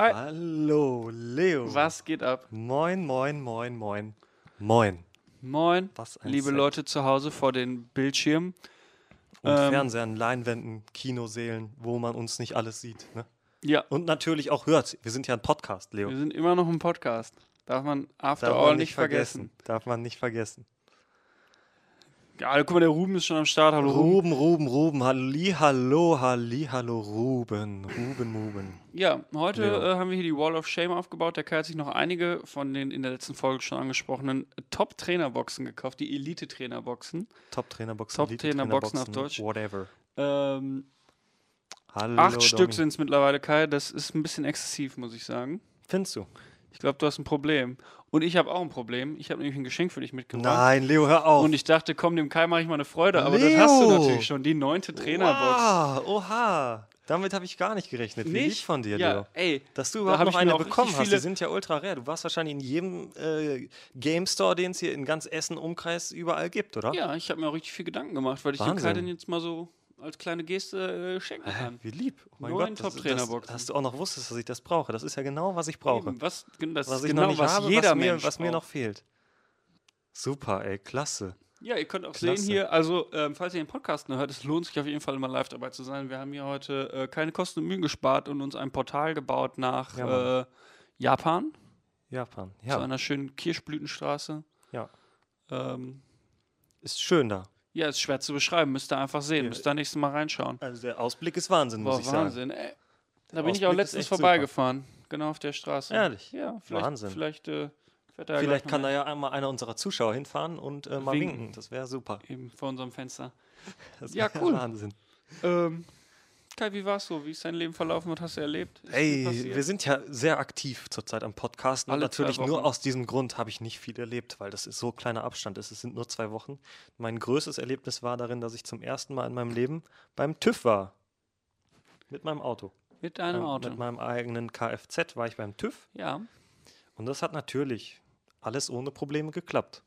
Hi. Hallo, Leo. Was geht ab? Moin, moin, moin, moin. Moin. Moin, Was ein liebe Set. Leute zu Hause vor den Bildschirmen. Und Ähm. Fernsehern, Leinwänden, Kinosälen, wo man uns nicht alles sieht. Ne? Ja, Und natürlich auch hört. Wir sind ja ein Podcast, Leo. wir sind immer noch im Podcast. Darf man After Darf All man nicht vergessen. Darf man nicht vergessen. Ja, guck mal, der Ruben ist schon am Start. Hallo Ruben. Ruben, Ruben, Ruben. Halli, hallo, halli, hallo, Ruben. Ruben, Ruben. Ja, heute Leo. äh, haben wir hier die Wall of Shame aufgebaut. Der Kai hat sich noch einige von den in der letzten Folge schon angesprochenen Top-Trainerboxen gekauft, die Elite-Trainerboxen. Top-Trainerboxen. Top-Trainerboxen auf Deutsch. Whatever. Ähm, Hallo, acht Stück Domi. sind es mittlerweile, Kai. Das ist ein bisschen exzessiv, muss ich sagen. Findest du? Ich glaube, du hast ein Problem. Und ich habe auch ein Problem. Ich habe nämlich ein Geschenk für dich mitgebracht. Nein, Leo, hör auf. Und ich dachte, komm, dem Kai mache ich mal eine Freude, aber das hast du Leo! natürlich schon, die neunte Trainerbox. Wow, oha. Damit habe ich gar nicht gerechnet. Wie lieb von dir, ja, Leo. ey, Dass du überhaupt noch ich eine bekommen hast. Die sind ja ultra rare. Du warst wahrscheinlich in jedem äh, Game Store, den es hier in ganz Essen-Umkreis überall gibt, oder? ja, ich habe mir auch richtig viel Gedanken gemacht, weil ich dem Kai Wahnsinn. den jetzt mal so als kleine Geste äh, schenken kann. Wie lieb. Oh mein Neun Gott, das, das, Top-Trainerboxen. dass du auch noch wusstest, dass ich das brauche. Das ist ja genau, was ich brauche. Eben, was, das Was ist ich genau, noch nicht was habe, jeder was, mir, was mir noch fehlt. Super, ey, klasse. Ja, ihr könnt auch Klasse. sehen hier, also ähm, falls ihr den Podcast noch hört, es lohnt sich auf jeden Fall immer live dabei zu sein. Wir haben hier heute äh, keine Kosten und Mühen gespart und uns ein Portal gebaut nach Ja, äh, Japan, Japan. zu Ja, einer schönen Kirschblütenstraße. ja. Ähm, Ist schön da. Ja, ist schwer zu beschreiben, müsst ihr einfach sehen, Ja. müsst ihr nächstes Mal reinschauen. Also der Ausblick ist Wahnsinn, muss Boah, ich sagen. Wahnsinn. Da bin ich auch letztens vorbeigefahren, genau auf der Straße. Ehrlich? Ja, vielleicht, Wahnsinn. vielleicht äh, er Vielleicht kann da ja einmal einer unserer Zuschauer hinfahren und äh, mal Winken. winken. Das wäre super. eben vor unserem Fenster. Das Ja, cool. Wahnsinn. Ähm, Kai, wie war's so? Wie ist dein Leben verlaufen? Was hast du erlebt? Ist Ey, wir sind ja sehr aktiv zurzeit am Podcasten und Alle zwei natürlich nur aus diesem Grund habe ich nicht viel erlebt, weil das ist so kleiner Abstand ist. Es sind nur zwei Wochen. Mein größtes Erlebnis war darin, dass ich zum ersten Mal in meinem Leben beim TÜV war. Mit meinem Auto. Mit deinem Ähm, Auto. Mit meinem eigenen Kfz war ich beim TÜV ja, und das hat natürlich alles ohne Probleme geklappt.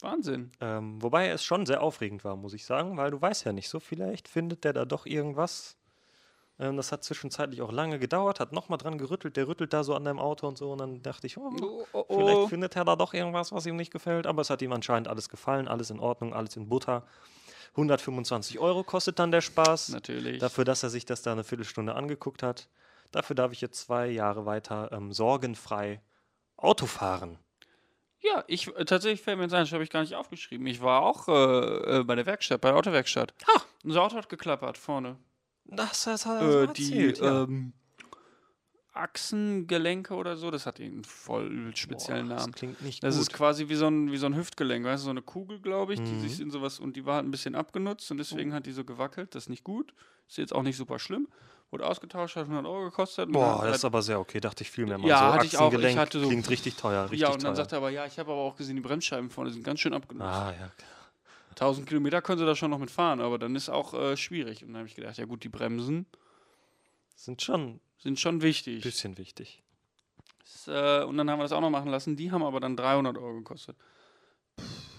Wahnsinn. Ähm, wobei es schon sehr aufregend war, muss ich sagen, weil du weißt ja nicht so, vielleicht findet der da doch irgendwas. Ähm, das hat zwischenzeitlich auch lange gedauert, hat nochmal dran gerüttelt, der rüttelt da so an deinem Auto und so und dann dachte ich, oh, Oh, oh, vielleicht oh. findet er da doch irgendwas, was ihm nicht gefällt, aber es hat ihm anscheinend alles gefallen, alles in Ordnung, alles in Butter. 125 Euro kostet dann der Spaß, Natürlich. dafür, dass er sich das da eine Viertelstunde angeguckt hat. Dafür darf ich jetzt zwei Jahre weiter ähm, sorgenfrei Auto fahren. Ja, ich äh, tatsächlich fällt mir jetzt ein, das habe ich gar nicht aufgeschrieben. Ich war auch äh, äh, bei der Werkstatt, bei der Autowerkstatt. Ah. Unser Auto hat geklappert vorne. Das, das hat Äh, er die erzählt, ja. ähm, Achsengelenke oder so, das hat irgendeinen voll speziellen Boah, Namen. Das klingt nicht Das gut. ist quasi wie so ein, wie so ein Hüftgelenk, weißt du, so eine Kugel, glaube ich, die Mhm. sich in sowas und die war halt ein bisschen abgenutzt und deswegen hat die so gewackelt. Das ist nicht gut. Ist jetzt auch nicht super schlimm. Wurde ausgetauscht, hat 100 Euro gekostet. Boah, das ist aber sehr okay, dachte ich viel mehr mal. Ja, so hatte ich auch. Ich hatte so- klingt richtig teuer, richtig ja, und dann teuer. sagt er aber, ja, ich habe aber auch gesehen, die Bremsscheiben vorne sind ganz schön abgenutzt. ah, ja. 1000 Kilometer können sie da schon noch mitfahren, aber dann ist auch äh, schwierig. Und dann habe ich gedacht, ja gut, die Bremsen Sind schon sind schon ein wichtig. bisschen wichtig. Das, äh, und dann haben wir das auch noch machen lassen. Die haben aber dann 300 Euro gekostet.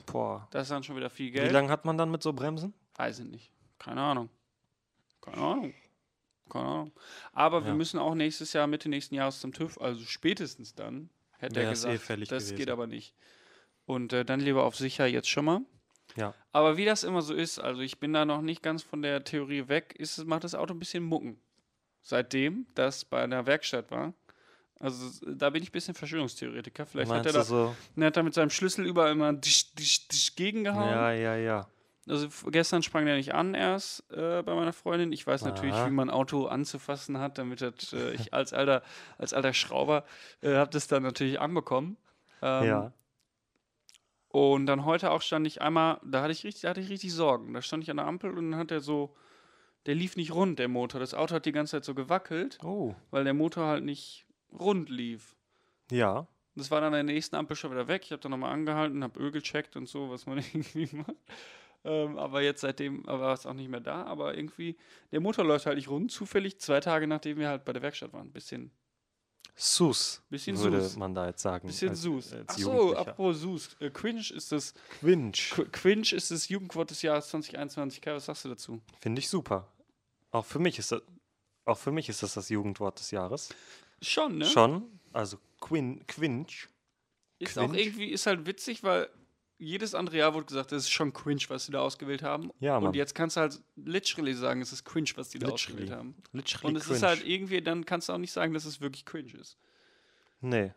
Boah. Das ist dann schon wieder viel Wie Geld. lange hat man dann mit so Bremsen? Weiß ich nicht. Keine Ahnung. Keine Ahnung. Keine Ahnung. Aber wir Ja. müssen auch nächstes Jahr, Mitte nächsten Jahres zum TÜV, also spätestens dann, hätte er eh gesagt. fällig das gewesen. geht aber nicht. Und äh, dann lieber auf sicher jetzt schon mal. Ja. Aber wie das immer so ist, also ich bin da noch nicht ganz von der Theorie weg, ist, es- macht das Auto ein bisschen mucken. Seitdem das bei einer Werkstatt war. Also da bin ich ein bisschen Verschwörungstheoretiker. Vielleicht hat er, da, so? er hat da mit seinem Schlüssel überall immer disch, disch, disch gegengehauen. Ja, ja, ja. Also gestern sprang der nicht an erst äh, bei meiner Freundin. Ich weiß natürlich, Aha. wie man ein Auto anzufassen hat, damit das, äh, ich als alter, als alter Schrauber äh, habe das dann natürlich anbekommen. Ähm, ja. Und dann heute auch stand ich einmal, da hatte ich richtig, da hatte ich richtig Sorgen. Da stand ich an der Ampel und dann hat der so, der lief nicht rund, der Motor. Das Auto hat die ganze Zeit so gewackelt, Oh. weil der Motor halt nicht rund lief. Ja. Das war dann an der nächsten Ampel schon wieder weg. Ich habe dann nochmal angehalten, habe Öl gecheckt und so, was man irgendwie macht. Ähm, aber jetzt seitdem war es auch nicht mehr da. Aber irgendwie, der Motor läuft halt nicht rund. Zufällig zwei Tage nachdem wir halt bei der Werkstatt waren. Bisschen, Sus, bisschen würde Sus. man da jetzt sagen. Bisschen als- Sus. als Achso, apropos Sus. Äh, Cringe ist das, Quinch. Qu- Cringe ist das Jugendwort des Jahres 2021. Kai, was sagst du dazu? Finde ich super. Auch für mich ist das, auch für mich ist das das Jugendwort des Jahres. Schon, ne? Schon. Also Quin Quinch. Ist auch Cringe. irgendwie, ist halt witzig, weil jedes andere Jahr wurde gesagt, das ist schon cringe, was sie da ausgewählt haben. Ja, Mann. Und jetzt kannst du halt literally sagen, es ist cringe, was die da Literally. ausgewählt haben. Literally Und es cringe. ist halt irgendwie, dann kannst du auch nicht sagen, dass es wirklich cringe ist. Nee.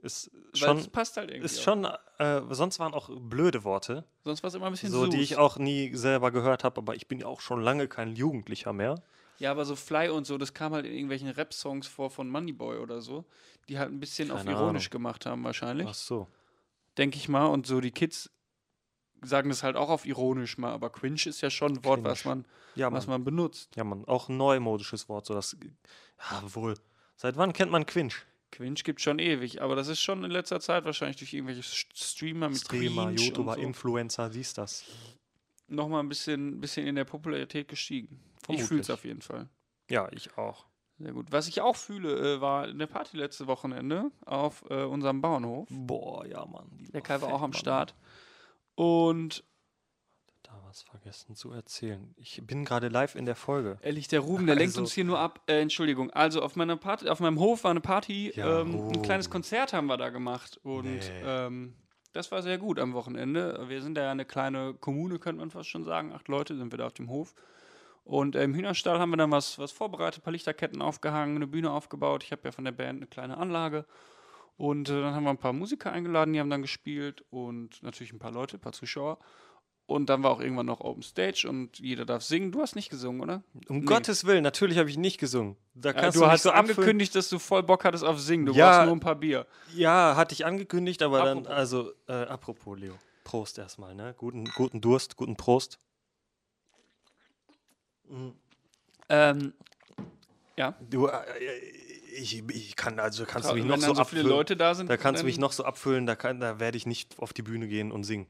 Ist schon, es passt halt irgendwie. ist auch. schon äh, sonst waren auch blöde Worte, Sonst war es immer ein bisschen so die sus. ich auch nie selber gehört habe, aber ich bin ja auch schon lange kein Jugendlicher mehr. Ja, aber so Fly und so, das kam halt in irgendwelchen Rap-Songs vor von Moneyboy oder so, die halt ein bisschen auf Keine ironisch Ahnung. gemacht haben wahrscheinlich. Ach so. Denke ich mal. Und so die Kids sagen das halt auch auf ironisch mal, aber cringe ist ja schon ein Wort, was Cringe. man, Ja, was man benutzt. Ja, Mann. Auch ein neumodisches Wort, so das ja, wohl. Seit wann kennt man Quinch? Cringe gibt schon ewig, aber das ist schon in letzter Zeit wahrscheinlich durch irgendwelche Streamer mit Streamer, Cringe YouTuber, so Influencer, dies, das. nochmal ein bisschen, bisschen in der Popularität gestiegen. Ich Vermutlich. fühle es auf jeden Fall. Ja, ich auch. Sehr gut. Was ich auch fühle, äh, war eine Party letzte Wochenende auf äh, unserem Bauernhof. Boah, ja, Mann. Der Kai war auch am Mann. Start. Und Da was vergessen zu erzählen. Ich bin gerade live in der Folge. Ehrlich, der Ruben, der lenkt Also- uns hier nur ab. Äh, Entschuldigung. Also auf meiner Party, auf meinem Hof war eine Party. Ja, ähm, ein Ruben. kleines Konzert haben wir da gemacht. Und Nee. ähm, das war sehr gut am Wochenende. Wir sind da ja eine kleine Kommune, könnte man fast schon sagen. Acht Leute sind wir da auf dem Hof. Und äh, im Hühnerstall haben wir dann was, was vorbereitet, ein paar Lichterketten aufgehangen, eine Bühne aufgebaut. Ich habe ja von der Band eine kleine Anlage. Und äh, dann haben wir ein paar Musiker eingeladen, die haben dann gespielt und natürlich ein paar Leute, ein paar Zuschauer. Und dann war auch irgendwann noch Open Stage und jeder darf singen. Du hast nicht gesungen, oder? Um Nee. Gottes Willen, natürlich habe ich nicht gesungen. Da kannst du du, nicht hast so angekündigt, dass du voll Bock hattest auf Singen. Du Ja. brauchst nur ein paar Bier. Ja, hatte ich angekündigt, aber dann, Apropos. also, äh, apropos, Leo. Prost erstmal, ne? Guten, guten Durst, guten Prost. Ähm, Du, äh, ich, ich kann, also kannst du mich noch so so abfüllen. Leute da sind. da kannst du mich noch so abfüllen, da, kann- da werde ich nicht auf die Bühne gehen und singen.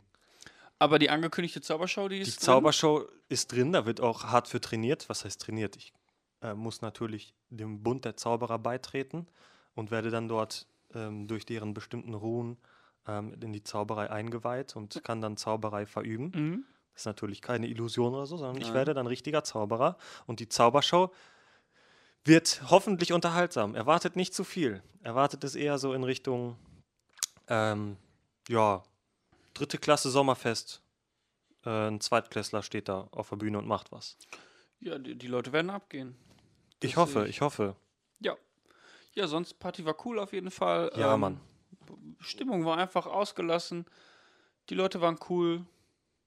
Aber die angekündigte Zaubershow, die Die ist. drin? Zaubershow ist drin, da wird auch hart für trainiert. Was heißt trainiert? Ich äh, muss natürlich dem Bund der Zauberer beitreten und werde dann dort ähm, durch deren bestimmten Ruhen ähm, in die Zauberei eingeweiht und kann dann Zauberei verüben. Mhm. Das ist natürlich keine Illusion oder so, sondern ich Nein. werde dann richtiger Zauberer. Und die Zaubershow wird hoffentlich unterhaltsam. Erwartet nicht zu viel. Erwartet es eher so in Richtung, ähm, ja, dritte Klasse Sommerfest. Äh, ein Zweitklässler steht da auf der Bühne und macht was. Ja, die, die Leute werden abgehen. Ich Das hoffe, sehe ich. ich hoffe. Ja. Ja, sonst Party war cool auf jeden Fall. Ja, Ähm, Mann. Stimmung war einfach ausgelassen. Die Leute waren cool.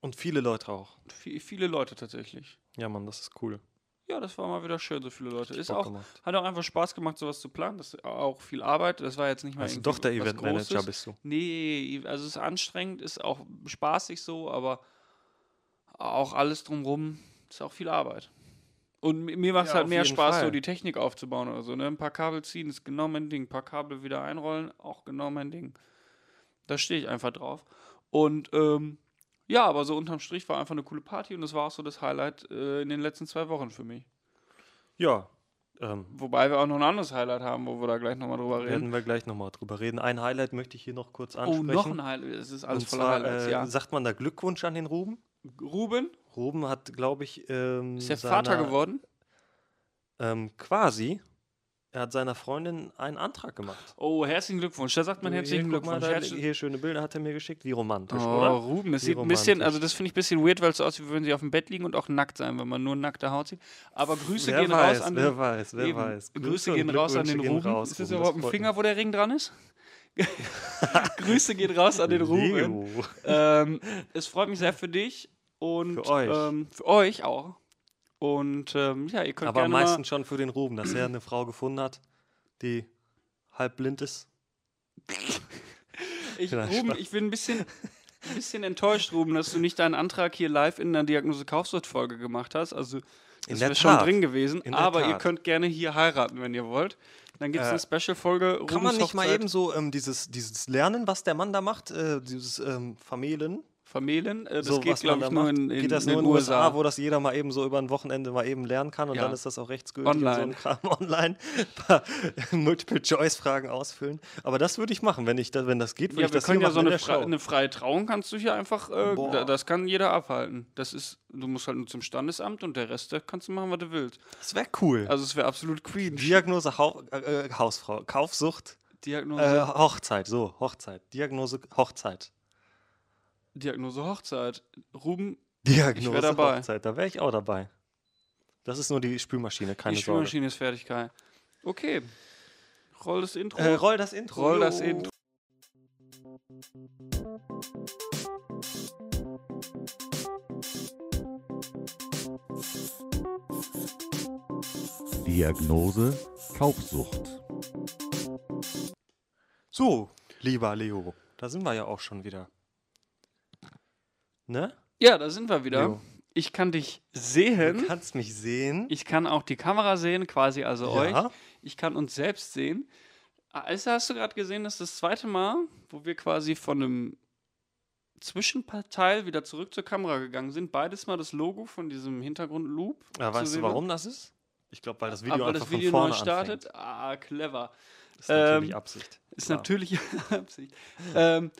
Und viele Leute auch. V viele Leute tatsächlich. Ja, Mann, das ist cool. Ja, das war mal wieder schön, so viele Leute. Ist auch, gemacht. hat auch einfach Spaß gemacht, sowas zu planen. Das ist auch viel Arbeit. Das war jetzt nicht mal Also doch der Eventmanager bist du. Nee, also es ist anstrengend, ist auch spaßig so, aber auch alles drumrum ist auch viel Arbeit. Und mi- mir macht es Ja, halt mehr Spaß, so Fall. die Technik aufzubauen oder so. Ne? Ein paar Kabel ziehen ist genau mein Ding. Ein paar Kabel wieder einrollen, auch genau mein Ding. Da stehe ich einfach drauf. Und ähm, ja, aber so unterm Strich war einfach eine coole Party und das war auch so das Highlight äh, in den letzten zwei Wochen für mich. Ja, ähm, Wobei wir auch noch ein anderes Highlight haben, wo wir da gleich nochmal drüber reden. werden wir gleich nochmal drüber reden. Ein Highlight möchte ich hier noch kurz Oh, ansprechen. noch ein Highlight. Es ist alles Und voller zwar, Highlights, äh, ja. Sagt man da Glückwunsch an den Ruben? Ruben, Ruben hat, glaube ich, ähm, ist der Vater seiner- geworden? Ähm, quasi. Er hat seiner Freundin einen Antrag gemacht. Oh, herzlichen Glückwunsch. Da sagt man herzlichen hier, guck mal, Glückwunsch. da, hier schöne Bilder hat er mir geschickt. Wie romantisch, oh, oder? Ruben, es Wie sieht ein bisschen, also das finde ich ein bisschen weird, weil es so aussieht, wie würden sie auf dem Bett liegen und auch nackt sein, wenn man nur nackte Haut sieht. Aber Grüße wer gehen weiß, raus an wer den weiß, wer Eben. weiß. Grüße gehen raus an den Ruben. raus, ist das überhaupt ein Finger, wo der Ring dran ist? Grüße gehen raus an den. Ruben. Ähm, es freut mich sehr für dich und Für euch. Ähm, für euch auch. Und ähm, ja, ihr könnt Aber am meisten mal, schon für den Ruben, dass er eine Frau gefunden hat, die halb blind ist. Ich, Ruben, ich bin ein bisschen, ein bisschen enttäuscht, Ruben, dass du nicht deinen Antrag hier live in der Diagnose-Kaufsucht-Folge gemacht hast. Also, das wäre schon drin gewesen. Aber ihr könnt gerne hier heiraten, wenn ihr wollt. Dann gibt es Äh, eine Special-Folge. Kann man nicht mal Hochzeit. eben so ähm, dieses, dieses Lernen, was der Mann da macht, äh, dieses ähm, Vermählen, vermählen. Äh, das so, geht, glaube ich, da nur in, in, Geht das in nur den in den USA. USA, wo das jeder mal eben so über ein Wochenende mal eben lernen kann und Ja. dann ist das auch rechtsgültig und so Online. ein Kram online. Paar Multiple-Choice-Fragen ausfüllen. Aber das würde ich machen, wenn, ich das, wenn das geht, würde Ja, ich wir können ja machen so in eine, Show. eine freie Trauung kannst du hier einfach, äh, das kann jeder abhalten. Das ist, du musst halt nur zum Standesamt und der Rest, da kannst du machen, was du willst. Das wäre cool. Also es wäre absolut Queen. Diagnose Hau äh, äh, Hausfrau, Kaufsucht, Diagnose, äh, Hochzeit, so, Hochzeit. Diagnose Hochzeit. Diagnose Hochzeit. Ruben, Diagnose wär dabei. Hochzeit, da wäre ich auch dabei. Das ist nur die Spülmaschine, keine die Sorge. Spülmaschine ist fertig, Kai. Okay. Roll das Intro. Äh, roll das Intro. Roll das. Intro. Diagnose Kaufsucht. So, lieber Leo, da sind wir ja auch schon wieder. Ne? Ja, da sind wir wieder. Jo. Ich kann dich Du sehen. kannst mich sehen. Ich kann auch die Kamera sehen, quasi also euch. ja. Ich kann uns selbst sehen. Also hast du gerade gesehen, das ist das zweite Mal, wo wir quasi von einem Zwischenteil wieder zurück zur Kamera gegangen sind. Beides mal das Logo von diesem Hintergrund-Loop. ja weißt du, warum das ist? Ich glaube, weil das Video Aber einfach das Video von neu vorne startet. anfängt. Ah, clever. Das ist natürlich Ähm, Absicht. Ist Klar. natürlich Absicht. ähm,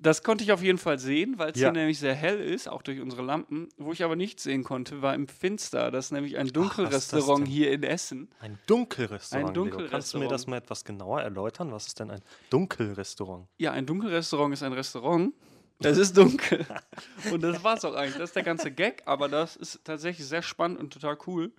das konnte ich auf jeden Fall sehen, weil es Ja. hier nämlich sehr hell ist, auch durch unsere Lampen. Wo ich aber nicht sehen konnte, war im Finster. Das ist nämlich ein Dunkelrestaurant denn? hier in Essen. Ein Dunkelrestaurant. Ein Leo. Kannst du mir Dunkelrestaurant. das mal etwas genauer erläutern? Was ist denn ein Dunkelrestaurant? Ja, ein Dunkelrestaurant ist ein Restaurant. Das ist dunkel. und das war's auch eigentlich. Das ist der ganze Gag, aber das ist tatsächlich sehr spannend und total cool.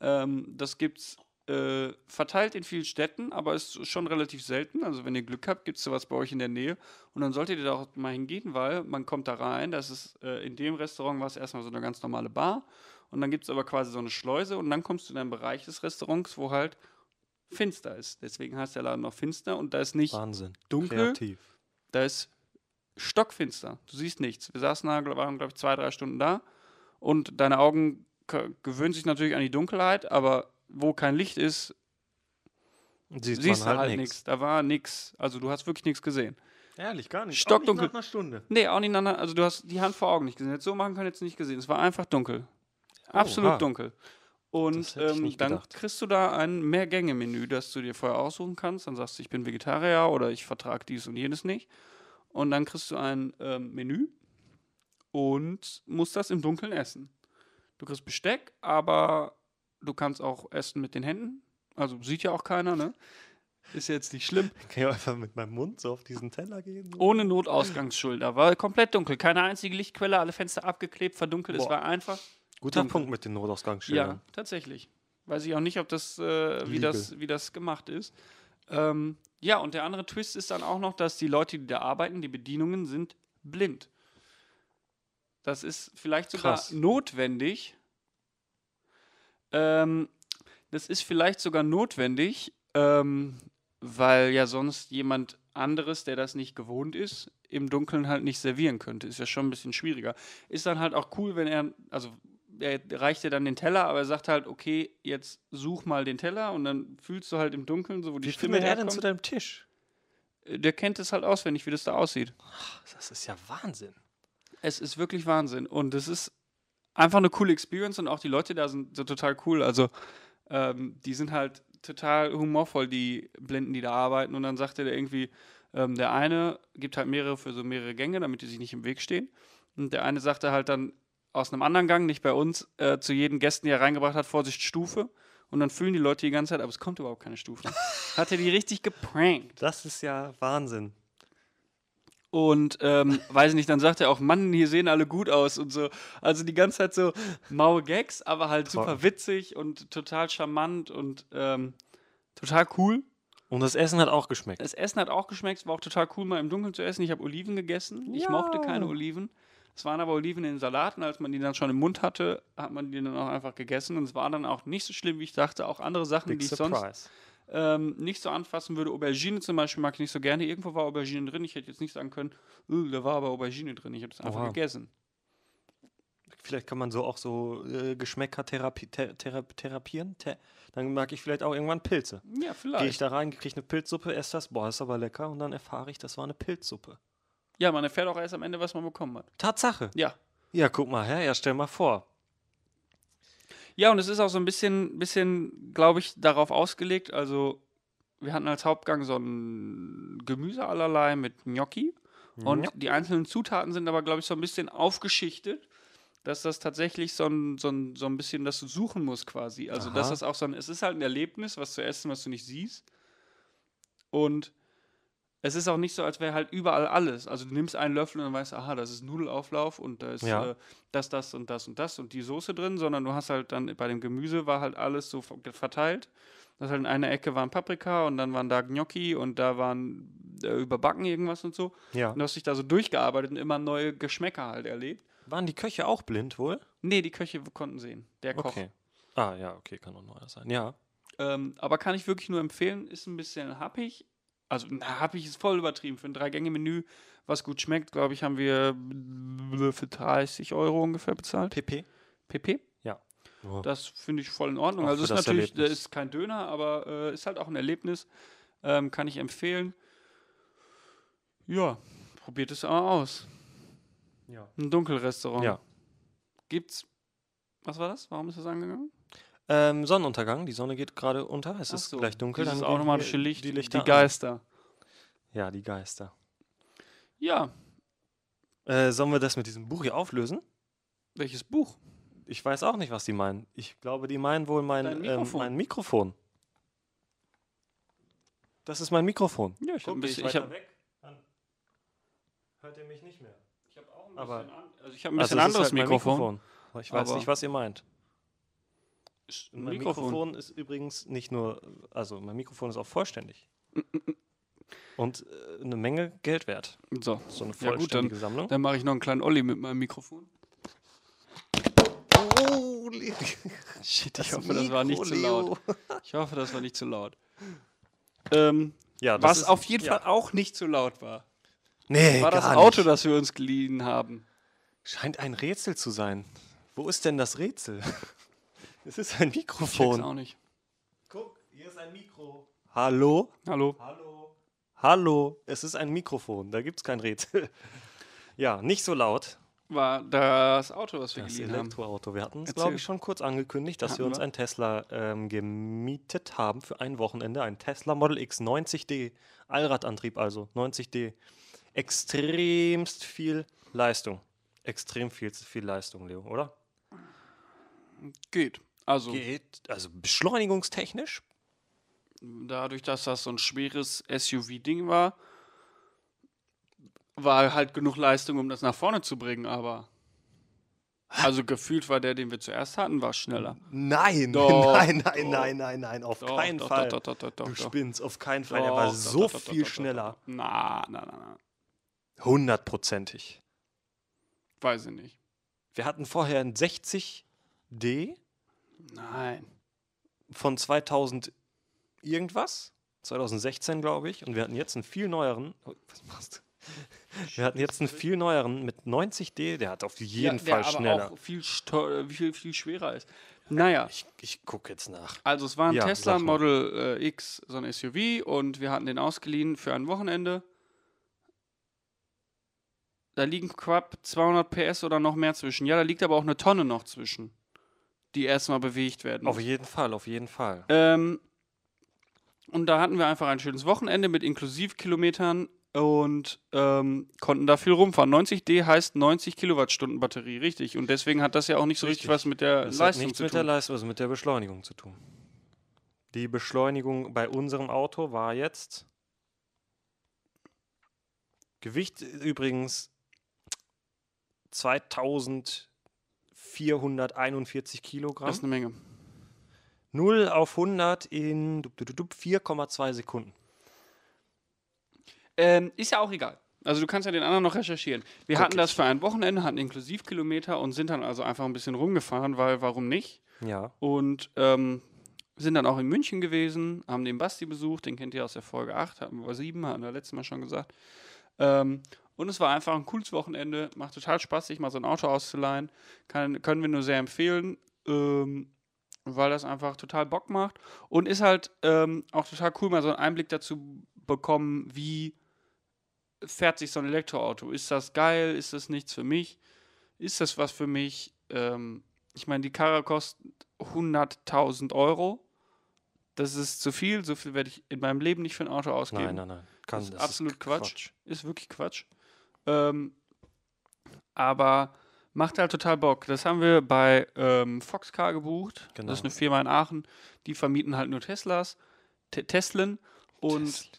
Ähm, das gibt's äh, verteilt in vielen Städten, aber ist schon relativ selten. Also wenn ihr Glück habt, gibt es sowas bei euch in der Nähe. Und dann solltet ihr da auch mal hingehen, weil man kommt da rein. Das ist äh, in dem Restaurant war es erstmal so eine ganz normale Bar. Und dann gibt es aber quasi so eine Schleuse und dann kommst du in einen Bereich des Restaurants, wo halt finster ist. Deswegen heißt der Laden noch finster und da ist nicht Wahnsinn. dunkel, Kreativ. da ist stockfinster. Du siehst nichts. Wir saßen da, waren, glaube ich, zwei, drei Stunden da. Und deine Augen gewöhnen sich natürlich an die Dunkelheit, aber wo kein Licht ist, Siehst, siehst man du halt nix. nichts. Da war nichts. Also du hast wirklich nichts gesehen. Ehrlich, gar nicht. Stockdunkel. Auch nicht nach einer Stunde. Nee, auch nicht aneinander. Also du hast die Hand vor Augen nicht gesehen. Jetzt so machen können, jetzt nicht gesehen. Es war einfach dunkel. Absolut Oha. dunkel. Und ähm, dann gedacht. kriegst du da ein Mehrgänge-Menü, das du dir vorher aussuchen kannst. Dann sagst du, ich bin Vegetarier oder ich vertrage dies und jenes nicht. Und dann kriegst du ein ähm, Menü und musst das im Dunkeln essen. Du kriegst Besteck, aber du kannst auch essen mit den Händen. Also sieht ja auch keiner, ne? Ist jetzt nicht schlimm. Kann ich auch einfach mit meinem Mund so auf diesen Teller gehen? Ohne Notausgangsschulter. War komplett dunkel. Keine einzige Lichtquelle, alle Fenster abgeklebt, verdunkelt. Es Boah. war einfach. Guter dunkel. Punkt mit den Notausgangsschildern. Ja, tatsächlich. Weiß ich auch nicht, ob das, äh, wie, das, wie das gemacht ist. Ähm, ja, und der andere Twist ist dann auch noch, dass die Leute, die da arbeiten, die Bedienungen, sind blind. Das ist vielleicht sogar Krass. notwendig. Ähm, das ist vielleicht sogar notwendig, ähm, weil ja sonst jemand anderes, der das nicht gewohnt ist, im Dunkeln halt nicht servieren könnte. Ist ja schon ein bisschen schwieriger. Ist dann halt auch cool, wenn er, also er reicht dir dann den Teller, aber er sagt halt, okay, jetzt such mal den Teller und dann fühlst du halt im Dunkeln, so wo die Wie Stimme findet er denn zu deinem Tisch? Der kennt es halt auswendig, wie das da aussieht. Das ist ja Wahnsinn. Es ist wirklich Wahnsinn. Und es ist einfach eine coole Experience und auch die Leute da sind so total cool. Also, ähm, die sind halt total humorvoll, die Blinden, die da arbeiten. Und dann sagte der irgendwie, ähm, der eine gibt halt mehrere für so mehrere Gänge, damit die sich nicht im Weg stehen. Und der eine sagte halt dann aus einem anderen Gang, nicht bei uns, äh, zu jedem Gästen, die er reingebracht hat, Vorsicht, Stufe. Und dann fühlen die Leute die ganze Zeit, aber es kommt überhaupt keine Stufe. hat er die richtig geprankt. Das ist ja Wahnsinn. Und ähm, weiß ich nicht, dann sagt er auch, Mann, hier sehen alle gut aus und so. Also die ganze Zeit so maue Gags, aber halt Toll. super witzig und total charmant und ähm, total cool. Und das Essen hat auch geschmeckt. Das Essen hat auch geschmeckt, es war auch total cool, mal im Dunkeln zu essen. Ich habe Oliven gegessen. Ich Ja. mochte keine Oliven. Es waren aber Oliven in den Salaten. Als man die dann schon im Mund hatte, hat man die dann auch einfach gegessen. Und es war dann auch nicht so schlimm, wie ich dachte. Auch andere Sachen, Big die ich sonst. Ähm, nicht so anfassen würde. Aubergine zum Beispiel mag ich nicht so gerne. Irgendwo war Aubergine drin. Ich hätte jetzt nicht sagen können, "Uh, da war aber Aubergine drin. Ich habe das einfach Oha. gegessen. Vielleicht kann man so auch so äh, Geschmäcker therapi ther thera therapieren. Th dann mag ich vielleicht auch irgendwann Pilze. Ja, Gehe ich vielleicht. da rein, kriege eine Pilzsuppe, esse das, boah, ist aber lecker und dann erfahre ich, das war eine Pilzsuppe. Ja, man erfährt auch erst am Ende, was man bekommen hat. Tatsache. Ja. Ja, guck mal her, ja, stell mal vor. Ja, und es ist auch so ein bisschen, bisschen glaube ich, darauf ausgelegt. Also, wir hatten als Hauptgang so ein Gemüse allerlei mit Gnocchi. Und Ja. die einzelnen Zutaten sind aber, glaube ich, so ein bisschen aufgeschichtet, dass das tatsächlich so ein, so ein, so ein bisschen, dass du suchen musst quasi. Also, dass Aha. das auch so ein, es ist halt ein Erlebnis, was zu essen, was du nicht siehst. Und es ist auch nicht so, als wäre halt überall alles. Also, du nimmst einen Löffel und dann weißt du, aha, das ist Nudelauflauf und da ist Ja. äh, das, das und das und das und die Soße drin, sondern du hast halt dann bei dem Gemüse war halt alles so ver- verteilt. Das halt in einer Ecke waren Paprika und dann waren da Gnocchi und da waren äh, überbacken irgendwas und so. Ja. Und du hast dich da so durchgearbeitet und immer neue Geschmäcker halt erlebt. Waren die Köche auch blind wohl? Nee, die Köche konnten sehen. Der Koch. Okay. Ah, ja, okay, kann auch neuer sein. Ja. Ähm, aber kann ich wirklich nur empfehlen, ist ein bisschen happig. Also, na, happig ist voll übertrieben. Für ein Drei-Gänge-Menü, was gut schmeckt, glaube ich, haben wir für 30 Euro ungefähr bezahlt. PP? PP. Oh. Das finde ich voll in Ordnung. Auch also, ist das natürlich, Erlebnis. das ist kein Döner, aber äh, ist halt auch ein Erlebnis. Ähm, kann ich empfehlen. Ja, probiert es auch aus. Ja. Ein Dunkelrestaurant. Ja. Gibt's. Was war das? Warum ist das angegangen? Ähm, Sonnenuntergang, die Sonne geht gerade unter, es Ach ist so, gleich dunkel. Gehen automatische hier Licht, Die die, Lichter an. Geister. Ja, die Geister. Ja, Äh, sollen wir das mit diesem Buch hier auflösen? welches Buch? Ich weiß auch nicht, was die meinen. Ich glaube, die meinen wohl mein Dein Mikrofon. Mikrofon. Ähm, mein Mikrofon. Das ist mein Mikrofon. Ja, ich habe ich bisschen, ich weiter hab, weg, dann hört ihr mich nicht mehr. ich hab auch ein Aber- bisschen, an, also ich hab ein Also bisschen ist anderes halt mein Mikrofon. Ich weiß Aber- nicht, was ihr meint. Mein Mikrofon. ist übrigens nicht nur, also mein Mikrofon ist auch vollständig. Und äh, eine Menge Geld wert. So, So eine Ja, gut, vollständige Sammlung. dann mache ich noch einen kleinen Olli mit meinem Mikrofon. Oh, Shit, ich hoffe, das war nicht zu laut. Ich hoffe, das war nicht zu laut. Ähm, Ja, das was ist, auf jeden ja. Fall auch nicht zu laut war, Nee, war das Auto, nicht. das wir uns geliehen haben. Scheint ein Rätsel zu sein. Wo ist denn das Rätsel? Es ist ein Ich check's Mikrofon. auch nicht. Guck, hier ist ein Mikro. Hallo? Hallo? Hallo? Hallo? Es ist ein Mikrofon. Da gibt es kein Rätsel. Ja, nicht so laut. War das Auto, was wir Das geliehen haben. Elektroauto. Wir hatten es, glaube ich, schon kurz angekündigt, dass wir Hatten uns wir? einen Tesla ähm, gemietet haben für ein Wochenende. Ein Tesla Model X 90D. Allradantrieb also. 90D. Extremst viel Leistung. Extrem viel, viel Leistung, Leo, oder? Geht. Also, Geht. Also beschleunigungstechnisch. dadurch, dass das so ein schweres SUV-Ding war, war halt genug Leistung, um das nach vorne zu bringen, aber. Also gefühlt war der, den wir zuerst hatten, war schneller. Nein, Doch, nein, nein, doch. nein, nein, nein, auf Doch, keinen Fall. Du spinnst, auf keinen Fall. er Doch, war so viel schneller. Na, na, na, na. Hundertprozentig. Weiß ich nicht. Wir hatten vorher ein 60D Nein. von 2000 irgendwas. 2016, glaube ich. Und wir hatten jetzt einen viel neueren. Oh, was machst du? Wir hatten jetzt einen viel neueren mit 90D. Der hat auf jeden Ja, Fall schneller. aber auch viel, sto- viel, viel schwerer ist. Naja, Ich, ich gucke jetzt nach. also es war ein Ja, Tesla. Model äh, X, so ein SUV, und wir hatten den ausgeliehen für ein Wochenende. Da liegen knapp 200 PS oder noch mehr zwischen. Ja, da liegt aber auch eine Tonne noch zwischen, die erstmal bewegt werden. Auf jeden Fall, auf jeden Fall. Ähm, und da hatten wir einfach ein schönes Wochenende mit Inklusivkilometern und ähm, konnten da viel rumfahren. 90D heißt 90 Kilowattstunden Batterie, richtig. Und deswegen hat das ja auch nicht so richtig, Richtig. was mit der Das hat Leistung nichts zu mit tun. der Leistung, also mit der Beschleunigung zu tun. Die Beschleunigung bei unserem Auto war jetzt Gewicht übrigens 2441 Kilogramm. das ist eine Menge. 0 auf 100 in dup, dup, dup, dup, 4,2 Sekunden. Ähm, ist ja auch egal. Also du kannst ja den anderen noch recherchieren. Wir Guck hatten das für ein Wochenende, hatten Inklusivkilometer und sind dann also einfach ein bisschen rumgefahren, weil warum nicht? Ja. Und ähm, sind dann auch in München gewesen, haben den Basti besucht, den kennt ihr aus der Folge 8, hatten wir 7, hatten wir letztes Mal schon gesagt. Ähm, und es war einfach ein cooles Wochenende, macht total Spaß, sich mal so ein Auto auszuleihen. Kann, können wir nur sehr empfehlen, ähm, weil das einfach total Bock macht. Und ist halt ähm, auch total cool, mal so einen Einblick dazu bekommen, wie fährt sich so ein Elektroauto? Ist das geil? Ist das nichts für mich? Ist das was für mich? Ähm, ich meine, die Karre kostet 100.000 Euro. Das ist zu viel. So viel werde ich in meinem Leben nicht für ein Auto ausgeben. Nein, nein, nein. Kann, Das ist absolut Quatsch. Ist wirklich Quatsch. Ähm, aber macht halt total Bock. Das haben wir bei ähm, Foxcar gebucht. Genau. Das ist eine Firma in Aachen. Die vermieten halt nur Teslas, Te Teslen. Und Tesla.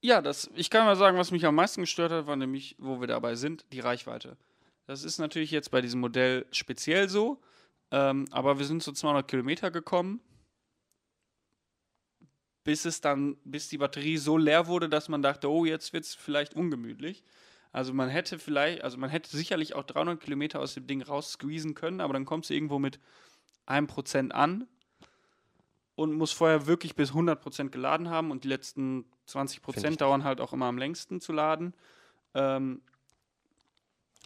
ja, das, ich kann mal sagen, was mich am meisten gestört hat, war nämlich, wo wir dabei sind, die Reichweite. Das ist natürlich jetzt bei diesem Modell speziell so, ähm, aber wir sind zu 200 Kilometer gekommen, bis es dann, bis die Batterie so leer wurde, dass man dachte, oh, jetzt wird es vielleicht ungemütlich. Also man hätte vielleicht, also man hätte sicherlich auch 300 Kilometer aus dem Ding raussqueezen können, aber dann kommst du irgendwo mit 1% an und muss vorher wirklich bis 100% geladen haben und die letzten 20% ich dauern halt auch immer am längsten zu laden. Ähm,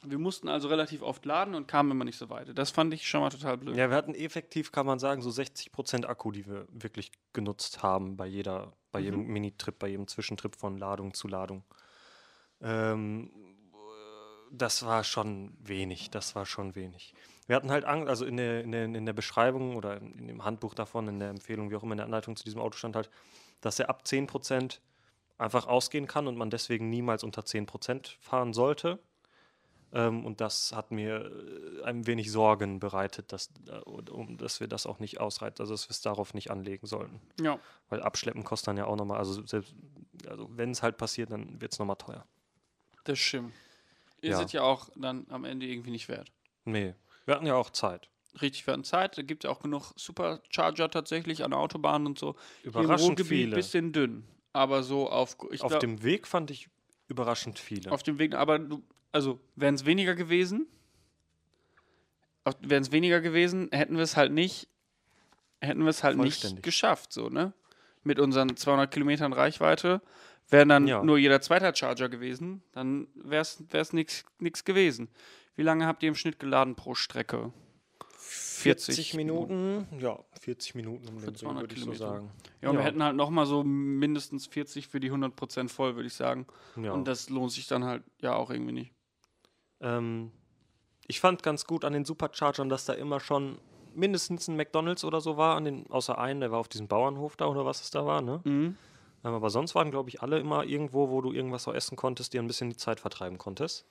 wir mussten also relativ oft laden und kamen immer nicht so weit. Das fand ich schon mal total blöd. Ja, wir hatten effektiv, kann man sagen, so 60% Akku, die wir wirklich genutzt haben bei jeder, bei Mhm. jedem Minitrip, bei jedem Zwischentrip von Ladung zu Ladung. Ähm, das war schon wenig, das war schon wenig. Wir hatten halt Angst, also in der, in der, in der Beschreibung oder in, in dem Handbuch davon, in der Empfehlung, wie auch immer in der Anleitung zu diesem Auto stand halt, dass er ab 10% einfach ausgehen kann und man deswegen niemals unter 10% fahren sollte. Ähm, und das hat mir äh, ein wenig Sorgen bereitet, dass, äh, um, dass wir das auch nicht ausreizen, also dass wir es darauf nicht anlegen sollten. Ja, Weil Abschleppen kostet dann ja auch nochmal, also selbst, also wenn es halt passiert, dann wird es nochmal teuer. das stimmt. Ihr Ja. seid ja auch dann am Ende irgendwie nicht wert. Nee, wir hatten ja auch Zeit. Richtig, wir hatten Zeit. Da gibt es ja auch genug Supercharger tatsächlich an der Autobahn und so. Hier im Überraschend Ruhrgebiet viele. bisschen dünn. Aber so auf, Auf glaub, dem Weg fand ich überraschend viele. auf dem Weg, aber du, also wären es weniger gewesen, wären es weniger gewesen, hätten wir es halt nicht, hätten wir es halt nicht geschafft, so, ne? Mit unseren 200 Kilometern Reichweite wären dann Ja. nur jeder zweite Charger gewesen, dann wäre es nichts gewesen. Wie lange habt ihr im Schnitt geladen pro Strecke? 40 Minuten, ja, 40 Minuten um den 200 würde ich so sagen. Ja, und wir Ja. hätten halt noch mal so mindestens 40 für die 100% voll, würde ich sagen. Ja. Und das lohnt sich dann halt ja auch irgendwie nicht. Ähm, ich fand ganz gut an den Superchargern, dass da immer schon mindestens ein McDonalds oder so war, an den, außer einen, der war auf diesem Bauernhof da oder was es da war, ne? Mhm. Ähm, aber sonst waren, glaube ich, alle immer irgendwo, wo du irgendwas auch essen konntest, dir ein bisschen die Zeit vertreiben konntest.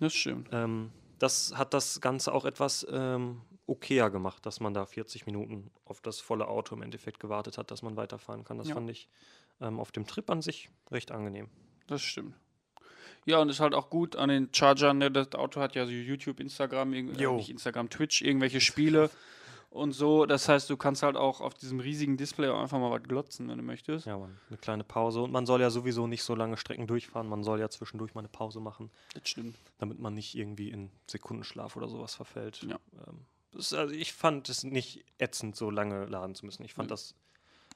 Das stimmt. Ähm, das hat das Ganze auch etwas ähm, okayer gemacht, dass man da 40 Minuten auf das volle Auto im Endeffekt gewartet hat, dass man weiterfahren kann. Das Ja. fand ich ähm, auf dem Trip an sich recht angenehm. Das stimmt. Ja, und ist halt auch gut an den Chargern. Ne? Das Auto hat ja so YouTube, Instagram, äh, nicht Instagram, Twitch, irgendwelche Spiele und so. Das heißt, du kannst halt auch auf diesem riesigen Display auch einfach mal was glotzen, wenn du möchtest. Ja, Mann, eine kleine Pause. Und man soll ja sowieso nicht so lange Strecken durchfahren. Man soll ja zwischendurch mal eine Pause machen, Das stimmt. damit man nicht irgendwie in Sekundenschlaf oder sowas verfällt. Ja. Ähm, das also ich fand es nicht ätzend, so lange laden zu müssen. Ich fand Nö. das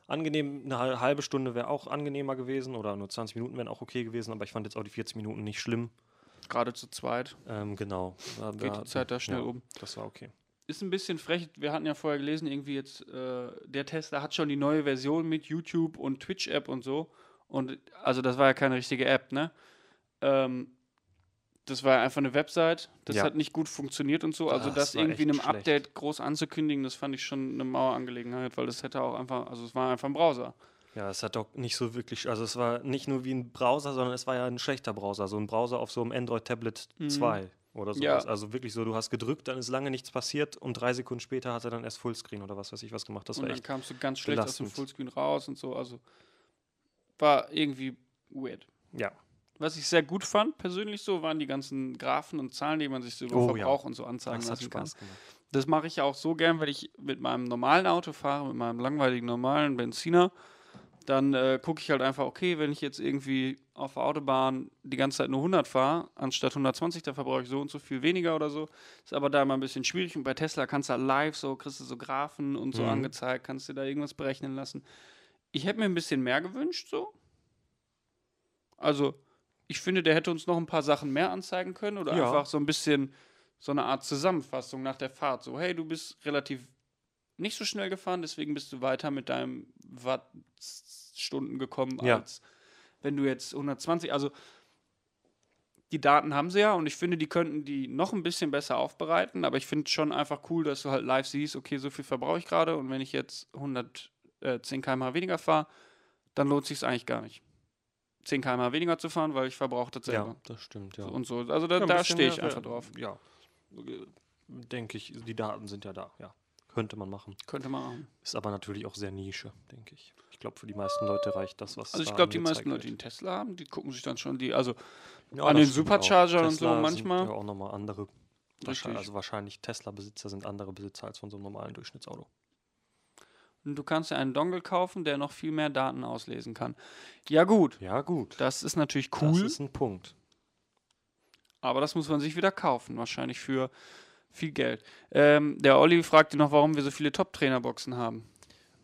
angenehm. Eine hal- halbe Stunde wäre auch angenehmer gewesen oder nur 20 Minuten wären auch okay gewesen, aber ich fand jetzt auch die 40 Minuten nicht schlimm. Gerade zu zweit Ähm, genau. Da, geht die Zeit da schnell ja, um. Das war okay. Ist ein bisschen frech. Wir hatten ja vorher gelesen, irgendwie jetzt, äh, der Tesla hat schon die neue Version mit YouTube und Twitch-App und so. Und also das war ja keine richtige App, ne? Ähm, das war ja einfach eine Website. Das Ja. hat nicht gut funktioniert und so. Also Das das war irgendwie in einem echt schlecht. Update groß anzukündigen, das fand ich schon eine Mauerangelegenheit, weil das hätte auch einfach, also es war einfach ein Browser. Ja, es hat doch nicht so wirklich, also es war nicht nur wie ein Browser, sondern es war ja ein schlechter Browser, so ein Browser auf so einem Android-Tablet Mhm. 2 oder sowas. Ja. Also wirklich so, du hast gedrückt, dann ist lange nichts passiert und drei Sekunden später hat er dann erst Fullscreen oder was weiß ich was gemacht. Das und dann kamst du ganz schlecht aus dem belastend. Fullscreen raus und so. Also war irgendwie weird. Ja. Was ich sehr gut fand, persönlich so, waren die ganzen Graphen und Zahlen, die man sich so über Oh ja. Verbrauch und so anzeigen Das lassen kann. Das mache ich ja auch so gern, wenn ich mit meinem normalen Auto fahre, mit meinem langweiligen normalen Benziner. Dann äh, gucke ich halt einfach, okay, wenn ich jetzt irgendwie auf der Autobahn die ganze Zeit nur 100 fahre, anstatt 120, da verbrauche ich so und so viel weniger oder so. Ist aber da immer ein bisschen schwierig. Und bei Tesla kannst du halt live so, kriegst du so Graphen und so Mhm. angezeigt, kannst du da irgendwas berechnen lassen. Ich hätte mir ein bisschen mehr gewünscht, so. Also, ich finde, der hätte uns noch ein paar Sachen mehr anzeigen können oder Ja. einfach so ein bisschen so eine Art Zusammenfassung nach der Fahrt. So, hey, du bist relativ nicht so schnell gefahren, deswegen bist du weiter mit deinem Wattstunden gekommen Ja. als wenn du jetzt 120, also die Daten haben sie ja und ich finde, die könnten die noch ein bisschen besser aufbereiten, aber ich finde schon einfach cool, dass du halt live siehst, okay, so viel verbrauche ich gerade und wenn ich jetzt 110 km/h weniger fahre, dann lohnt sich eigentlich gar nicht. 10 km/h weniger zu fahren, weil ich verbrauche das selber. Ja, das stimmt, ja. So Und so. Also da, Ja, ein da stehe ich mehr, einfach drauf. Ja, denke ich, die Daten sind ja da, ja. Könnte man machen. Könnte man machen. Ist aber natürlich auch sehr Nische, denke ich. Ich glaube, für die meisten Leute reicht das, was Also ich glaube, die meisten Leute, die einen Tesla haben, die gucken sich dann schon die, also Ja, an den. Superchargern und so manchmal. Sind ja auch nochmal andere. Richtig. Wahrscheinlich, also wahrscheinlich Tesla-Besitzer sind andere Besitzer als von so einem normalen Durchschnittsauto. Du kannst ja einen Dongle kaufen, der noch viel mehr Daten auslesen kann. Ja gut, Ja, gut. das ist natürlich Das cool, ist ein Punkt. aber das muss man sich wieder kaufen, wahrscheinlich für viel Geld. Ähm, der Olli fragte noch, warum wir so viele Top-Trainer-Boxen haben.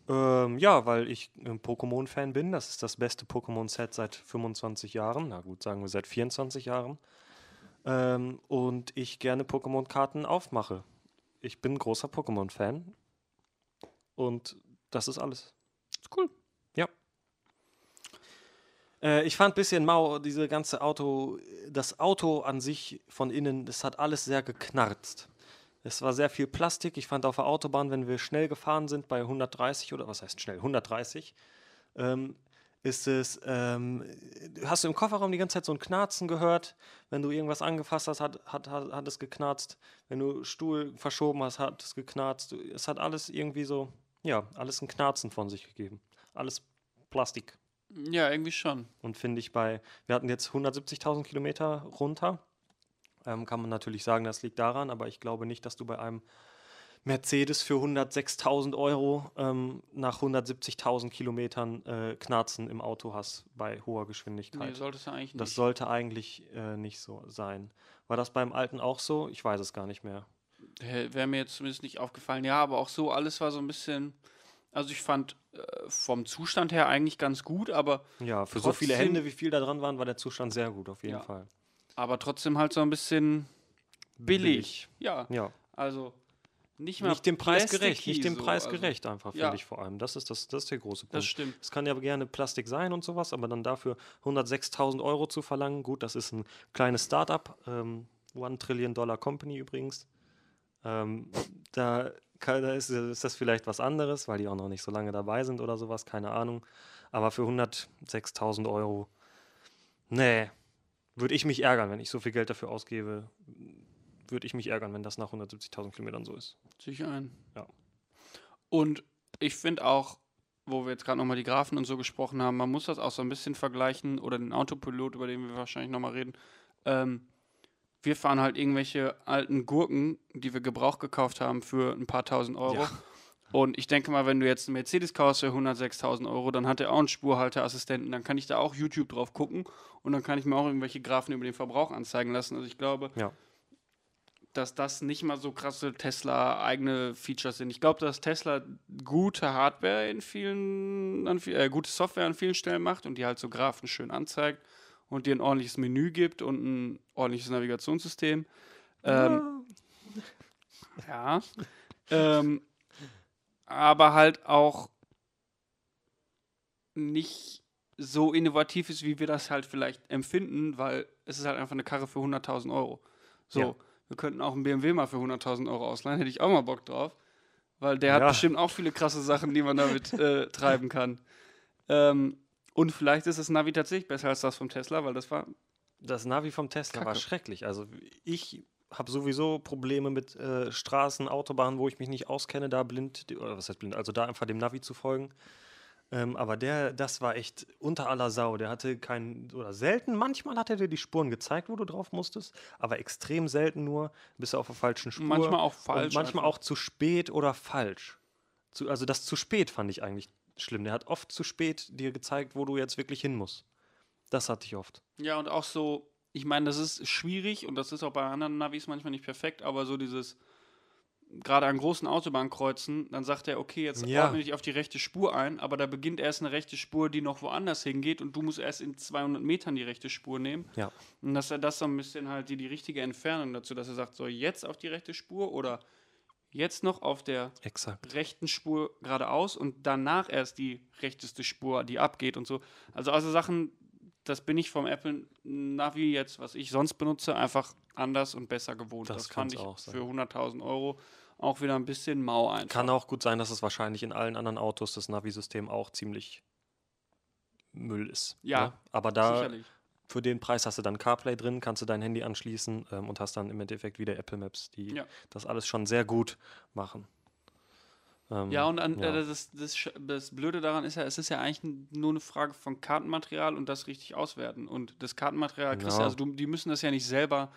Ähm, ja, weil ich ein Pokémon-Fan bin. Das ist das beste Pokémon-Set seit 25 Jahren. Na gut, sagen wir seit 24 Jahren. Ähm, und ich gerne Pokémon-Karten aufmache. Ich bin großer Pokémon-Fan. Und das ist alles. Ist cool. Äh, ich fand ein bisschen mau, diese ganze Auto, das Auto an sich von innen, das hat alles sehr geknarzt. Es war sehr viel Plastik. Ich fand auf der Autobahn, wenn wir schnell gefahren sind, bei 130 oder was heißt schnell, 130, ähm, ist es, ähm, hast du im Kofferraum die ganze Zeit so ein Knarzen gehört. Wenn du irgendwas angefasst hast, hat, hat, hat, hat es geknarzt. Wenn du Stuhl verschoben hast, hat es geknarzt. Es hat alles irgendwie so, ja, alles ein Knarzen von sich gegeben. Alles Plastik. Ja, irgendwie schon. Und finde ich bei, wir hatten jetzt 170.000 Kilometer runter. Ähm, kann man natürlich sagen, das liegt daran, aber ich glaube nicht, dass du bei einem Mercedes für 106.000 Euro ähm, nach 170.000 Kilometern äh, Knarzen im Auto hast bei hoher Nee, Geschwindigkeit. sollte es ja eigentlich das nicht. sollte eigentlich äh, nicht so sein. War das beim alten auch so? Ich weiß es gar nicht mehr. Wäre mir jetzt zumindest nicht aufgefallen. Ja, aber auch so, alles war so ein bisschen. Also ich fand äh, vom Zustand her eigentlich ganz gut, aber, Ja, für so viele Trotzdem- Hände, wie viel da dran waren, war der Zustand sehr gut, auf jeden Ja. Fall. aber trotzdem halt so ein bisschen billig. Ja, Ja. also nicht mal Nicht dem Preis gerecht, nicht dem so, Preis also, gerecht einfach, ja. finde ich vor allem. Das ist, das, das ist der große Punkt. Das stimmt. Es kann ja gerne Plastik sein und sowas, aber dann dafür 106.000 Euro zu verlangen, gut, das ist ein kleines Startup, ähm, One Trillion Dollar Company übrigens. Ähm, da kann, da ist, ist das vielleicht was anderes, weil die auch noch nicht so lange dabei sind oder sowas, keine Ahnung. Aber für 106.000 Euro, nee, würde ich mich ärgern, wenn ich so viel Geld dafür ausgebe. Würde ich mich ärgern, wenn das nach 170.000 Kilometern so ist. Sicher ein. Ja. Und ich finde auch, wo wir jetzt gerade nochmal die Graphen und so gesprochen haben, man muss das auch so ein bisschen vergleichen oder den Autopilot, über den wir wahrscheinlich nochmal reden. Ähm, wir fahren halt irgendwelche alten Gurken, die wir Gebrauch gekauft haben für ein paar tausend Euro. Ja. Und ich denke mal, wenn du jetzt einen Mercedes kaufst für 106.000 Euro, dann hat er auch einen Spurhalteassistenten, dann kann ich da auch YouTube drauf gucken und dann kann ich mir auch irgendwelche Graphen über den Verbrauch anzeigen lassen. Also ich glaube, Ja. dass das nicht mal so krasse Tesla-eigene Features sind. Ich glaube, dass Tesla gute Hardware in vielen, an, äh, gute Software an vielen Stellen macht und die halt so Graphen schön anzeigt und dir ein ordentliches Menü gibt und ein ordentliches Navigationssystem. Ähm, ja. ähm, aber halt auch nicht so innovativ ist, wie wir das halt vielleicht empfinden, weil es ist halt einfach eine Karre für 100.000 Euro. So, Ja. wir könnten auch einen BMW mal für 100.000 Euro ausleihen, hätte ich auch mal Bock drauf, weil der hat Ja. bestimmt auch viele krasse Sachen, die man damit äh, treiben kann. Ähm, und vielleicht ist das Navi tatsächlich besser als das vom Tesla, weil das war Das Navi vom Tesla war Kacke. schrecklich. Also ich habe sowieso Probleme mit äh, Straßen, Autobahnen, wo ich mich nicht auskenne, da blind, oder was heißt blind, also da einfach dem Navi zu folgen. Ähm, aber der, das war echt unter aller Sau. Der hatte keinen, oder selten, manchmal hat er dir die Spuren gezeigt, wo du drauf musstest, aber extrem selten nur, bist du auf der falschen Spur. manchmal auch Und falsch. manchmal einfach. auch zu spät oder falsch. Zu, also das zu spät fand ich eigentlich schlimm. Der hat oft zu spät dir gezeigt, wo du jetzt wirklich hin musst. Das hatte ich oft. Ja, und auch so, ich meine, das ist schwierig und das ist auch bei anderen Navis manchmal nicht perfekt, aber so dieses, gerade an großen Autobahnkreuzen, dann sagt er, okay, jetzt Ja. ordne dich auf die rechte Spur ein, aber da beginnt erst eine rechte Spur, die noch woanders hingeht und du musst erst in 200 Metern die rechte Spur nehmen. Ja. Und dass er das so ein bisschen halt die, die richtige Entfernung dazu, dass er sagt, so jetzt auf die rechte Spur oder jetzt noch auf der Exakt. rechten Spur geradeaus und danach erst die rechteste Spur, die abgeht und so. Also also Sachen, das bin ich vom Apple Navi jetzt, was ich sonst benutze, einfach anders und besser gewohnt. Das Das, fand ich kann's auch sein. für 100.000 Euro auch wieder ein bisschen mau einfach. Kann auch gut sein, dass es wahrscheinlich in allen anderen Autos das Navi-System auch ziemlich Müll ist. Ja, ne? Aber da Sicherlich. Für den Preis hast du dann CarPlay drin, kannst du dein Handy anschließen ähm, und hast dann im Endeffekt wieder Apple Maps, die Ja. das alles schon sehr gut machen. Ähm, Ja, und an, ja. Äh, das, das, das Blöde daran ist ja, es ist ja eigentlich nur eine Frage von Kartenmaterial und das richtig auswerten. Und das Kartenmaterial, kriegst Ja. also du, die müssen das ja nicht selber,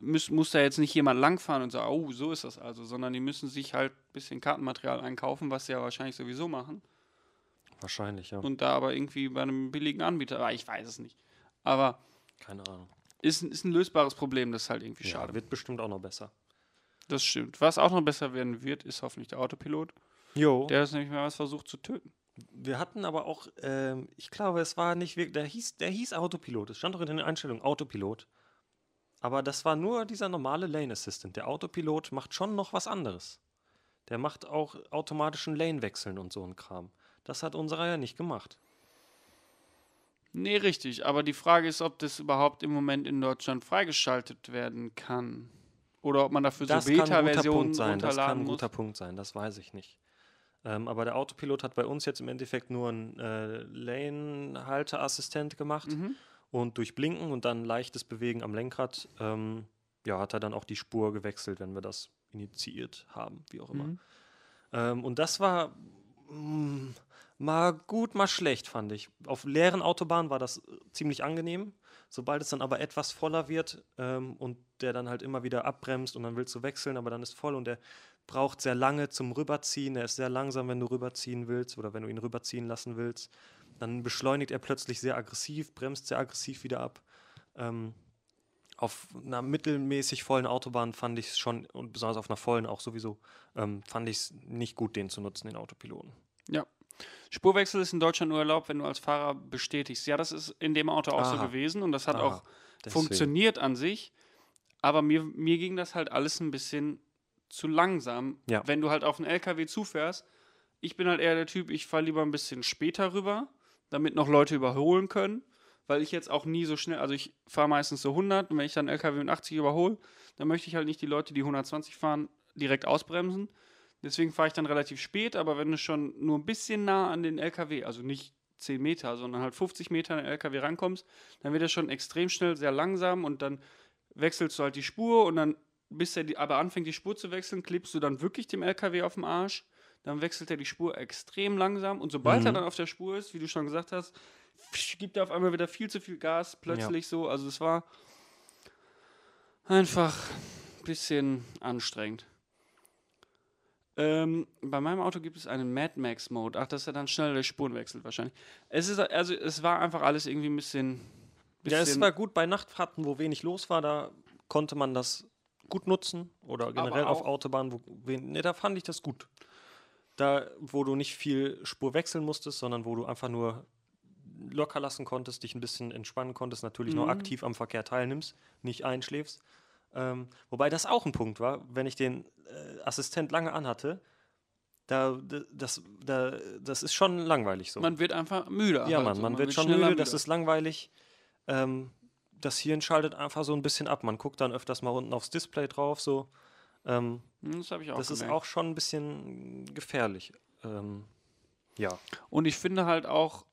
muss, muss da jetzt nicht jemand langfahren und sagen, oh, so ist das also, sondern die müssen sich halt ein bisschen Kartenmaterial einkaufen, was sie ja wahrscheinlich sowieso machen. Wahrscheinlich, ja. Und da aber irgendwie bei einem billigen Anbieter, aber ich weiß es nicht. Aber Keine Ahnung. ist, ein- ist ein lösbares Problem, das ist halt irgendwie Ja, schade. wird bestimmt auch noch besser. Das stimmt. Was auch noch besser werden wird, ist hoffentlich der Autopilot. Jo. Der ist nämlich mal was versucht zu töten. Wir hatten aber auch, ähm, ich glaube, es war nicht wirklich, der hieß, der hieß Autopilot. Es stand doch in den Einstellungen Autopilot. Aber das war nur dieser normale Lane Assistant. Der Autopilot macht schon noch was anderes. Der macht auch automatischen Lane-Wechseln und so ein Kram. Das hat unserer ja nicht gemacht. Nee, richtig. Aber die Frage ist, ob das überhaupt im Moment in Deutschland freigeschaltet werden kann. Oder ob man dafür Das so Beta-Versionen Punkt sein. Das kann runterladen ein muss. guter Punkt sein. Das weiß ich nicht. Ähm, aber der Autopilot hat bei uns jetzt im Endeffekt nur einen äh, Lane-Halter-Assistent gemacht. Mhm. Und durch Blinken und dann leichtes Bewegen am Lenkrad, ähm, ja, hat er dann auch die Spur gewechselt, wenn wir das initiiert haben, wie auch immer. Mhm. Ähm, und das war mm, mal gut, mal schlecht, fand ich. Auf leeren Autobahnen war das äh, ziemlich angenehm. Sobald es dann aber etwas voller wird ähm, und der dann halt immer wieder abbremst und dann willst du wechseln, aber dann ist voll und der braucht sehr lange zum Rüberziehen. Er ist sehr langsam, wenn du rüberziehen willst oder wenn du ihn rüberziehen lassen willst. Dann beschleunigt er plötzlich sehr aggressiv, bremst sehr aggressiv wieder ab. Ähm, auf einer mittelmäßig vollen Autobahn fand ich es schon, und besonders auf einer vollen auch sowieso, ähm, fand ich es nicht gut, den zu nutzen, den Autopiloten. Spurwechsel ist in Deutschland nur erlaubt, wenn du als Fahrer bestätigst. Ja, das ist in dem Auto auch so Aha. gewesen und das hat Aha, auch deswegen. funktioniert an sich. Aber mir, mir ging das halt alles ein bisschen zu langsam, Ja. wenn du halt auf einen LKW zufährst. Ich bin halt eher der Typ, ich fahre lieber ein bisschen später rüber, damit noch Leute überholen können, weil ich jetzt auch nie so schnell, also ich fahre meistens so 100 und wenn ich dann LKW mit 80 überhole, dann möchte ich halt nicht die Leute, die 120 fahren, direkt ausbremsen. Deswegen fahre ich dann relativ spät, aber wenn du schon nur ein bisschen nah an den LKW, also nicht 10 Meter, sondern halt 50 Meter an den LKW rankommst, dann wird er schon extrem schnell sehr langsam und dann wechselst du halt die Spur und dann, bis er die, aber anfängt die Spur zu wechseln, klebst du dann wirklich dem LKW auf dem Arsch. Dann wechselt er die Spur extrem langsam und sobald er Mhm. dann auf der Spur ist, wie du schon gesagt hast, gibt er auf einmal wieder viel zu viel Gas, plötzlich so. Also es war einfach ein bisschen anstrengend. Ähm, bei meinem Auto gibt es einen Mad Max Mode. Ach, dass er dann schneller die Spuren wechselt wahrscheinlich. Es ist also es war einfach alles irgendwie ein bisschen. Ja, es bisschen- war gut bei Nachtfahrten, wo wenig los war, da konnte man das gut nutzen. Oder generell auf Autobahnen, wo ne, da fand ich das gut. Da, wo du nicht viel Spur wechseln musstest, sondern wo du einfach nur locker lassen konntest, dich ein bisschen entspannen konntest, natürlich nur Mhm. aktiv am Verkehr teilnimmst, nicht einschläfst. Ähm, wobei das auch ein Punkt war, wenn ich den äh, Assistent lange anhatte, da, das, da, das ist schon langweilig so. Man wird einfach müde. Ja, halt Mann, so. man, wird schon schneller müde, das ist langweilig. Ähm, das Hirn schaltet einfach so ein bisschen ab. Man guckt dann öfters mal unten aufs Display drauf. So. Ähm, Hm, Das habe ich auch das ist gemerkt. auch schon ein bisschen gefährlich. Ähm, ja. Und ich finde halt auch,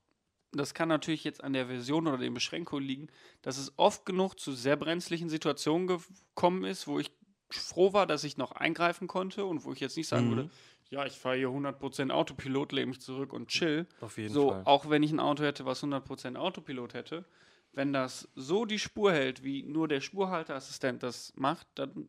das kann natürlich jetzt an der Version oder den Beschränkungen liegen, dass es oft genug zu sehr brenzlichen Situationen gekommen ist, wo ich froh war, dass ich noch eingreifen konnte und wo ich jetzt nicht sagen Mhm. würde, ja, ich fahre hier 100% Autopilot, lehne mich zurück und chill. Auf jeden so, Fall. auch wenn ich ein Auto hätte, was 100% Autopilot hätte, wenn das so die Spur hält, wie nur der Spurhalteassistent das macht, dann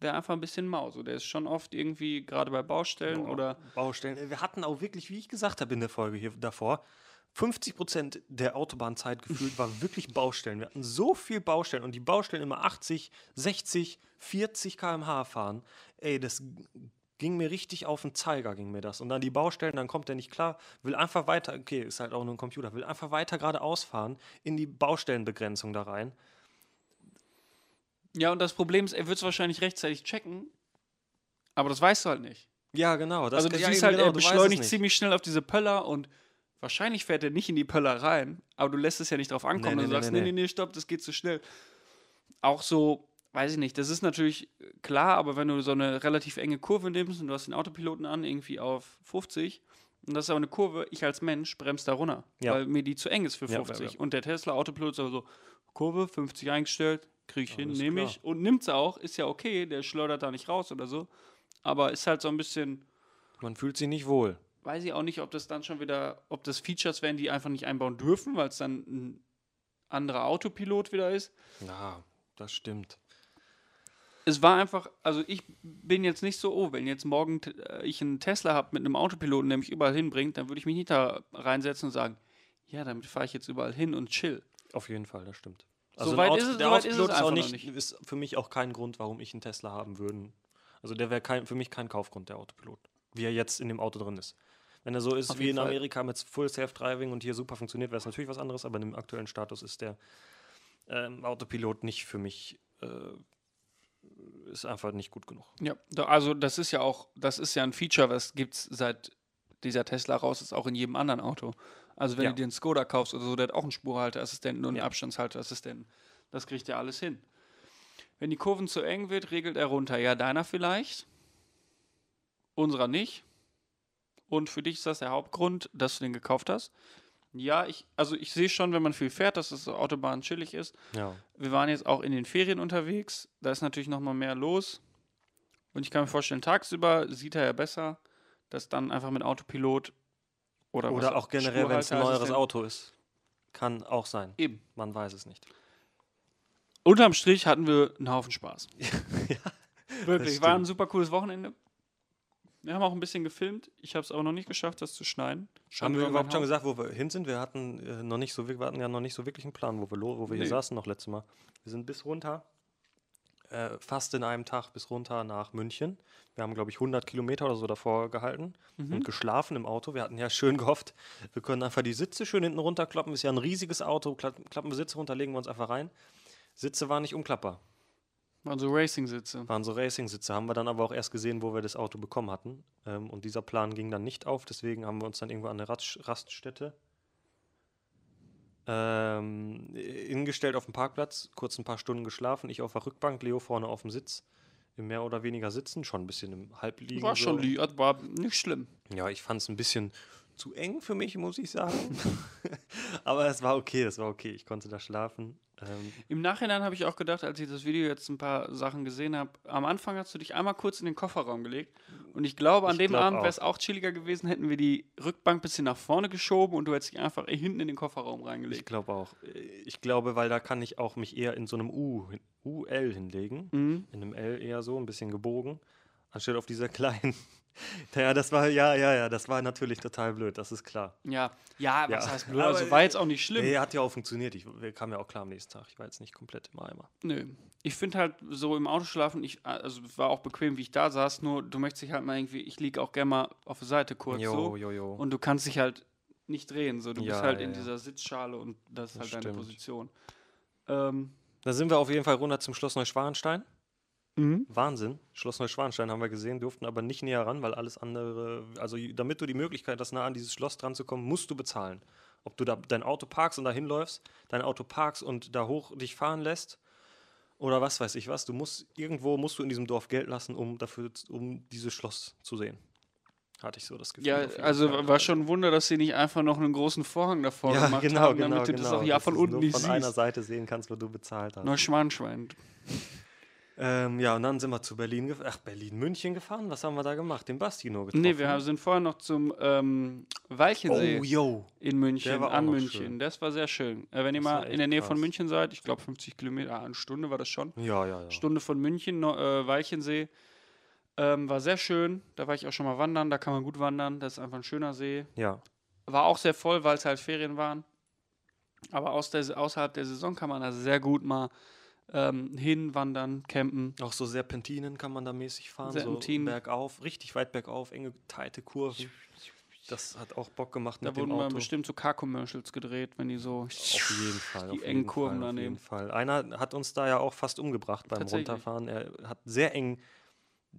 wäre einfach ein bisschen mau. So, der ist schon oft irgendwie, gerade bei Baustellen Boah, oder Baustellen. Wir hatten auch wirklich, wie ich gesagt habe in der Folge hier davor, 50 Prozent der Autobahnzeit gefühlt war wirklich Baustellen. Wir hatten so viel Baustellen und die Baustellen immer 80, 60, 40 km/h fahren. Ey, das ging mir richtig auf den Zeiger, ging mir das. Und dann die Baustellen, dann kommt er nicht klar, will einfach weiter, okay, ist halt auch nur ein Computer, will einfach weiter geradeaus fahren, in die Baustellenbegrenzung da rein. Ja, und das Problem ist, er wird es wahrscheinlich rechtzeitig checken, aber das weißt du halt nicht. Ja, genau. Das, also du ja, siehst halt, genau, er beschleunigt ziemlich schnell auf diese Pöller und wahrscheinlich fährt er nicht in die Pöller rein, aber du lässt es ja nicht drauf ankommen. Nee, und nee, du sagst, nee, nee, nee, stopp, das geht zu schnell. Auch so, weiß ich nicht, das ist natürlich klar, aber wenn du so eine relativ enge Kurve nimmst und du hast den Autopiloten an, irgendwie auf 50, und das ist aber eine Kurve, ich als Mensch bremse da runter, Ja. weil mir die zu eng ist für Ja, ja, 50. ja. Und der Tesla Autopilot ist aber so, Kurve, 50 eingestellt, krieg ich hin, nehme ich. Und nimmt sie auch, ist ja okay, der schleudert da nicht raus oder so. Aber ist halt so ein bisschen, Man fühlt sich nicht wohl. Weiß ich auch nicht, ob das dann schon wieder, ob das Features wären, die einfach nicht einbauen dürfen, weil es dann ein anderer Autopilot wieder ist. Ja, das stimmt. Es war einfach, also ich bin jetzt nicht so, oh, wenn jetzt morgen äh, ich einen Tesla habe mit einem Autopiloten, der mich überall hinbringt, dann würde ich mich nicht da reinsetzen und sagen, ja, damit fahre ich jetzt überall hin und chill. Auf jeden Fall, das stimmt. So ein weit Auto- ist es- der so weit ist Autopilot es auch nicht, nicht. ist für mich auch kein Grund, warum ich einen Tesla haben würde. Also der wäre für mich kein Kaufgrund, der Autopilot. Wie er jetzt in dem Auto drin ist. Wenn er so ist wie in Fall. Amerika mit Full Self-Driving und hier super funktioniert, wäre es natürlich was anderes, aber in dem aktuellen Status ist der ähm, Autopilot nicht für mich, äh, ist einfach nicht gut genug. Ja, also das ist ja auch, das ist ja ein Feature, was gibt es seit dieser Tesla raus ist, auch in jedem anderen Auto. Also wenn Ja. du dir einen Skoda kaufst oder so, der hat auch einen Spurhalteassistenten und einen Ja. Abstandshalteassistenten. Das kriegt er alles hin. Wenn die Kurven zu eng wird, regelt er runter. Ja, deiner vielleicht, unserer nicht. Und für dich ist das der Hauptgrund, dass du den gekauft hast. Ja, ich, also ich sehe schon, wenn man viel fährt, dass das Autobahn chillig ist. Ja. Wir waren jetzt auch in den Ferien unterwegs. Da ist natürlich noch mal mehr los. Und ich kann mir vorstellen, tagsüber sieht er ja besser, dass dann einfach mit Autopilot oder, was Oder auch generell, wenn es ein neueres Auto ist. Kann auch sein. Eben. Man weiß es nicht. Unterm Strich hatten wir einen Haufen Spaß. Wirklich, das war ein super cooles Wochenende. Wir haben auch ein bisschen gefilmt. Ich habe es aber noch nicht geschafft, das zu schneiden. Haben wir über überhaupt schon gesagt, wo wir hin sind? Wir hatten äh, noch nicht so, wir hatten ja noch nicht so wirklich einen Plan, wo wir, wo wir hier Nee. saßen noch letztes Mal. Wir sind bis runter, äh, fast in einem Tag bis runter nach München. Wir haben, glaube ich, 100 Kilometer oder so davor gehalten Mhm. und geschlafen im Auto. Wir hatten ja schön gehofft, wir können einfach die Sitze schön hinten runterklappen. Ist ja ein riesiges Auto, klappen, klappen wir Sitze runter, legen wir uns einfach rein. Sitze waren nicht umklappbar. Waren so Racing-Sitze. Waren so Racing-Sitze, haben wir dann aber auch erst gesehen, wo wir das Auto bekommen hatten. Ähm, und dieser Plan ging dann nicht auf, deswegen haben wir uns dann irgendwo an der Raststätte ähm, hingestellt auf dem Parkplatz, kurz ein paar Stunden geschlafen, ich auf der Rückbank, Leo vorne auf dem Sitz, im mehr oder weniger sitzen, schon ein bisschen im Halbliegen. War schon so. li war nicht schlimm. Ja, ich fand es ein bisschen zu eng für mich, muss ich sagen. aber es war okay, es war okay, ich konnte da schlafen. Ähm, Im Nachhinein habe ich auch gedacht, als ich das Video jetzt ein paar Sachen gesehen habe, am Anfang hast du dich einmal kurz in den Kofferraum gelegt. Und ich glaube, an Ich dem glaub Abend wäre es auch chilliger gewesen, hätten wir die Rückbank ein bisschen nach vorne geschoben und du hättest dich einfach hinten in den Kofferraum Ich reingelegt. glaube auch. Ich glaube, weil da kann ich auch mich eher in so einem U, UL hinlegen. Mhm. In einem L eher so, ein bisschen gebogen. Anstatt auf dieser kleinen. Naja, das war, ja, ja, ja, das war natürlich total blöd, das ist klar. Ja, ja, was Ja. heißt blöd? Aber, Also war jetzt auch nicht schlimm. Nee, hat ja auch funktioniert. Ich kamen ja auch klar am nächsten Tag. Ich war jetzt nicht komplett im Eimer. Nö. Ich finde halt so im Auto schlafen, ich, also es war auch bequem, wie ich da saß, nur du möchtest dich halt mal irgendwie, ich liege auch gerne mal auf der Seite kurz Jo, so jo, jo. und du kannst dich halt nicht drehen, so du bist Ja, halt ja, in ja. dieser Sitzschale und das ist Das halt deine stimmt. Position. Ähm, Da sind wir auf jeden Fall runter zum Schloss Neuschwanstein. Wahnsinn. Schloss Neuschwanstein haben wir gesehen, durften aber nicht näher ran, weil alles andere, also damit du die Möglichkeit hast, nah an dieses Schloss dran zu kommen, musst du bezahlen. Ob du da dein Auto parkst und da hinläufst, dein Auto parkst und da hoch dich fahren lässt oder was weiß ich was. Du musst, irgendwo musst du in diesem Dorf Geld lassen, um dafür, um dieses Schloss zu sehen. Hatte ich so das Gefühl. Ja, also Fall. war schon ein Wunder, dass sie nicht einfach noch einen großen Vorhang davor ja, gemacht genau, haben, genau, damit du genau. das auch ja von unten nur nicht von einer siehst. Seite sehen kannst, wo du bezahlt hast. Neuschwanstein. Ähm, ja, und dann sind wir zu Berlin gefahren. Ach, Berlin, München gefahren. Was haben wir da gemacht? Den Bastino getroffen. Nee, wir sind vorher noch zum ähm, Walchensee Oh, in München, war auch an München. schön. Das war sehr schön. Äh, wenn ihr Das mal war in der Nähe von krass. München seid, ich glaube 50 Kilometer, ah, eine Stunde war das schon. Ja, ja, ja. Stunde von München, äh, Walchensee. Ähm, war sehr schön. Da war ich auch schon mal wandern. Da kann man gut wandern. Das ist einfach ein schöner See. Ja, War auch sehr voll, weil es halt Ferien waren. Aber aus der, außerhalb der Saison kann man da sehr gut mal ähm, hinwandern, campen. auch so Serpentinen kann man da mäßig fahren. Serpentinen. So bergauf, richtig weit bergauf, enge, teite Kurven. Das hat auch Bock gemacht Da mit dem wurden Auto. bestimmt so Car-Commercials gedreht, wenn die so. Auf jeden Fall. Die auf engen Kurven Fall, auf daneben. jeden Fall. Einer hat uns da ja auch fast umgebracht beim. Runterfahren. Er hat sehr eng,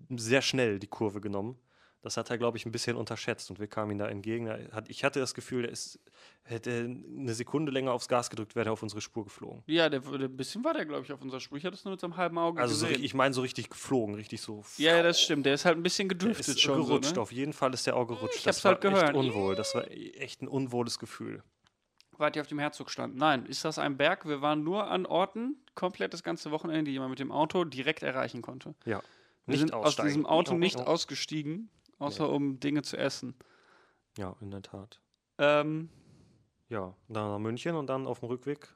sehr schnell die Kurve genommen. Das hat er, glaube ich, ein bisschen unterschätzt und wir kamen ihm da entgegen. Er ich hatte das Gefühl, der ist, hätte eine Sekunde länger aufs Gas gedrückt, wäre er auf unsere Spur geflogen. Ja, der, der ein bisschen war der, glaube ich, auf unserer Spur. Ich hatte es nur mit seinem halben Auge Also so, gesehen. ri- ich meine so richtig geflogen, richtig so. ja, ja, das stimmt. Der ist halt ein bisschen Der gedriftet ist schon. gerutscht, so, ne? auf jeden Fall ist der auch gerutscht. Ich das hab's halt war gehört. echt unwohl. Das war echt ein unwohles Gefühl. Wart ihr auf dem Herzog stand? Nein. Ist das ein Berg? Wir waren nur an Orten, komplett das ganze Wochenende, die jemand mit dem Auto direkt erreichen konnte. Ja. Wir sind aus diesem Auto nicht ausgestiegen, außer um Dinge zu essen. Ja, in der Tat. Ähm, Ja, dann nach München und dann auf dem Rückweg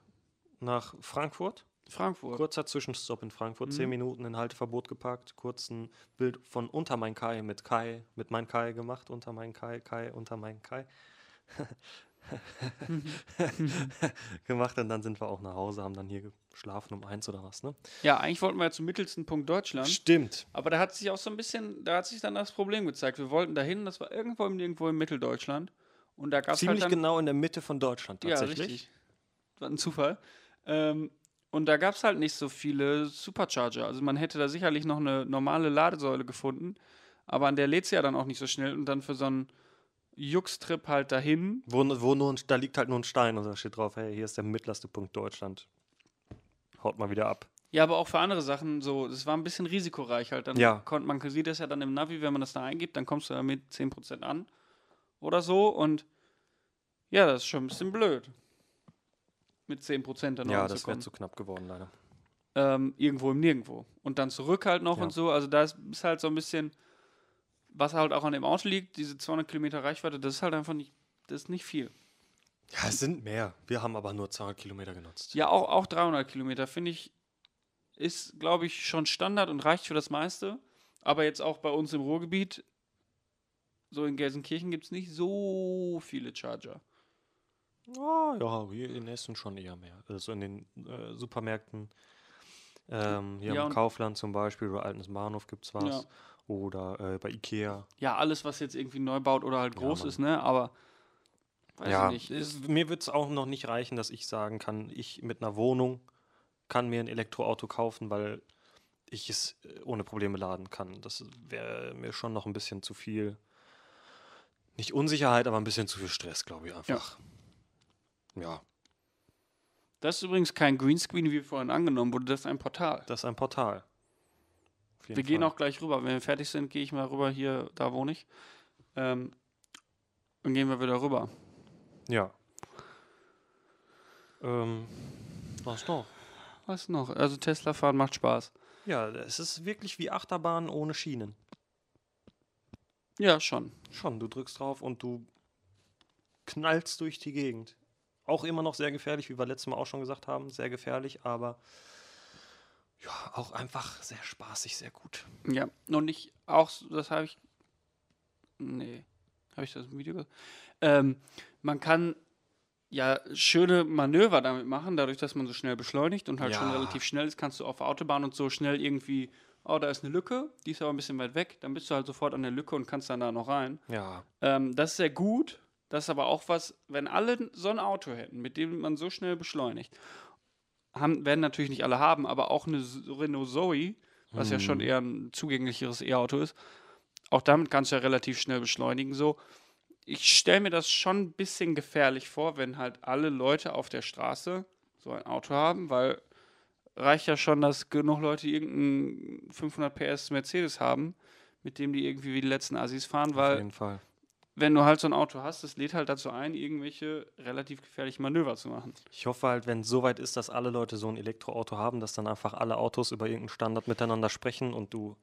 nach Frankfurt. Frankfurt. Kurzer Zwischenstopp in Frankfurt, zehn Mhm. Minuten in Halteverbot geparkt, kurz ein Bild von unter mein Kai mit Kai, mit mein Kai gemacht, unter mein Kai, Kai, unter mein Kai. gemacht und dann sind wir auch nach Hause, haben dann hier geschlafen um eins oder was, ne? Ja, eigentlich wollten wir ja zum mittelsten Punkt Deutschland. Stimmt. Aber da hat sich auch so ein bisschen, da hat sich dann das Problem gezeigt. Wir wollten dahin, das war irgendwo im, irgendwo im Mitteldeutschland. Und da gab es halt Ziemlich dann, genau in der Mitte von Deutschland Ja, tatsächlich. richtig. War ein Zufall. Ähm, und da gab es halt nicht so viele Supercharger. Also man hätte da sicherlich noch eine normale Ladesäule gefunden, aber an der lädt sie ja dann auch nicht so schnell. Und dann für so einen Jux-Trip halt dahin. Wo, wo nur ein, da liegt halt nur ein Stein und da steht drauf, hey, hier ist der mittlerste Punkt Deutschland. Haut mal wieder ab. Ja, aber auch für andere Sachen so, das war ein bisschen risikoreich halt. Dann Ja. konnte man sieht das ja dann im Navi, wenn man das da eingibt, dann kommst du damit 10% an oder so und ja, das ist schon ein bisschen blöd. Mit 10% dann Ja, das wäre zu knapp geworden, leider. ähm, irgendwo im Nirgendwo. Und dann zurück halt noch Ja. und so. Also da ist, ist halt so ein bisschen, was halt auch an dem Auto liegt, diese 200 Kilometer Reichweite, das ist halt einfach nicht, das ist nicht viel. Ja, es sind mehr. Wir haben aber nur 200 Kilometer genutzt. Ja, auch, auch 300 Kilometer, finde ich, ist, glaube ich, schon Standard und reicht für das meiste. Aber jetzt auch bei uns im Ruhrgebiet, so in Gelsenkirchen gibt es nicht so viele Charger. Oh, ja, hier in Essen schon eher mehr. Also in den äh, Supermärkten, ähm, hier Ja, im Kaufland zum Beispiel oder Altenes Bahnhof gibt es was. Ja. Oder äh, bei Ikea. Ja, alles, was jetzt irgendwie neu baut oder halt Ja, groß Mann. ist, ne? Aber weiß ja, ich nicht. es, mir wird es auch noch nicht reichen, dass ich sagen kann, ich mit einer Wohnung kann mir ein Elektroauto kaufen, weil ich es äh, ohne Probleme laden kann. Das wäre mir schon noch ein bisschen zu viel. Nicht Unsicherheit, aber ein bisschen zu viel Stress, glaube ich einfach. Ja, Das ist übrigens kein Greenscreen, wie vorhin angenommen wurde, das ist ein Portal. das ist ein Portal. Wir gehen Fall. auch gleich rüber. Wenn wir fertig sind, gehe ich mal rüber hier, da wohne ich. Ähm, dann gehen wir wieder rüber. Ja. Ähm, was noch? Was noch? Also Tesla fahren macht Spaß. Ja, es ist wirklich wie Achterbahn ohne Schienen. Ja, schon. Schon, du drückst drauf und du knallst durch die Gegend. Auch immer noch sehr gefährlich, wie wir letztes Mal auch schon gesagt haben. Sehr gefährlich, aber ja, auch einfach sehr spaßig, sehr gut. Ja. Und ich auch, das habe ich. Nee. Habe ich das im Video? Ähm, man kann ja schöne Manöver damit machen, dadurch, dass man so schnell beschleunigt und halt schon Ja. relativ schnell ist, kannst du auf der Autobahn und so schnell irgendwie, oh, da ist eine Lücke, die ist aber ein bisschen weit weg, dann bist du halt sofort an der Lücke und kannst dann da noch rein. Ja, Ähm, das ist sehr gut. Das ist aber auch was, wenn alle so ein Auto hätten, mit dem man so schnell beschleunigt, haben, werden natürlich nicht alle haben, aber auch eine Renault Zoe, was ja schon eher ein zugänglicheres E-Auto ist, auch damit kannst du ja relativ schnell beschleunigen. So, ich stelle mir das schon ein bisschen gefährlich vor, wenn halt alle Leute auf der Straße so ein Auto haben, weil reicht ja schon, dass genug Leute irgendeinen 500 PS Mercedes haben, mit dem die irgendwie wie die letzten Assis fahren, auf weil jeden Fall. Wenn du halt so ein Auto hast, das lädt halt dazu ein, irgendwelche relativ gefährlichen Manöver zu machen. Ich hoffe halt, wenn es so weit ist, dass alle Leute so ein Elektroauto haben, dass dann einfach alle Autos über irgendeinen Standard miteinander sprechen und du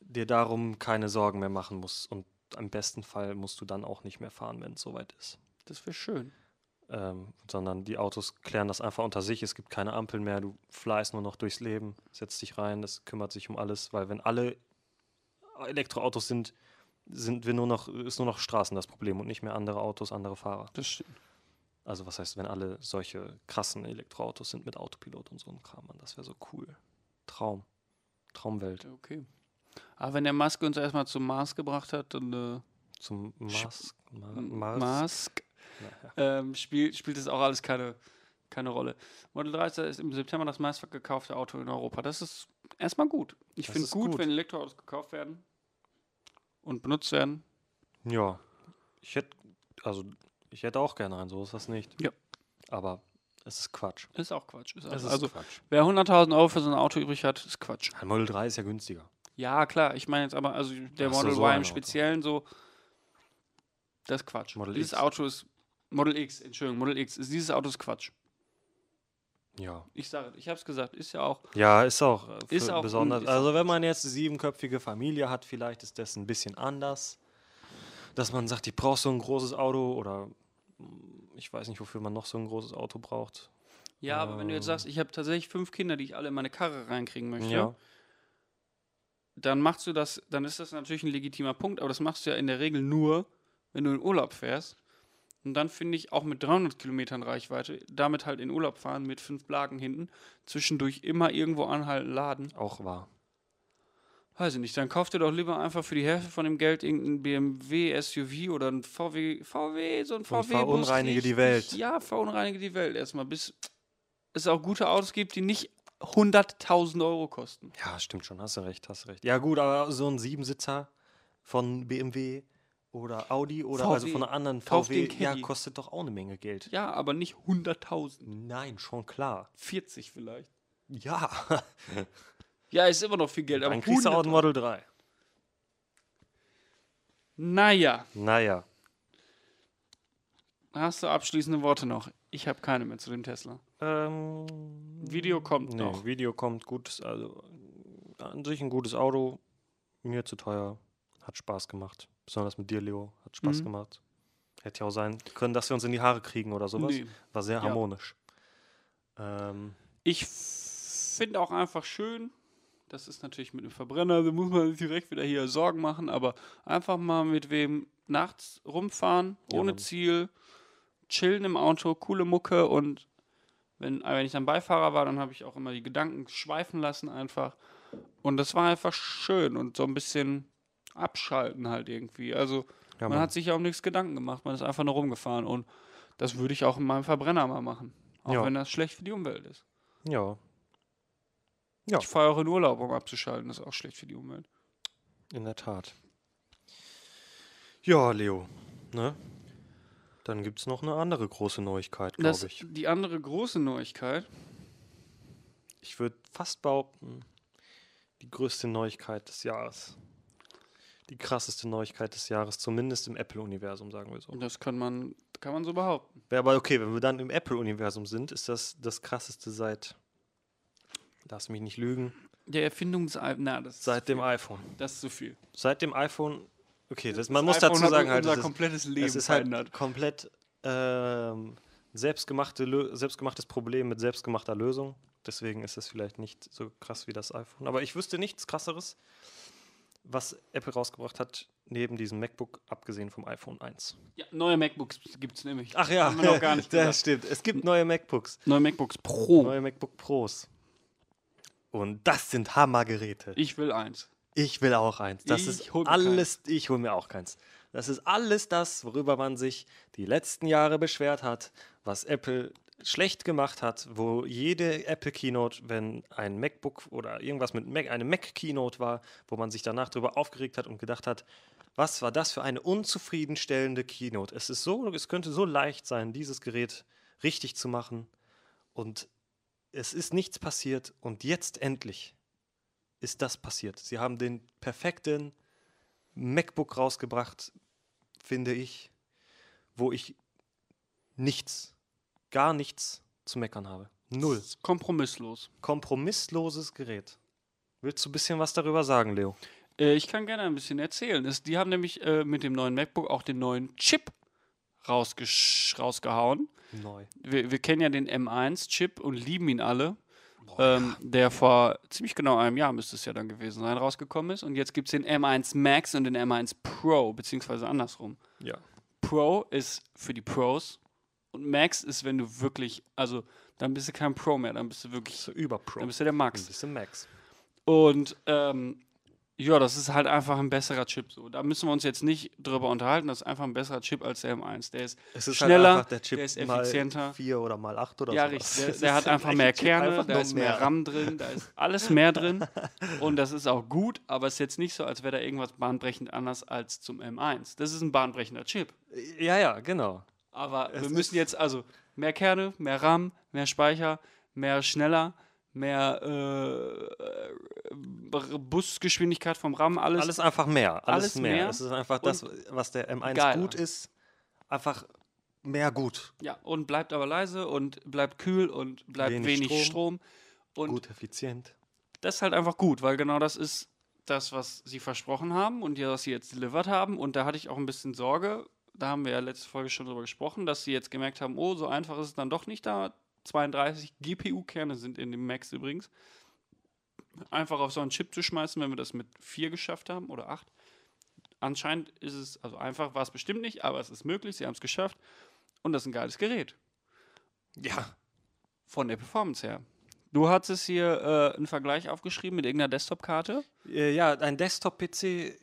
dir darum keine Sorgen mehr machen musst. Und im besten Fall musst du dann auch nicht mehr fahren, wenn es soweit ist. Das wäre schön. ähm, sondern die Autos klären das einfach unter sich. Es gibt keine Ampeln mehr, du flyst nur noch durchs Leben, setzt dich rein, das kümmert sich um alles, weil wenn alle Elektroautos sind, sind wir nur noch, ist nur noch Straßen das Problem und nicht mehr andere Autos, andere Fahrer. Das stimmt. Also was heißt, wenn alle solche krassen Elektroautos sind mit Autopilot und so ein Kram, das wäre so cool. Traum. Traumwelt. Okay. Aber wenn der Musk uns erstmal zum Mars gebracht hat, dann äh, Zum Mars. Ma Mars. Musk, Naja. ähm, spielt, spielt das auch alles keine, keine Rolle. Model 3 ist im September das meistverkaufte Auto in Europa. Das ist erstmal gut. Ich finde ist gut, gut. wenn Elektroautos gekauft werden. Und benutzt werden. Ja. Ich hätte, also, ich hätte auch gerne einen, so ist das nicht. Ja. Aber es ist Quatsch. Ist auch Quatsch. Ist auch, ist also, Quatsch. wer 100.000 Euro für so ein Auto übrig hat, ist Quatsch. Ein Model 3 ist ja günstiger. Ja, klar. Ich meine jetzt aber, also der Ach Model so Y im Auto. Speziellen so, das ist Quatsch. Model dieses X. Auto ist, Model X, Entschuldigung, Model X, ist, dieses Auto ist Quatsch. Ja. Ich sage, ich habe es gesagt, ist ja auch, Ja, ist auch, äh, Ist auch- besonders. ist also wenn man jetzt eine siebenköpfige Familie hat, vielleicht ist das ein bisschen anders. Dass man sagt, ich brauche so ein großes Auto oder mm, ich weiß nicht, wofür man noch so ein großes Auto braucht. ja, aber wenn du jetzt Ähm. sagst, ich habe tatsächlich fünf Kinder, die ich alle in meine Karre reinkriegen möchte, Ja. dann machst du das, dann ist das natürlich ein legitimer Punkt, aber das machst du ja in der Regel nur, wenn du in Urlaub fährst. Und dann finde ich auch mit 300 Kilometern Reichweite, damit halt in Urlaub fahren mit fünf Blagen hinten, zwischendurch immer irgendwo anhalten, laden. Auch wahr. Weiß ich nicht, dann kauf dir doch lieber einfach für die Hälfte von dem Geld irgendein BMW SUV oder ein VW, VW, so ein VW. Bus verunreinige die Welt. Ja, verunreinige die Welt erstmal, bis es auch gute Autos gibt, die nicht 100.000 Euro kosten. Ja, stimmt schon, hast du recht, hast du recht. Ja, gut, aber so ein Siebensitzer von BMW oder Audi oder also VW. von einer anderen Kauf VW, ja, kostet doch auch eine Menge Geld. Ja, aber nicht 100.000. Nein, schon klar. 40 vielleicht. Ja, Ja, ist immer noch viel Geld, aber dann kriegst du auch ein 100.000. Model 3. Naja, Naja, hast du abschließende Worte noch? Ich habe keine mehr zu dem Tesla. ähm, Video kommt nee, noch. Video kommt, gutes, also an sich ein gutes Auto, mir zu teuer, hat Spaß gemacht. Besonders mit dir, Leo, hat Spaß Mhm. gemacht. Hätte ja auch sein können, dass wir uns in die Haare kriegen oder sowas. Nee. War sehr Ja. harmonisch. Ähm, Ich finde auch einfach schön, das ist natürlich mit dem Verbrenner, da muss man sich direkt wieder hier Sorgen machen, aber einfach mal mit wem nachts rumfahren, Ja, ohne Mann. Ziel, chillen im Auto, coole Mucke und wenn, wenn ich dann Beifahrer war, dann habe ich auch immer die Gedanken schweifen lassen einfach. Und das war einfach schön und so ein bisschen abschalten halt irgendwie. Also ja, man hat sich ja um nichts Gedanken gemacht, man ist einfach nur rumgefahren und das würde ich auch in meinem Verbrenner mal machen. Auch Ja. wenn das schlecht für die Umwelt ist. ja, Ja. Ich fahre auch in Urlaub, um abzuschalten. Das ist auch schlecht für die Umwelt. in der Tat. Ja, Leo, ne? Dann gibt es noch eine andere große Neuigkeit, glaube ich. die andere große Neuigkeit, Ich würde fast behaupten, die größte Neuigkeit des Jahres. Die krasseste Neuigkeit des Jahres, zumindest im Apple-Universum, sagen wir so. das kann man, kann man so behaupten. Wäre aber okay, wenn wir dann im Apple-Universum sind, ist das das krasseste seit, lass mich nicht lügen, Der Erfindung des iPhones, das seit dem iPhone. Das ist zu viel. Seit dem iPhone, okay, das, Das man muss iPhone dazu sagen, halt, unser es ist, komplettes Leben es ist halt verändert. komplett ähm, selbstgemachte, selbstgemachtes Problem mit selbstgemachter Lösung. Deswegen ist es vielleicht nicht so krass wie das iPhone. Aber ich wüsste nichts krasseres, was Apple rausgebracht hat, neben diesem MacBook, abgesehen vom iPhone 1. Ja, neue MacBooks gibt es nämlich. Ach ja, Haben wir noch gar nicht das gesagt. stimmt. Es gibt neue MacBooks, Neue MacBooks Pro. neue MacBook Pros. Und das sind Hammergeräte. Ich will eins. Ich will auch eins. Das Ich ist alles, ich hole mir auch keins. Das ist alles das, worüber man sich die letzten Jahre beschwert hat, was Apple schlecht gemacht hat, wo jede Apple Keynote, wenn ein MacBook oder irgendwas mit Mac, eine Mac Keynote war, wo man sich danach darüber aufgeregt hat und gedacht hat, was war das für eine unzufriedenstellende Keynote? Es ist so, es könnte so leicht sein, dieses Gerät richtig zu machen und es ist nichts passiert und jetzt endlich ist das passiert. Sie haben den perfekten MacBook rausgebracht, finde ich, wo ich nichts, gar nichts zu meckern habe. Null. Kompromisslos. Kompromissloses Gerät. Willst du ein bisschen was darüber sagen, Leo? Äh, ich kann gerne ein bisschen erzählen. Es, die haben nämlich äh, mit dem neuen MacBook auch den neuen Chip rausgehauen. Neu. Wir, wir kennen ja den M1-Chip und lieben ihn alle. ähm, Der vor ziemlich genau einem Jahr müsste es ja dann gewesen sein, rausgekommen ist. Und jetzt gibt es den M1 Max und den M1 Pro, beziehungsweise andersrum. Ja. Pro ist für die Pros und Max ist, wenn du wirklich, also dann bist du kein Pro mehr, dann bist du wirklich, So über Pro. dann bist du der Max. bisschen Max. Und ähm, Ja, das ist halt einfach ein besserer Chip. So, da müssen wir uns jetzt nicht drüber unterhalten. Das ist einfach ein besserer Chip als der M1. Der ist Es ist schneller, halt der Chip der ist mal effizienter. vier oder mal acht oder ja, sowas. richtig. Der, der hat einfach mehr Chip, Kerne, einfach da ist mehr RAM drin, da ist alles mehr drin. Und das ist auch gut, aber es ist jetzt nicht so, als wäre da irgendwas bahnbrechend anders als zum M1. Das ist ein bahnbrechender Chip. Ja, ja, genau. Aber Es wir müssen jetzt also mehr Kerne, mehr RAM, mehr Speicher, mehr schneller, mehr äh, äh, Busgeschwindigkeit vom RAM, alles. Alles einfach mehr. Alles, Alles mehr. mehr Es ist einfach das, was der M1 geiler. gut ist, einfach mehr gut. ja, und bleibt aber leise und bleibt kühl und bleibt wenig, Wenig Strom. Und Gut, effizient. das ist halt einfach gut, weil genau das ist das, was sie versprochen haben und ja, was sie jetzt delivered haben. Und da hatte ich auch ein bisschen Sorge, da haben wir ja letzte Folge schon drüber gesprochen, dass sie jetzt gemerkt haben, oh, so einfach ist es dann doch nicht da. 32 GPU-Kerne sind in dem Max übrigens. Einfach auf so einen Chip zu schmeißen, wenn wir das mit 4 geschafft haben oder 8. Anscheinend ist es, also einfach war es bestimmt nicht, aber es ist möglich, sie haben es geschafft. Und das ist ein geiles Gerät. Ja. Von der Performance her. Du hattest hier äh, einen Vergleich aufgeschrieben mit irgendeiner Desktop-Karte. Äh, Ja, ein Desktop-PC,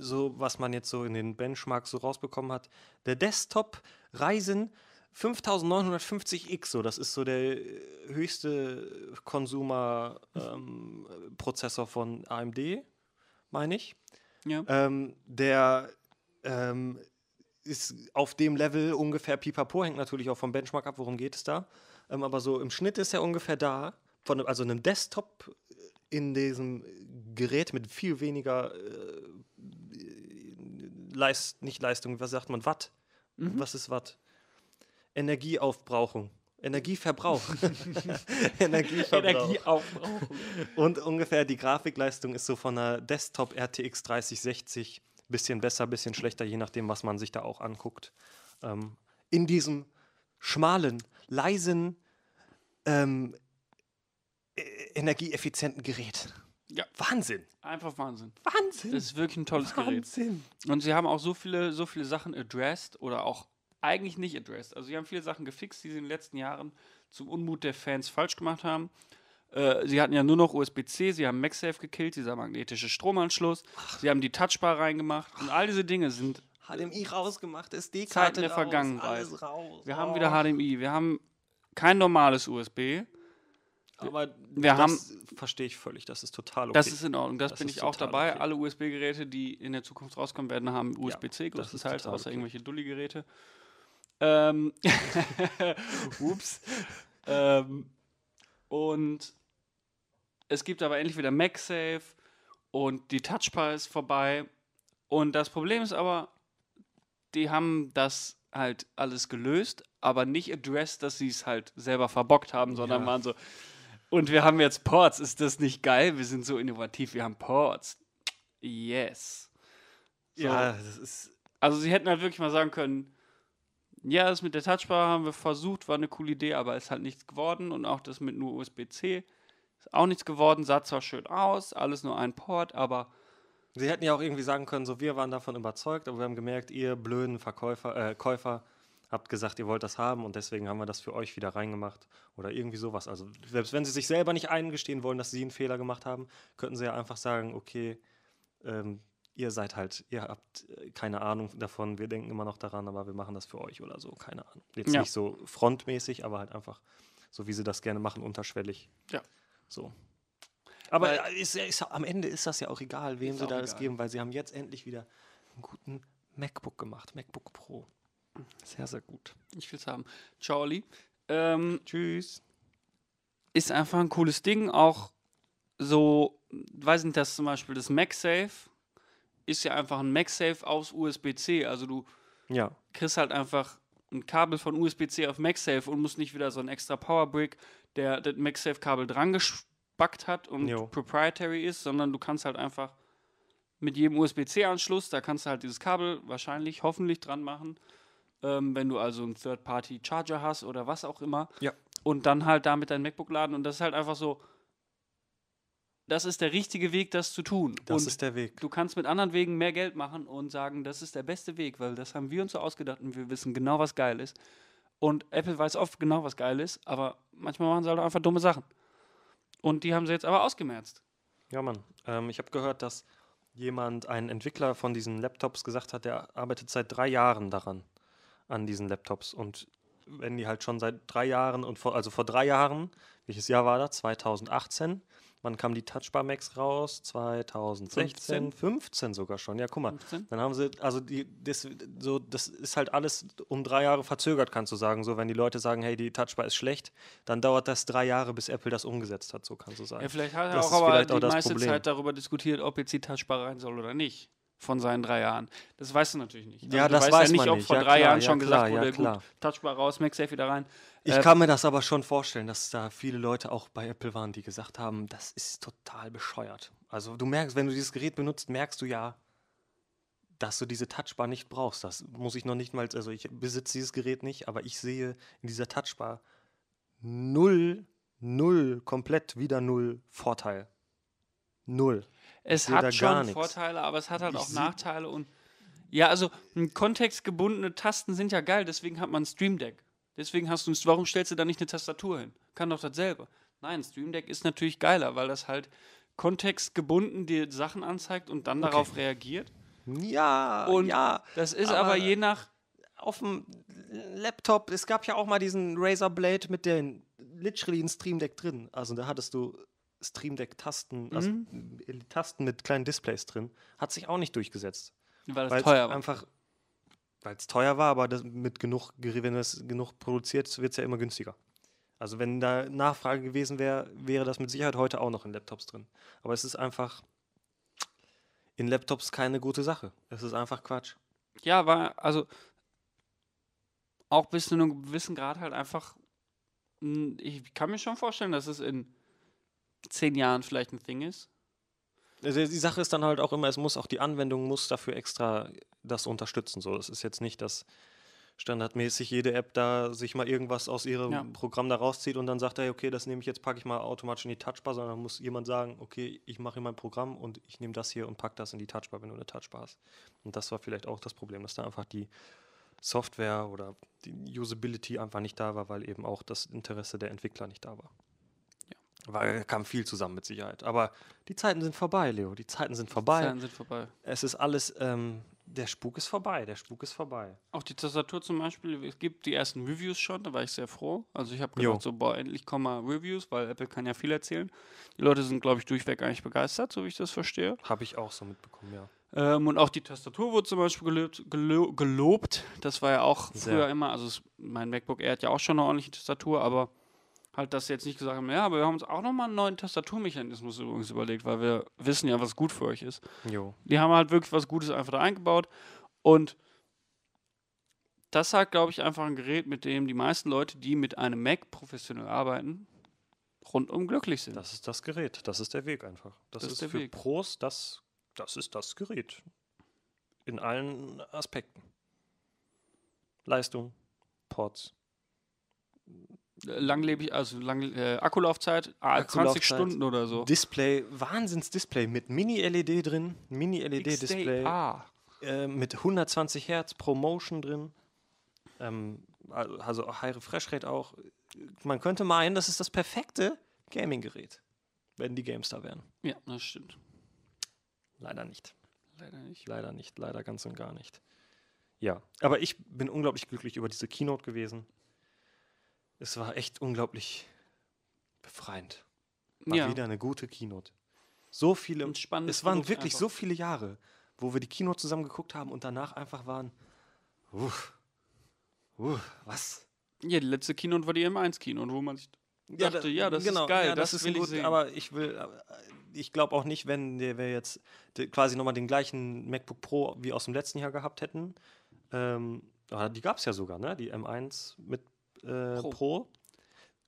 so, was man jetzt so in den Benchmarks so rausbekommen hat. Der Desktop Ryzen 5950X, so, das ist so der äh, höchste Consumer-Prozessor von AMD, meine ich. Ja. Ähm, der ähm, ist auf dem Level ungefähr pipapo, hängt natürlich auch vom Benchmark ab, worum geht es da. Ähm, aber so im Schnitt ist er ungefähr da, von, also einem Desktop in diesem Gerät mit viel weniger äh, Leist, nicht Leistung, was sagt man, Watt? Was ist Watt? Energieaufbrauchung. Energieverbrauch. Energieverbrauch. Energieaufbrauch. Und ungefähr die Grafikleistung ist so von einer Desktop RTX 3060 bisschen besser, bisschen schlechter, je nachdem, was man sich da auch anguckt. Ähm, in diesem schmalen, leisen, ähm, äh, energieeffizienten Gerät. Ja. Wahnsinn. Einfach Wahnsinn. Wahnsinn. Das ist wirklich ein tolles Gerät. Wahnsinn. Und sie haben auch so viele, so viele Sachen addressed oder auch eigentlich nicht addressed. Also sie haben viele Sachen gefixt, die sie in den letzten Jahren zum Unmut der Fans falsch gemacht haben. Äh, sie hatten ja nur noch USB-C, sie haben MagSafe gekillt, dieser magnetische Stromanschluss. Sie haben die Touchbar reingemacht und all diese Dinge sind HDMI rausgemacht, SD-Karte Zeiten der raus, Vergangenheit. alles raus. Wir haben Oh. wieder HDMI, wir haben kein normales USB. Aber wir das haben- verstehe ich völlig, das ist total okay. Das ist in Ordnung, das, Das bin ich auch dabei. okay. Alle USB-Geräte, die in der Zukunft rauskommen werden, haben USB-C, größtenteils, total außer okay. irgendwelche Dulli-Geräte. Ähm, ups. ähm, und es gibt aber endlich wieder MagSafe und die Touchbar ist vorbei. Und das Problem ist aber, die haben das halt alles gelöst, aber nicht addressed, dass sie es halt selber verbockt haben, sondern Ja. waren so, und wir haben jetzt Ports, ist das nicht geil? Wir sind so innovativ, wir haben Ports. Yes. So. Ja, das ist Also sie hätten halt wirklich mal sagen können, ja, das mit der Touchbar haben wir versucht, war eine coole Idee, aber ist halt nichts geworden. Und auch das mit nur USB-C ist auch nichts geworden. Sah zwar schön aus, alles nur ein Port, aber Sie hätten ja auch irgendwie sagen können, so wir waren davon überzeugt, aber wir haben gemerkt, ihr blöden Verkäufer, äh, Käufer habt gesagt, ihr wollt das haben und deswegen haben wir das für euch wieder reingemacht oder irgendwie sowas. Also selbst wenn sie sich selber nicht eingestehen wollen, dass sie einen Fehler gemacht haben, könnten sie ja einfach sagen, okay, ähm, ihr seid halt, ihr habt äh, keine Ahnung davon, wir denken immer noch daran, aber wir machen das für euch oder so, keine Ahnung. Jetzt Ja. nicht so frontmäßig, aber halt einfach so, wie sie das gerne machen, unterschwellig. Ja. So. Aber Weil- ist, ist, am Ende ist das ja auch egal, wem sie da das geben, weil sie haben jetzt endlich wieder einen guten MacBook gemacht, MacBook Pro. Sehr, sehr gut. ich will es haben. Charlie. Ähm, Tschüss. ist einfach ein cooles Ding. Auch so, weiß nicht, dass zum Beispiel das MagSafe ist ja einfach ein MagSafe aus USB-C. Also du Ja, kriegst halt einfach ein Kabel von USB-C auf MagSafe und musst nicht wieder so ein extra Powerbrick, der das MagSafe-Kabel dran gespackt hat und Jo. proprietary ist, sondern du kannst halt einfach mit jedem USB-C-Anschluss, da kannst du halt dieses Kabel wahrscheinlich, hoffentlich dran machen, ähm, wenn du also einen Third-Party-Charger hast oder was auch immer. Ja. Und dann halt damit dein MacBook laden und das ist halt einfach so, das ist der richtige Weg, das zu tun. das und ist der Weg. Du kannst mit anderen Wegen mehr Geld machen und sagen, das ist der beste Weg, weil das haben wir uns so ausgedacht und wir wissen genau, was geil ist. Und Apple weiß oft genau, was geil ist, aber manchmal machen sie halt einfach dumme Sachen. Und die haben sie jetzt aber ausgemerzt. Ja, Mann. Ähm, ich habe gehört, dass jemand, ein Entwickler von diesen Laptops gesagt hat, der arbeitet seit drei Jahren daran, an diesen Laptops. Und wenn die halt schon seit drei Jahren und vor, also vor drei Jahren, welches Jahr war das? 2018. Wann kam die Touchbar Max raus? 2016, 15, sogar schon. Ja, guck mal. 15? Dann haben sie, also die, das, so, das ist halt alles um drei Jahre verzögert, kannst du sagen. So, wenn die Leute sagen, hey, die Touchbar ist schlecht, dann dauert das drei Jahre, bis Apple das umgesetzt hat, so kannst du sagen. Ja, vielleicht hat er Das auch aber die meiste Problem. Zeit darüber diskutiert, ob jetzt die Touchbar rein soll oder nicht. Von seinen drei Jahren. Das weißt du natürlich nicht. Ja, du das weiß ja nicht, man ob nicht. vor Ja, drei klar, Jahren ja, schon klar, gesagt ja, wurde, klar. gut, Touchbar raus, MagSafe wieder rein. Ich Äh, kann mir das aber schon vorstellen, dass da viele Leute auch bei Apple waren, die gesagt haben, das ist total bescheuert. Also du merkst, wenn du dieses Gerät benutzt, merkst du ja, dass du diese Touchbar nicht brauchst. Das muss ich noch nicht mal, also ich besitze dieses Gerät nicht, aber ich sehe in dieser Touchbar null, null, komplett wieder null Vorteil. Null. Es hat schon. Vorteile, aber es hat halt Ich auch Nachteile und ja, also m, kontextgebundene Tasten sind ja geil, deswegen hat man ein Stream Deck. Deswegen hast du ein, warum stellst du da nicht eine Tastatur hin? Kann doch dasselbe. Nein, Stream Deck ist natürlich geiler, weil das halt kontextgebunden dir Sachen anzeigt und dann darauf reagiert. Ja, Und ja. Das ist aber- aber, je nach auf dem Laptop, es gab ja auch mal diesen Razer Blade mit den literally ein Stream Deck drin. Also da hattest du Stream Deck Tasten, also äh, Tasten mit kleinen Displays drin. Hat sich auch nicht durchgesetzt. weil das es teuer war. einfach, weil es teuer war, aber das mit genug, wenn es genug produziert, wird es ja immer günstiger. Also wenn da Nachfrage gewesen wäre, wäre das mit Sicherheit heute auch noch in Laptops drin. Aber es ist einfach in Laptops keine gute Sache. Es ist einfach Quatsch. Ja, war, also auch bis zu einem gewissen Grad halt einfach. mh, Ich kann mir schon vorstellen, dass es in zehn Jahren vielleicht ein Thing ist. Also die Sache ist dann halt auch immer, es muss auch die Anwendung muss dafür extra das unterstützen. So, das ist jetzt nicht, dass standardmäßig jede App da sich mal irgendwas aus ihrem Ja. Programm da rauszieht und dann sagt, hey, okay, das nehme ich jetzt, packe ich mal automatisch in die Touchbar, sondern muss jemand sagen, okay, ich mache hier mein Programm und ich nehme das hier und packe das in die Touchbar, wenn du eine Touchbar hast. Und das war vielleicht auch das Problem, dass da einfach die Software oder die Usability einfach nicht da war, weil eben auch das Interesse der Entwickler nicht da war. Weil kam viel zusammen mit Sicherheit. Aber die Zeiten sind vorbei, Leo. Die Zeiten sind vorbei. Zeiten sind vorbei. Es ist alles, ähm, der Spuk ist vorbei. Der Spuk ist vorbei. Auch die Tastatur zum Beispiel, es gibt die ersten Reviews schon, da war ich sehr froh. Also ich habe Jo. gedacht, so, boah, endlich kommen mal Reviews, weil Apple kann ja viel erzählen. Die Leute sind, glaube ich, durchweg eigentlich begeistert, so wie ich das verstehe. Habe ich auch so mitbekommen, ja. Ähm, und auch die Tastatur wurde zum Beispiel gelobt, gelo gelobt. Das war ja auch Sehr. früher immer, also es, mein MacBook Air hat ja auch schon eine ordentliche Tastatur, aber halt, dass sie jetzt nicht gesagt haben, ja, aber wir haben uns auch nochmal einen neuen Tastaturmechanismus übrigens überlegt, weil wir wissen ja, was gut für euch ist. Jo. Die haben halt wirklich was Gutes einfach da eingebaut. Und das halt, glaube ich, einfach ein Gerät, mit dem die meisten Leute, die mit einem Mac professionell arbeiten, rundum glücklich sind. Das ist das Gerät. Das ist der Weg einfach. Das, Das ist ist, der für Weg. Pros, das, das ist das Gerät. In allen Aspekten. Leistung, Ports. Langlebig, also lang, äh, Akkulaufzeit, ah, 20 Akkulaufzeit. Stunden oder so. Display, Wahnsinns-Display mit Mini-LED drin. Mini-LED-Display. Äh, mit 120 Hertz pro Motion drin. Ähm, al- also High Refresh Rate auch. Man könnte meinen, das ist das perfekte Gaming-Gerät, wenn die Games da wären. Ja, das stimmt. Leider nicht. Leider nicht. Leider nicht. Leider ganz und gar nicht. Ja, aber ich bin unglaublich glücklich über diese Keynote gewesen. Es war echt unglaublich befreiend. War Ja. wieder eine gute Keynote. So viele, es waren Produkt wirklich einfach. so viele Jahre, wo wir die Keynote zusammen geguckt haben und danach einfach waren, uff, uff, was? Ja, die letzte Keynote war die M1-Keynote, wo man sich dachte, ja, das ist geil, genau, ja, das, ist will ich gut, sehen. aber ich will, aber, äh, ich glaube auch nicht, wenn wir jetzt quasi nochmal den gleichen MacBook Pro wie aus dem letzten Jahr gehabt hätten. Ähm, die gab es ja sogar, ne? Die M1 mit äh, Pro. Pro.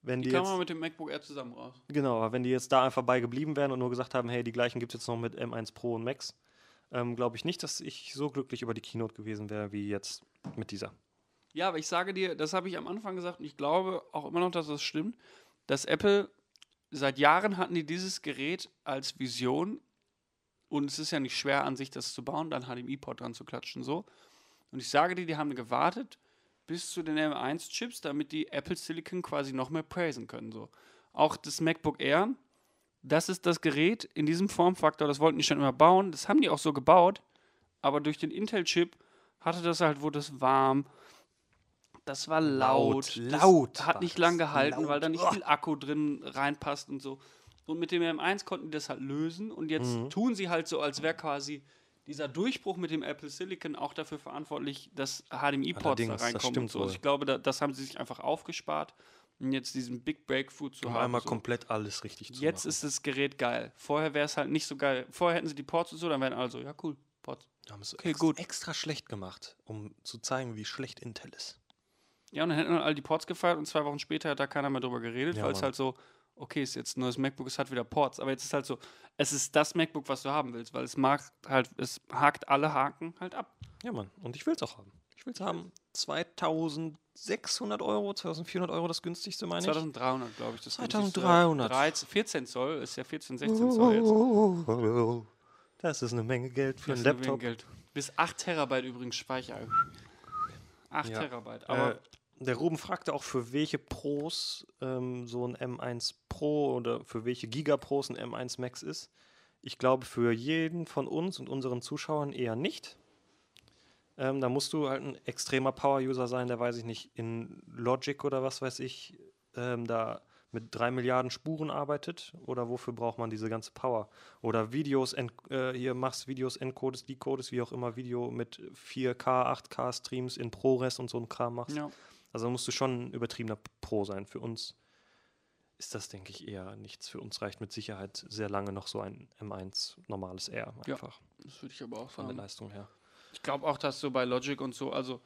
Wenn die die, kam jetzt, mit dem MacBook Air zusammen raus. genau, aber wenn die jetzt da einfach bei geblieben wären und nur gesagt haben, hey, die gleichen gibt es jetzt noch mit M1 Pro und Max, ähm, glaube ich nicht, dass ich so glücklich über die Keynote gewesen wäre wie jetzt mit dieser. Ja, aber ich sage dir, das habe ich am Anfang gesagt und ich glaube auch immer noch, dass das stimmt, dass Apple seit Jahren hatten die dieses Gerät als Vision und es ist ja nicht schwer an sich das zu bauen, dann HDMI-Port dran zu klatschen so. Und ich sage dir, die haben gewartet bis zu den M1-Chips, damit die Apple Silicon quasi noch mehr praisen können so. Auch das MacBook Air das ist das Gerät in diesem Formfaktor, das wollten die schon immer bauen, das haben die auch so gebaut, aber durch den Intel-Chip hatte das halt, wurde es warm, das war laut, Laut, das laut hat nicht lang gehalten, weil laut. da nicht viel Akku drin reinpasst und so. Und mit dem M1 konnten die das halt lösen und jetzt Mhm. tun sie halt so, als wäre quasi dieser Durchbruch mit dem Apple Silicon auch dafür verantwortlich, dass HDMI-Ports da reinkommen so. Also ich glaube, da, das haben sie sich einfach aufgespart, um jetzt diesen Big Breakthrough zu Um haben. einmal so. komplett alles richtig zu Jetzt machen. ist das Gerät geil. Vorher wäre es halt nicht so geil. Vorher hätten sie die Ports und so, dann wären alle so, ja cool, Ports. Haben es Okay, ex gut. extra schlecht gemacht, um zu zeigen, wie schlecht Intel ist. Ja, und dann hätten alle die Ports gefeiert und zwei Wochen später hat da keiner mehr drüber geredet, Ja, weil es halt so, okay, ist jetzt ein neues MacBook, es hat wieder Ports. Aber jetzt ist halt so, es ist das MacBook, was du haben willst, weil es mag halt, es hakt alle Haken halt ab. Ja, Mann. Und ich will es auch haben. Ich will es haben. 2600 Euro, 2400 Euro das günstigste, meine ich. 2300, glaube ich. Das 2300. 13, 14 Zoll, ist ja 14, 16 Zoll jetzt. Das ist eine Menge Geld für Das einen Laptop. Geld. Bis 8 Terabyte übrigens Speicher. 8 Ja. Terabyte. Aber äh, der Ruben fragte auch, für welche Pros ähm, so ein M1 Pro oder für welche Gigapros ein M1 Max ist. Ich glaube, für jeden von uns und unseren Zuschauern eher nicht. Ähm, da musst du halt ein extremer Power-User sein, der weiß ich nicht, in Logic oder was weiß ich, ähm, da mit drei Milliarden Spuren arbeitet. Oder wofür braucht man diese ganze Power? Oder Videos, äh, hier machst Videos, encodest, decodest, wie auch immer, Video mit 4K, 8K Streams in ProRes und so ein Kram machst. ja. Also musst du schon ein übertriebener Pro sein. Für uns ist das, denke ich, eher nichts. Für uns reicht mit Sicherheit sehr lange noch so ein M1 normales R Ja. einfach Das würde ich aber auch von der sagen. Leistung her. Ich glaube auch, dass so bei Logic und so, also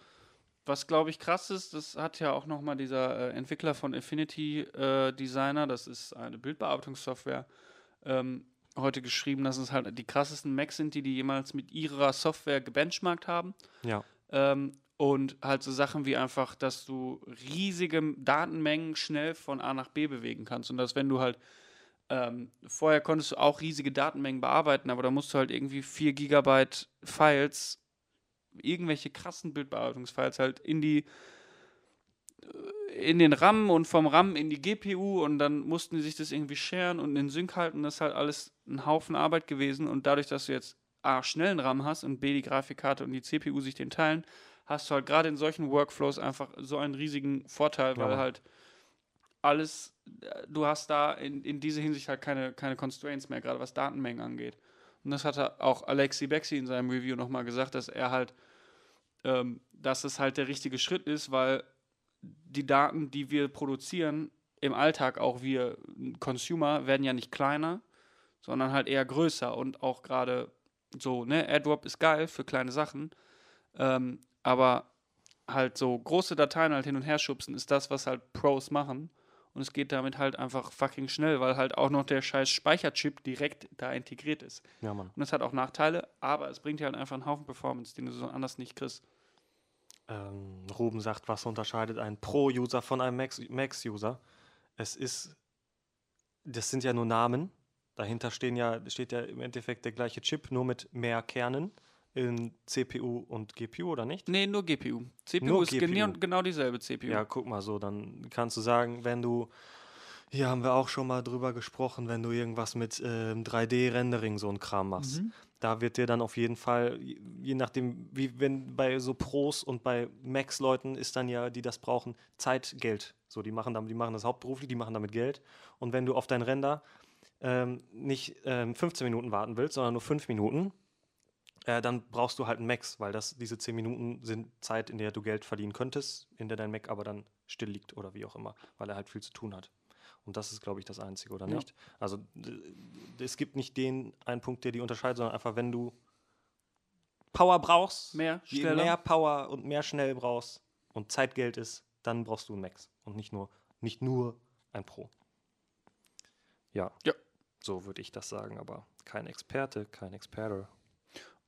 was glaube ich krass ist, das hat ja auch nochmal dieser äh, Entwickler von Affinity äh, Designer, das ist eine Bildbearbeitungssoftware, ähm, heute geschrieben, dass es halt die krassesten Macs sind, die die jemals mit ihrer Software gebenchmarkt haben. Ja, Ähm, und halt so Sachen wie einfach, dass du riesige Datenmengen schnell von A nach B bewegen kannst. Und dass wenn du halt, ähm, vorher konntest du auch riesige Datenmengen bearbeiten, aber da musst du halt irgendwie 4 Gigabyte Files, irgendwelche krassen Bildbearbeitungsfiles halt in die in den RAM und vom RAM in die GPU und dann mussten die sich das irgendwie sharen und in Sync halten. Das ist halt alles ein Haufen Arbeit gewesen und dadurch, dass du jetzt A, schnellen RAM hast und B, die Grafikkarte und die CPU sich den teilen, hast du halt gerade in solchen Workflows einfach so einen riesigen Vorteil, Ja, weil Mann. halt alles, äh, du hast da in, in dieser Hinsicht halt keine, keine Constraints mehr, gerade was Datenmengen angeht. Und das hat auch Alexi Bexi in seinem Review nochmal gesagt, dass er halt, ähm, dass es halt der richtige Schritt ist, weil die Daten, die wir produzieren, im Alltag auch wir Consumer, werden ja nicht kleiner, sondern halt eher größer und auch gerade so, ne, AirDrop ist geil für kleine Sachen, ähm, aber halt so große Dateien halt hin und her schubsen, ist das, was halt Pros machen. Und es geht damit halt einfach fucking schnell, weil halt auch noch der scheiß Speicherchip direkt da integriert ist. ja, Mann. Und es hat auch Nachteile, aber es bringt dir halt einfach einen Haufen Performance, den du so anders nicht kriegst. Ähm, Ruben sagt, was unterscheidet einen Pro-User von einem Max- Max-User? es ist, das sind ja nur Namen. Dahinter stehen ja, steht ja im Endeffekt der gleiche Chip, nur mit mehr Kernen in CPU und GPU, oder nicht? Nee, nur GPU. CPU Nur ist GPU. Genau, genau dieselbe CPU. Ja, guck mal so, dann kannst du sagen, wenn du, hier haben wir auch schon mal drüber gesprochen, wenn du irgendwas mit ähm, 3D-Rendering so ein Kram machst, Mhm. da wird dir dann auf jeden Fall, je je nachdem, wie wenn bei so Pros und bei Max-Leuten ist dann ja, die das brauchen, Zeit, Geld. So, die machen, damit, die machen das hauptberuflich, die machen damit Geld. Und wenn du auf dein Render ähm, nicht ähm, 15 Minuten warten willst, sondern nur 5 Minuten, äh, dann brauchst du halt einen Max, weil das, diese 10 Minuten sind Zeit, in der du Geld verdienen könntest, in der dein Mac aber dann still liegt oder wie auch immer, weil er halt viel zu tun hat. Und das ist, glaube ich, das Einzige, oder Ja. nicht? Also es gibt nicht den einen Punkt, der die unterscheidet, sondern einfach, wenn du Power brauchst, Mehr, schneller. mehr Power und mehr schnell brauchst und Zeitgeld ist, dann brauchst du einen Max und nicht nur, nicht nur ein Pro. Ja. Ja. So würde ich das sagen, aber kein Experte, kein Experte.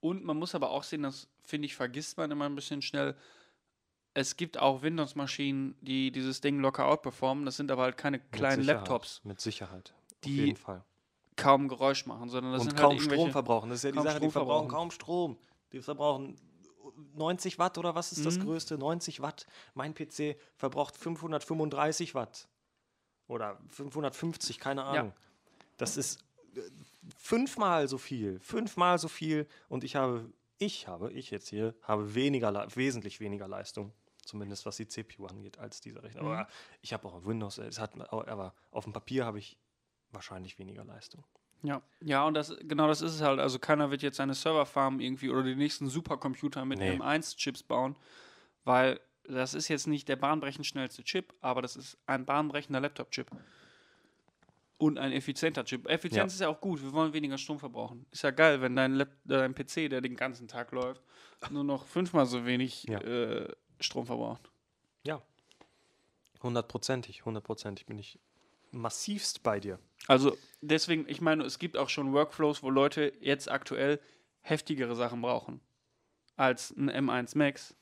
Und man muss aber auch sehen, das finde ich, vergisst man immer ein bisschen schnell. Es gibt auch Windows-Maschinen, die dieses Ding locker outperformen. Das sind aber halt keine Mit kleinen Sicherheit, Laptops, Mit Sicherheit. Die Auf jeden Fall. kaum Geräusch machen, sondern das und sind kaum halt Strom verbrauchen. Das ist ja die Sache, die Strom verbrauchen verbrauchen. kaum Strom. Die verbrauchen 90 Watt oder was ist das Mhm. größte? 90 Watt. Mein PC verbraucht 535 Watt. Oder 550, keine Ahnung. Das ist fünfmal so viel, fünfmal so viel und ich habe, ich habe, ich jetzt hier, habe weniger, wesentlich weniger Leistung, zumindest was die CPU angeht, als dieser Rechner. Mhm. Aber ich habe auch auf Windows, es hat, aber auf dem Papier habe ich wahrscheinlich weniger Leistung. Ja, ja, und das genau das ist es halt. Also keiner wird jetzt seine Serverfarm irgendwie oder die nächsten Supercomputer mit Nee. M1-Chips bauen, weil das ist jetzt nicht der bahnbrechend schnellste Chip, aber das ist ein bahnbrechender Laptop-Chip. Und ein effizienter Chip. Effizienz Ja. ist ja auch gut, wir wollen weniger Strom verbrauchen. Ist ja geil, wenn dein, Lap dein PC, der den ganzen Tag läuft, nur noch fünfmal so wenig Ja. äh, Strom verbraucht. Ja. Hundertprozentig, hundertprozentig bin ich massivst bei dir. Also deswegen, ich meine, es gibt auch schon Workflows, wo Leute jetzt aktuell heftigere Sachen brauchen als ein M1 Max.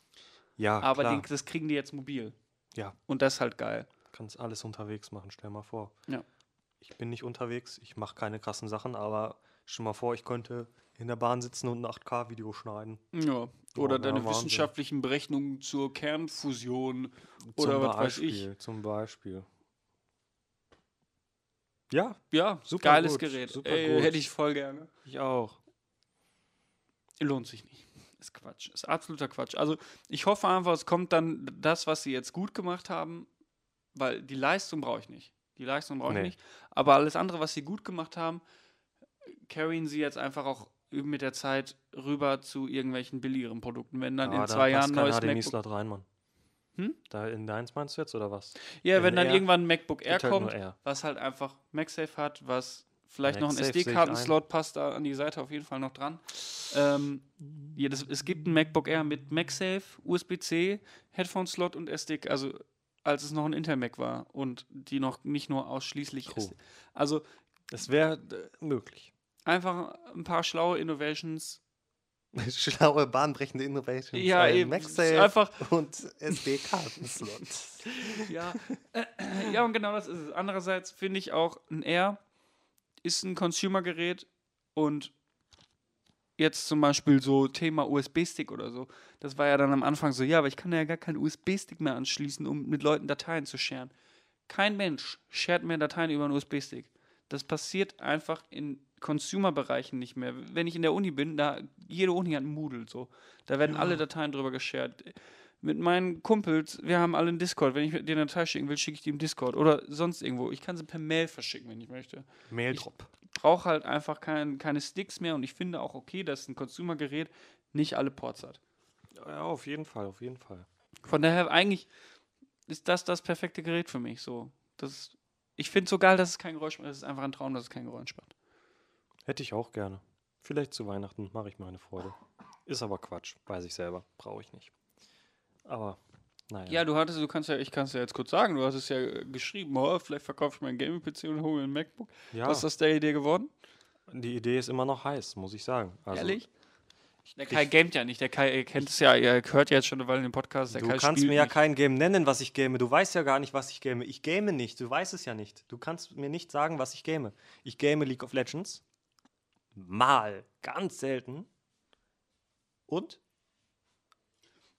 Ja, Aber klar. die, das kriegen die jetzt mobil. ja, Und das ist halt geil. kannst alles unterwegs machen, stell mal vor. Ja. Ich bin nicht unterwegs, ich mache keine krassen Sachen, aber stell mal vor, ich könnte in der Bahn sitzen und ein 8K-Video schneiden. Ja. Oder ja, deine wissenschaftlichen Berechnungen zur Kernfusion Zum oder was weiß Beispiel, ich. Zum Beispiel. Ja, Ja, Super geiles gut, Gerät. super Ey, gut. hätte ich voll gerne. ich auch. Lohnt sich nicht. Ist Quatsch. Ist absoluter Quatsch. Also ich hoffe einfach, es kommt dann das, was sie jetzt gut gemacht haben, weil die Leistung brauche ich nicht. Die Leistung brauche ich Nee. nicht. Aber alles andere, was sie gut gemacht haben, carryen sie jetzt einfach auch mit der Zeit rüber zu irgendwelchen billigeren Produkten. Wenn dann Ja, in zwei Jahren ein neues kein MacBook. HDMI-Slot rein, Mann. Hm? Da in deins meinst du jetzt oder was? Ja, in wenn dann Air irgendwann ein MacBook Air halt kommt, Air. was halt einfach MagSafe hat, was vielleicht noch ein SD-Kartenslot passt da an die Seite auf jeden Fall noch dran. Ähm, ja, das, es gibt ein MacBook Air mit MagSafe, USB-C, Headphone-Slot und SD, also als es noch ein Intel Mac war und die noch nicht nur ausschließlich. SD. Also Das wäre äh, möglich. einfach ein paar schlaue Innovations. Schlaue, bahnbrechende Innovations. Ja, ein eben. MagSafe Einfach, und SD-Kartenslot. ja. ja, und genau das ist es. Andererseits finde ich auch, ein Air ist ein Consumer-Gerät und jetzt zum Beispiel so Thema USB-Stick oder so. Das war ja dann am Anfang so, ja, aber ich kann ja gar keinen USB-Stick mehr anschließen, um mit Leuten Dateien zu sharen. Kein Mensch shared mehr Dateien über einen USB-Stick. Das passiert einfach in Consumer-Bereichen nicht mehr. Wenn ich in der Uni bin, da jede Uni hat einen Moodle so. Da werden alle Dateien drüber geshared. Mit meinen Kumpels, wir haben alle einen Discord. Wenn ich dir eine Datei schicken will, schicke ich die im Discord oder sonst irgendwo. Ich kann sie per Mail verschicken, wenn ich möchte Maildrop. Brauche halt einfach kein, keine Sticks mehr und ich finde auch okay, dass ein Consumer-Gerät nicht alle Ports hat. Ja, auf jeden Fall, auf jeden Fall. Von daher eigentlich ist das das perfekte Gerät für mich. So, das, ich finde es so geil, dass es kein Geräusch macht. Es ist einfach ein Traum, dass es kein Geräusch macht. Hätte ich auch gerne. Vielleicht zu Weihnachten mache ich mir eine Freude. Ist aber Quatsch, weiß ich selber. Brauche ich nicht. Aber, naja. Ja, du hattest, du kannst ja, ich kann es ja jetzt kurz sagen, du hast es ja äh, geschrieben, oh, vielleicht verkaufe ich meinen Gaming-PC und hole mir ein MacBook. ja Was ist aus der Idee geworden? die Idee ist immer noch heiß, muss ich sagen. Also, Ehrlich? Der Kai gamet ja nicht. Der Kai kennt es ja, ihr hört ja jetzt schon eine Weile den Podcast. Der Du Kai kannst mir ja nicht. kein Game nennen, was ich game. Du weißt ja gar nicht, was ich game. Ich game nicht. Du weißt es ja nicht. Du kannst mir nicht sagen, was ich game. Ich game League of Legends. Mal. Ganz selten. Und?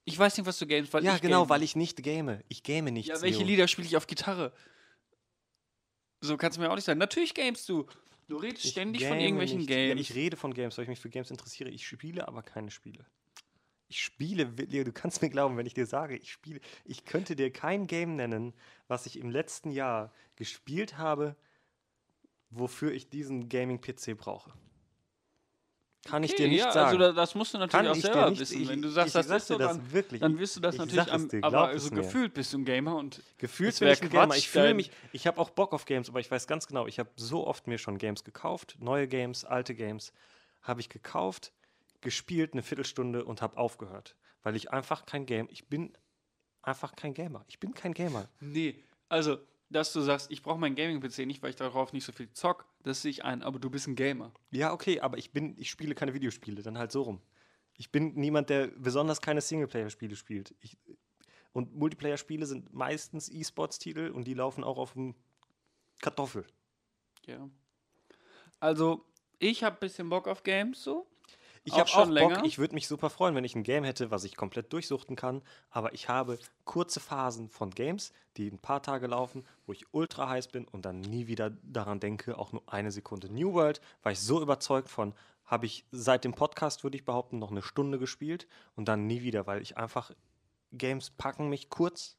Ich weiß nicht, was du gamest, weil ja, ich genau, game. weil ich nicht game. Ich game nicht. Ja, welche Lieder spiele ich auf Gitarre? So kannst du mir auch nicht sagen. Natürlich gamest du. Du redest ständig von irgendwelchen Games. Ja, ich rede von Games, weil ich mich für Games interessiere. Ich spiele aber keine Spiele. Ich spiele, Leo, du kannst mir glauben, wenn ich dir sage, ich spiele. Ich könnte dir kein Game nennen, was ich im letzten Jahr gespielt habe, wofür ich diesen Gaming-PC brauche. Kann ich dir nicht ja, sagen. Also da, das musst du natürlich Kann auch ich selber nicht- wissen. ich- Wenn du ich sagst, das sag das dann, wirklich. dann wirst du das Ich natürlich am, dir, aber also gefühlt bist du ein Gamer und Gefühlt bin ich ein Gamer. Ich fühle mich, ich habe auch Bock auf Games, aber ich weiß ganz genau, ich habe so oft mir schon Games gekauft, neue Games, alte Games, habe ich gekauft, gespielt eine Viertelstunde und habe aufgehört, weil ich einfach kein Game, ich bin einfach kein Gamer. Ich bin kein Gamer. nee, also dass du sagst, ich brauche meinen Gaming-PC nicht, weil ich darauf nicht so viel zock, das sehe ich ein, aber du bist ein Gamer. Ja, okay, aber ich bin, ich spiele keine Videospiele, dann halt so rum. Ich bin niemand, der besonders keine Singleplayer-Spiele spielt. Ich, und Multiplayer-Spiele sind meistens E-Sports-Titel und die laufen auch auf dem Kartoffel. Ja. Also, ich habe ein bisschen Bock auf Games so. Ich habe schon auch Bock, länger? ich würde mich super freuen, wenn ich ein Game hätte, was ich komplett durchsuchten kann. Aber ich habe kurze Phasen von Games, die ein paar Tage laufen, wo ich ultra heiß bin und dann nie wieder daran denke, auch nur eine Sekunde. New World war ich so überzeugt von, habe ich seit dem Podcast, würde ich behaupten, noch eine Stunde gespielt und dann nie wieder, weil ich einfach Games packen mich kurz,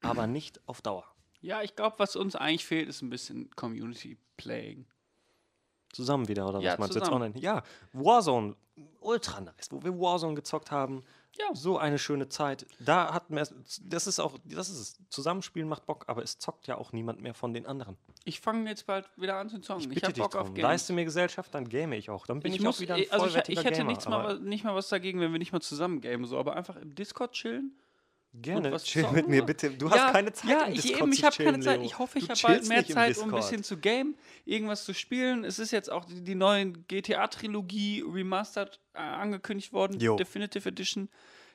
aber nicht auf Dauer. Ja, ich glaube, was uns eigentlich fehlt, ist ein bisschen Community Playing. Zusammen wieder, oder Ja, was meinst du jetzt online? Ja, Warzone, ultra nice, wo wir Warzone gezockt haben. Ja. So eine schöne Zeit. Da hat man, das ist auch, das ist es. Zusammenspielen macht Bock, aber es zockt ja auch niemand mehr von den anderen. Ich fange jetzt bald wieder an zu zocken. Ich, Bitte habe dich Bock auf drum. Games. Leiste mir Gesellschaft, dann game ich auch. Dann bin ich, muss, auch wieder ein also ich, vollwertiger ich hätte Gamer. nichts mal, nicht mal was dagegen, wenn wir nicht mal zusammen gamen, so, aber einfach im Discord chillen. Gerne, chill mit mir bitte. Du hast keine Zeit Ja, im ich Discord eben, zu ich habe keine Zeit. Leo. Ich hoffe, ich habe bald mehr Zeit, um ein bisschen zu game, irgendwas zu spielen. Es ist jetzt auch die, die neue GTA-Trilogie Remastered äh, angekündigt worden, Jo. Definitive Edition.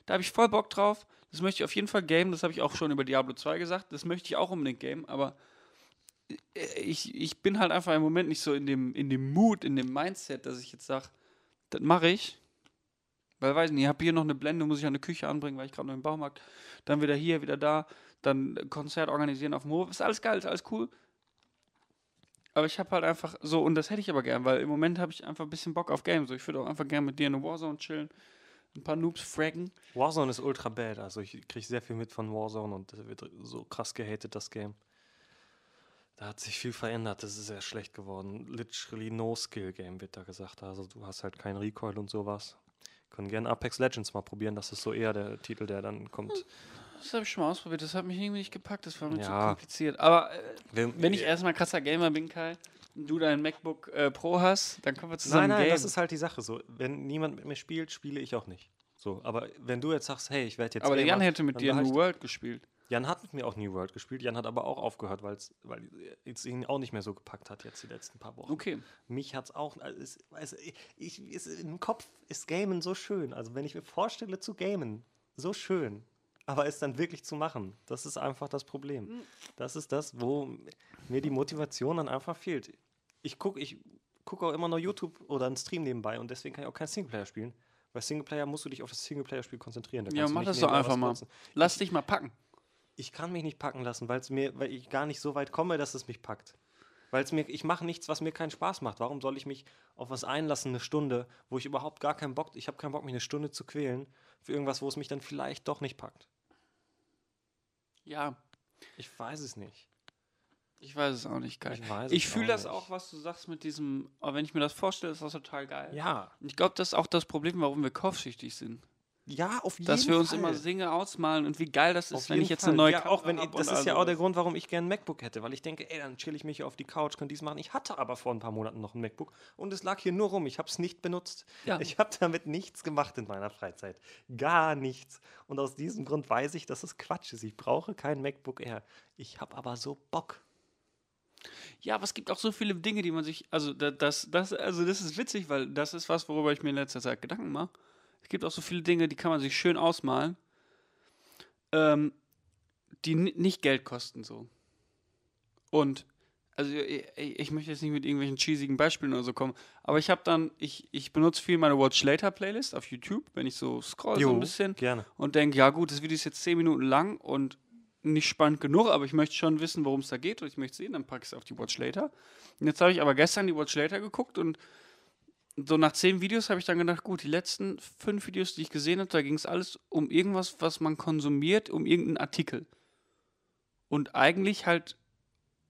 Da habe ich voll Bock drauf. Das möchte ich auf jeden Fall gamen. Das habe ich auch schon über Diablo 2 gesagt. Das möchte ich auch unbedingt gamen, aber äh, ich, ich bin halt einfach im Moment nicht so in dem, in dem Mood, in dem Mindset, dass ich jetzt sage, das mache ich. Weil, weiß nicht, ich habe hier noch eine Blende, muss ich an eine Küche anbringen, weil ich gerade noch im Baumarkt. Dann wieder hier, wieder da. Dann Konzert organisieren auf dem Hof. Ist alles geil, ist alles cool. Aber ich habe halt einfach so, und das hätte ich aber gern, weil im Moment habe ich einfach ein bisschen Bock auf Games. So, ich würde auch einfach gern mit dir in der Warzone chillen, ein paar Noobs fraggen. Warzone ist ultra bad. Also ich kriege sehr viel mit von Warzone und das wird so krass gehatet, das Game. Da hat sich viel verändert. Das ist sehr schlecht geworden. Literally no skill Game wird da gesagt. Also du hast halt kein Recoil und sowas. Können gerne Apex Legends mal probieren. Das ist so eher der Titel, der dann kommt. Das habe ich schon mal ausprobiert, das hat mich irgendwie nicht gepackt, das war mir zu Ja. kompliziert. Aber äh, Wenn, wenn ich erstmal krasser Gamer bin, Kai, und du dein MacBook äh, Pro hast, dann können wir zusammen Nein, nein, gamen. das ist halt die Sache so. Wenn niemand mit mir spielt, spiele ich auch nicht. So, aber wenn du jetzt sagst, hey, ich werde jetzt. aber der Gamer, Jan hätte mit dir New World gespielt. Jan hat mit mir auch New World gespielt. Jan hat aber auch aufgehört, weil's, weil es ihn auch nicht mehr so gepackt hat jetzt die letzten paar Wochen. Okay. Mich hat es auch. Also es, also ich, es, Im Kopf ist Gamen so schön. Also, wenn ich mir vorstelle zu gamen, so schön. Aber es dann wirklich zu machen, das ist einfach das Problem. Das ist das, wo mir die Motivation dann einfach fehlt. Ich gucke ich guck auch immer noch YouTube oder einen Stream nebenbei und deswegen kann ich auch kein Singleplayer spielen. Weil Singleplayer musst du dich auf das Singleplayer-Spiel konzentrieren. Da Ja, mach das doch einfach mal. Lass dich mal packen. Ich kann mich nicht packen lassen, weil's mir, weil ich gar nicht so weit komme, dass es mich packt. Weil mir, ich mache nichts, was mir keinen Spaß macht. Warum soll ich mich auf was einlassen, eine Stunde, wo ich überhaupt gar keinen Bock, ich habe keinen Bock, mich eine Stunde zu quälen für irgendwas, wo es mich dann vielleicht doch nicht packt. Ja, Ich weiß es nicht. ich weiß es auch nicht, Kai. Ich Ich es fühle das nicht. auch, was du sagst mit diesem, aber wenn ich mir das vorstelle, ist das total geil. Ja, Und Ich glaube, das ist auch das Problem, warum wir kaufsüchtig sind. Ja, auf jeden Dass wir uns Fall. immer Dinge ausmalen und wie geil das ist, Auf wenn ich jetzt Fall. eine neue ja, auch wenn Kamera ich, das ist all ja auch der. Grund, warum ich gerne ein MacBook hätte, weil ich denke, ey, dann chill ich mich hier auf die Couch, kann dies machen. Ich hatte aber vor ein paar Monaten noch ein MacBook und es lag hier nur rum. Ich habe es nicht benutzt. Ja. Ich habe damit nichts gemacht in meiner Freizeit. Gar nichts. Und aus diesem Grund weiß ich, dass es Quatsch ist. Ich brauche kein MacBook Air. Ich habe aber so Bock. Ja, aber es gibt auch so viele Dinge, die man sich, also da- das, das, also das ist witzig, weil das ist was, worüber ich mir in letzter Zeit Gedanken mache. Es gibt auch so viele Dinge, die kann man sich schön ausmalen, ähm, die ni- nicht Geld kosten so. Und also ich, ich möchte jetzt nicht mit irgendwelchen cheesigen Beispielen oder so kommen, aber ich habe dann, ich, ich benutze viel meine Watch Later Playlist auf YouTube, wenn ich so scroll so Jo, ein bisschen gerne. und denke, ja gut, das Video ist jetzt 10 Minuten lang und nicht spannend genug, aber ich möchte schon wissen, worum es da geht und ich möchte sehen, dann packe ich es auf die Watch Later. Und jetzt habe ich aber gestern die Watch Later geguckt und so nach 10 Videos habe ich dann gedacht, gut, die letzten fünf Videos, die ich gesehen habe, da ging es alles um irgendwas, was man konsumiert, um irgendeinen Artikel. Und eigentlich halt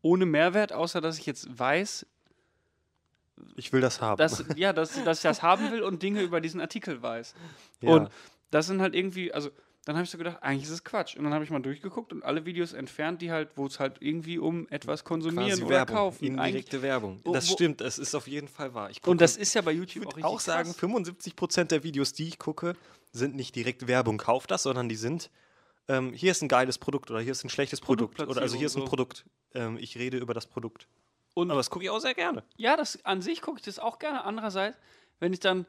ohne Mehrwert, außer dass ich jetzt weiß, Ich will das haben. dass, ja, dass, dass ich das haben will und Dinge über diesen Artikel weiß. Ja. Und das sind halt irgendwie, also dann habe ich so gedacht, eigentlich ist es Quatsch. Und dann habe ich mal durchgeguckt und alle Videos entfernt, die halt, wo es halt irgendwie um etwas konsumieren Quasi oder Werbung, kaufen. Indirekte Werbung. Wo- das wo- stimmt, es ist auf jeden Fall wahr. Ich und das ist ja bei YouTube Ich auch auch sagen, krass. 75% der Videos, die ich gucke, sind nicht direkt Werbung, kauf das, sondern die sind, ähm, hier ist ein geiles Produkt oder hier ist ein schlechtes Produkt. Oder also hier ist ein Produktplatzierung, Produkt. Ähm, ich rede über das Produkt. Und Aber das gucke ich auch sehr gerne. ja, das an sich gucke ich das auch gerne. Andererseits, wenn ich dann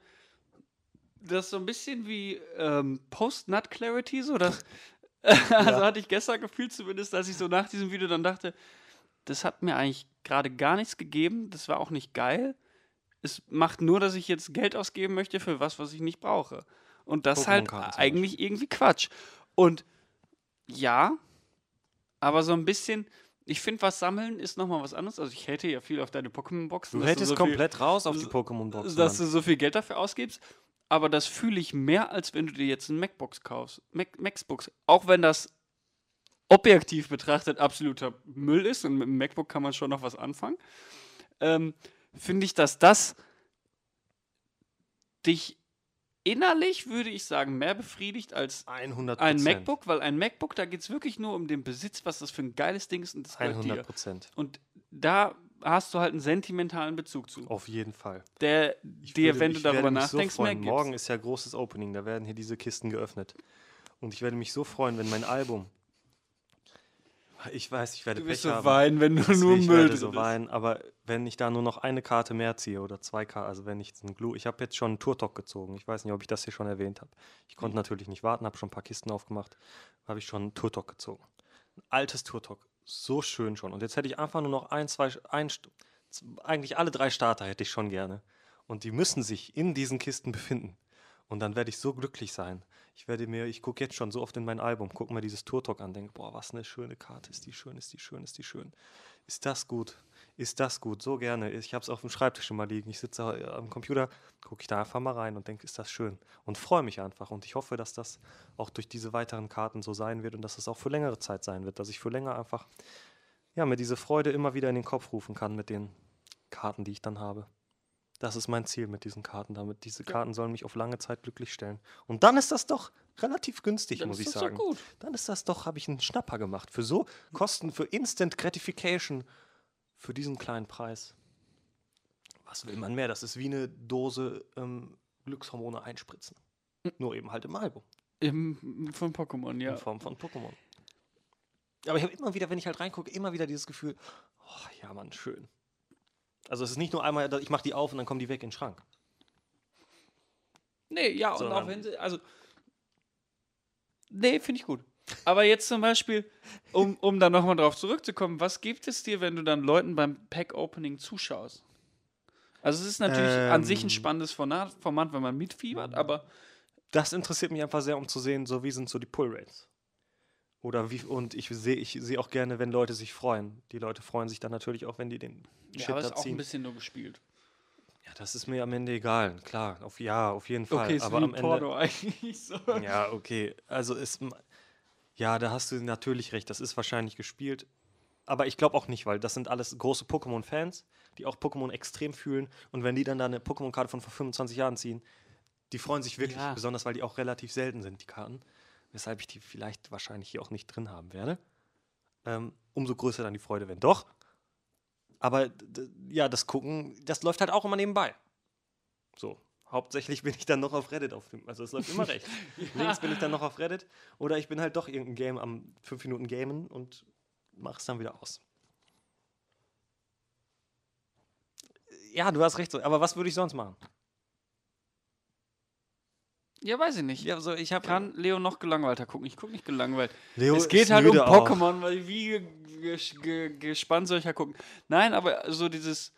das so ein bisschen wie ähm, Post-Nut-Clarity, so das, also hatte ich gestern gefühlt zumindest, dass ich so nach diesem Video dann dachte, das hat mir eigentlich gerade gar nichts gegeben, das war auch nicht geil. Es macht nur, dass ich jetzt Geld ausgeben möchte für was, was ich nicht brauche. Und das ist halt eigentlich irgendwie Quatsch. Und ja, aber so ein bisschen, ich finde, was sammeln ist nochmal was anderes. Also ich hätte ja viel auf deine Pokémon-Boxen. Du dass hättest so viel- komplett raus auf die so- Pokémon-Box. dass du so viel Geld dafür ausgibst. Aber das fühle ich mehr, als wenn du dir jetzt ein MacBox kaufst. Mac MacBooks. Auch wenn das objektiv betrachtet absoluter Müll ist und mit dem MacBook kann man schon noch was anfangen, ähm, finde ich, dass das dich innerlich, würde ich sagen, mehr befriedigt als 100 ein MacBook, weil ein MacBook, da geht es wirklich nur um den Besitz, was das für ein geiles Ding ist und das gehört 100 dir. Prozent. Und da hast du halt einen sentimentalen Bezug zu. Auf jeden Fall. Der Ich dir, würde- wenn du ich werde darüber nachdenkst, so mehr gibst. Morgen ist ja großes Opening, da werden hier diese Kisten geöffnet. Und ich werde mich so freuen, wenn mein Album. Ich weiß, ich werde Du wirst Pech so haben. weinen, wenn du Das- nur ich Müll werde drin so ist. weinen, aber wenn ich da nur noch eine Karte mehr ziehe oder zwei Karten, also wenn ich einen Glue, ich habe jetzt schon einen Turtok gezogen. Ich weiß nicht, ob ich das hier schon erwähnt habe. Ich Mhm. konnte natürlich nicht warten, habe schon ein paar Kisten aufgemacht, habe ich schon einen Turtok gezogen. Ein altes Turtok, so schön schon. Und jetzt hätte ich einfach nur noch ein, zwei, ein, eigentlich alle drei Starter hätte ich schon gerne. Und die müssen sich in diesen Kisten befinden. Und dann werde ich so glücklich sein. Ich werde mir, ich gucke jetzt schon so oft in mein Album, gucke mir dieses Turtok an, denke, boah, was eine schöne Karte, ist die schön, ist die schön, ist die schön. Ist das gut? Ist das gut? So gerne. Ich habe es auf dem Schreibtisch immer liegen. Ich sitze äh, am Computer, gucke ich da einfach mal rein und denke, ist das schön? Und freue mich einfach. Und ich hoffe, dass das auch durch diese weiteren Karten so sein wird und dass es auch für längere Zeit sein wird, dass ich für länger einfach, ja, mir diese Freude immer wieder in den Kopf rufen kann mit den Karten, die ich dann habe. Das ist mein Ziel mit diesen Karten. Damit diese Karten sollen mich auf lange Zeit glücklich stellen. Und dann ist das doch relativ günstig, Dann muss ich das sagen. gut. Dann ist das doch, habe ich einen Schnapper gemacht. Für so Kosten, für Instant Gratification, für diesen kleinen Preis. Was will man mehr? Das ist wie eine Dose ähm, Glückshormone einspritzen. Nur eben halt im Album. Im, von Pokémon, ja. In Form von Pokémon. Aber ich habe immer wieder, wenn ich halt reingucke, immer wieder dieses Gefühl, oh ja, Mann, schön. Also es ist nicht nur einmal, ich mache die auf und dann kommen die weg in den Schrank. Nee, ja, und Sondern- auch wenn sie, also. Nee, finde ich gut. Aber jetzt zum Beispiel, um, um da nochmal drauf zurückzukommen, was gibt es dir, wenn du dann Leuten beim Pack-Opening zuschaust? Also es ist natürlich an sich ein Ähm. spannendes Format, Format, wenn man mitfiebert, aber Das interessiert mich einfach sehr, um zu sehen, so wie sind so die Pull-Rates. Oder wie, und ich sehe ich sehe auch gerne, wenn Leute sich freuen. Die Leute freuen sich dann natürlich auch, wenn die den ja, Shit aber da ist auch ein bisschen nur gespielt. Ja, das ist mir am Ende egal. Klar, auf ja, auf jeden Fall. Okay, ist aber wie am Ende. Porno eigentlich so. Ja, okay. Also ist. Ja, da hast du natürlich recht. Das ist wahrscheinlich gespielt. Aber ich glaube auch nicht, weil das sind alles große Pokémon-Fans, die auch Pokémon extrem fühlen. Und wenn die dann da eine Pokémon-Karte von vor 25 Jahren ziehen, die freuen sich wirklich, Ja. besonders weil die auch relativ selten sind, die Karten. Weshalb ich die vielleicht wahrscheinlich hier auch nicht drin haben werde. Ähm, umso größer dann die Freude, wenn doch. Aber ja, das Gucken, das läuft halt auch immer nebenbei. So. Hauptsächlich bin ich dann noch auf Reddit auf dem, also es läuft immer rechts. Links bin ich dann noch auf Reddit oder ich bin halt doch irgendein Game am 5 Minuten Gamen und mach es dann wieder aus. Ja, du hast recht, aber was würde ich sonst machen? Ja, weiß ich nicht. Ja, so ich habe Kann Leo noch gelangweilter gucken? Ich gucke nicht gelangweilt. Leo es geht halt um. Pokémon, weil wie ge ge ge gespannt soll ich ja gucken. Nein, aber so dieses.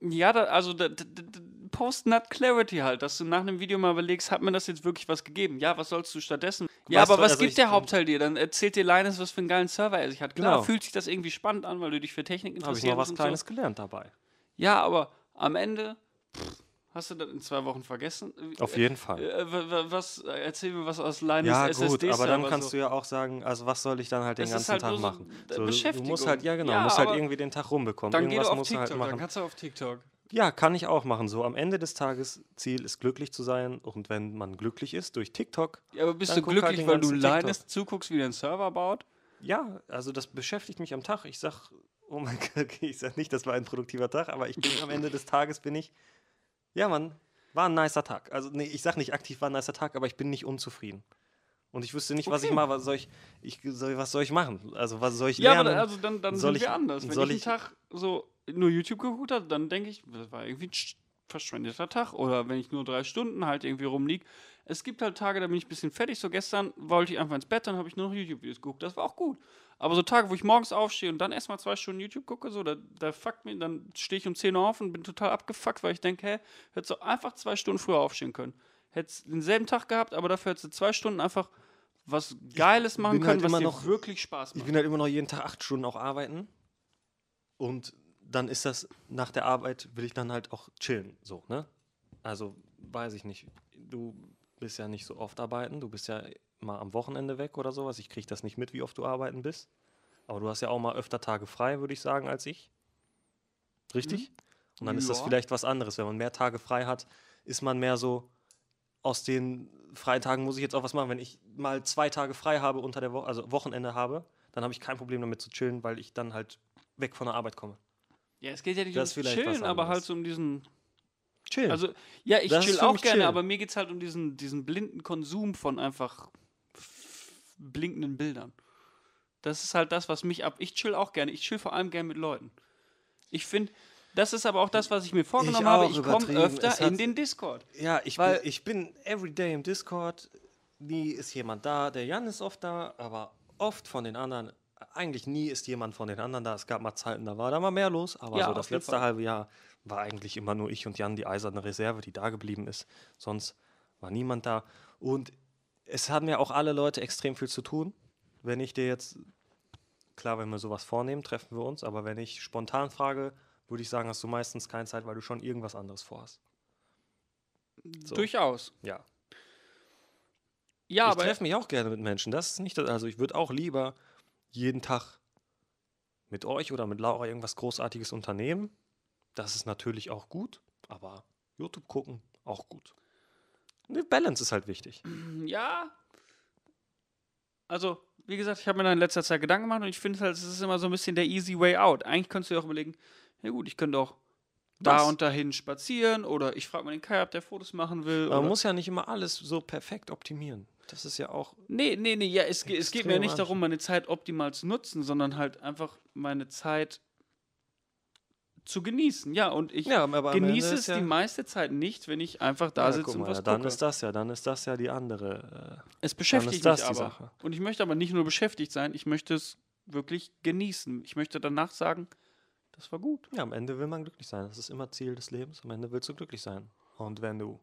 Ja, da, also da, da, da, Post-Nut-Clarity halt, dass du nach einem Video mal überlegst, hat mir das jetzt wirklich was gegeben? Ja, was sollst du stattdessen? Ja, Weißt aber du, was also gibt der Hauptteil dir? Dann erzählt dir Linus, was für einen geilen Server er sich hat. Klar, Genau. fühlt sich das irgendwie spannend an, weil du dich für Technik habe ich interessierst. noch was Kleines So. gelernt dabei. Ja, aber am Ende pff, hast du das in zwei Wochen vergessen. Auf jeden Fall. Äh, wa- was, äh, erzähl mir was aus Linus Ja, SSD gut, aber dann kannst so. du ja auch sagen, also was soll ich dann halt den ist ganzen halt Tag machen? So, du- musst halt, ja genau, Ja, musst halt irgendwie den Tag rumbekommen. Dann geh Irgendwas doch auf du TikTok, halt dann machen. kannst du auf TikTok. Ja, kann ich auch machen. So am Ende des Tages Ziel ist glücklich zu sein und wenn man glücklich ist durch TikTok, Ja, aber bist Dann du halt glücklich, den weil du. Linus zuguckst, wie der einen Server baut? ja, also das beschäftigt mich am Tag. Ich sag, oh mein Gott, ich sag nicht, das war ein produktiver Tag, aber ich bin am Ende des Tages bin ich, ja Mann, war ein nicer Tag. Also nee, ich sag nicht aktiv war ein nicer Tag, aber ich bin nicht unzufrieden. Und ich wüsste nicht, was ich Okay. mache. Was soll ich, ich soll, was soll ich machen? Also was soll ich Ja, lernen? aber also dann, dann Soll sind wir ich- anders. Wenn ich einen Tag so nur YouTube geguckt habe, dann denke ich, das war irgendwie ein sch- verschwendeter Tag. Oder wenn ich nur drei Stunden halt irgendwie rumlieg. Es gibt halt Tage, da bin ich ein bisschen fertig. So gestern wollte ich einfach ins Bett, dann habe ich nur noch YouTube-Videos geguckt. Das war auch gut. Aber so Tage, wo ich morgens aufstehe und dann erstmal zwei Stunden YouTube gucke, so, da, da fuckt mir, dann stehe ich um 10 Uhr auf und bin total abgefuckt, weil ich denke, hä, hättest du einfach zwei Stunden früher aufstehen können. Hättest denselben Tag gehabt, aber dafür hättest du zwei Stunden einfach was Geiles machen können, halt was dir noch- wirklich Spaß Ich macht. bin halt immer noch jeden Tag acht Stunden auch arbeiten. Und dann ist das, nach der Arbeit will ich dann halt auch chillen, so, ne? Also, weiß ich nicht. Du bist ja nicht so oft arbeiten, du bist ja mal am Wochenende weg oder sowas. Ich kriege das nicht mit, wie oft du arbeiten bist. Aber du hast ja auch mal öfter Tage frei, würde ich sagen, als ich. Richtig? Und dann ist das Ja. vielleicht was anderes. Wenn man mehr Tage frei hat, ist man mehr so, aus den Freitagen muss ich jetzt auch was machen. Wenn ich mal zwei Tage frei habe unter der Woche, also Wochenende habe, dann habe ich kein Problem damit zu chillen, weil ich dann halt weg von der Arbeit komme. Ja, es geht ja nicht Das was Chillen, aber halt so um diesen Chillen. Also, ja, ich Das chill auch gerne, chillen. aber mir geht es halt um diesen, diesen blinden Konsum von einfach blinkenden Bildern. Das ist halt das, was mich ab. Ich chill auch gerne. Ich chill vor allem gerne mit Leuten. Ich finde, das ist aber auch das, was ich mir vorgenommen habe. auch Ich komme öfter in den Discord. ja, ich, weil- bin, ich bin everyday im Discord. Nie ist jemand da. Der Jan ist oft da, aber oft von den anderen. Eigentlich nie ist jemand von den anderen da. Es gab mal Zeiten, da war da mal mehr los, aber Ja, so das letzte Fall. halbe Jahr war eigentlich immer nur ich und Jan die eiserne Reserve, die da geblieben ist. Sonst war niemand da. Und es haben ja auch alle Leute extrem viel zu tun. Wenn ich dir jetzt, klar, wenn wir sowas vornehmen, treffen wir uns, aber wenn ich spontan frage, würde ich sagen, hast du meistens keine Zeit, weil du schon irgendwas anderes vorhast. So. Durchaus. Ja. Ja, ich aber treffe mich auch gerne mit Menschen. Das ist nicht, das- also ich würde auch lieber jeden Tag mit euch oder mit Laura irgendwas Großartiges unternehmen. Das ist natürlich auch gut, aber YouTube gucken auch gut. Eine Balance ist halt wichtig. ja. Also, wie gesagt, ich habe mir da in letzter Zeit Gedanken gemacht und ich finde halt, es ist immer so ein bisschen der easy way out. Eigentlich könntest du dir auch überlegen, ja gut, ich könnte auch da und dahin spazieren oder ich frage mal den Kai, ob der Fotos machen will. Man muss ja nicht immer alles so perfekt optimieren. Das ist ja auch. Nee, nee, nee, ja, es, es geht mir ja nicht darum, meine Zeit optimal zu nutzen, sondern halt einfach meine Zeit zu genießen. Ja, und ich Ja, genieße es ja- die meiste Zeit nicht, wenn ich einfach da Ja, sitze und was ja, dann gucke. ist das ja, dann ist das ja die andere. Äh, es beschäftigt mich aber. Sache. Und ich möchte aber nicht nur beschäftigt sein, ich möchte es wirklich genießen. Ich möchte danach sagen, das war gut. Ja, am Ende will man glücklich sein. Das ist immer Ziel des Lebens. Am Ende willst du glücklich sein. Und wenn du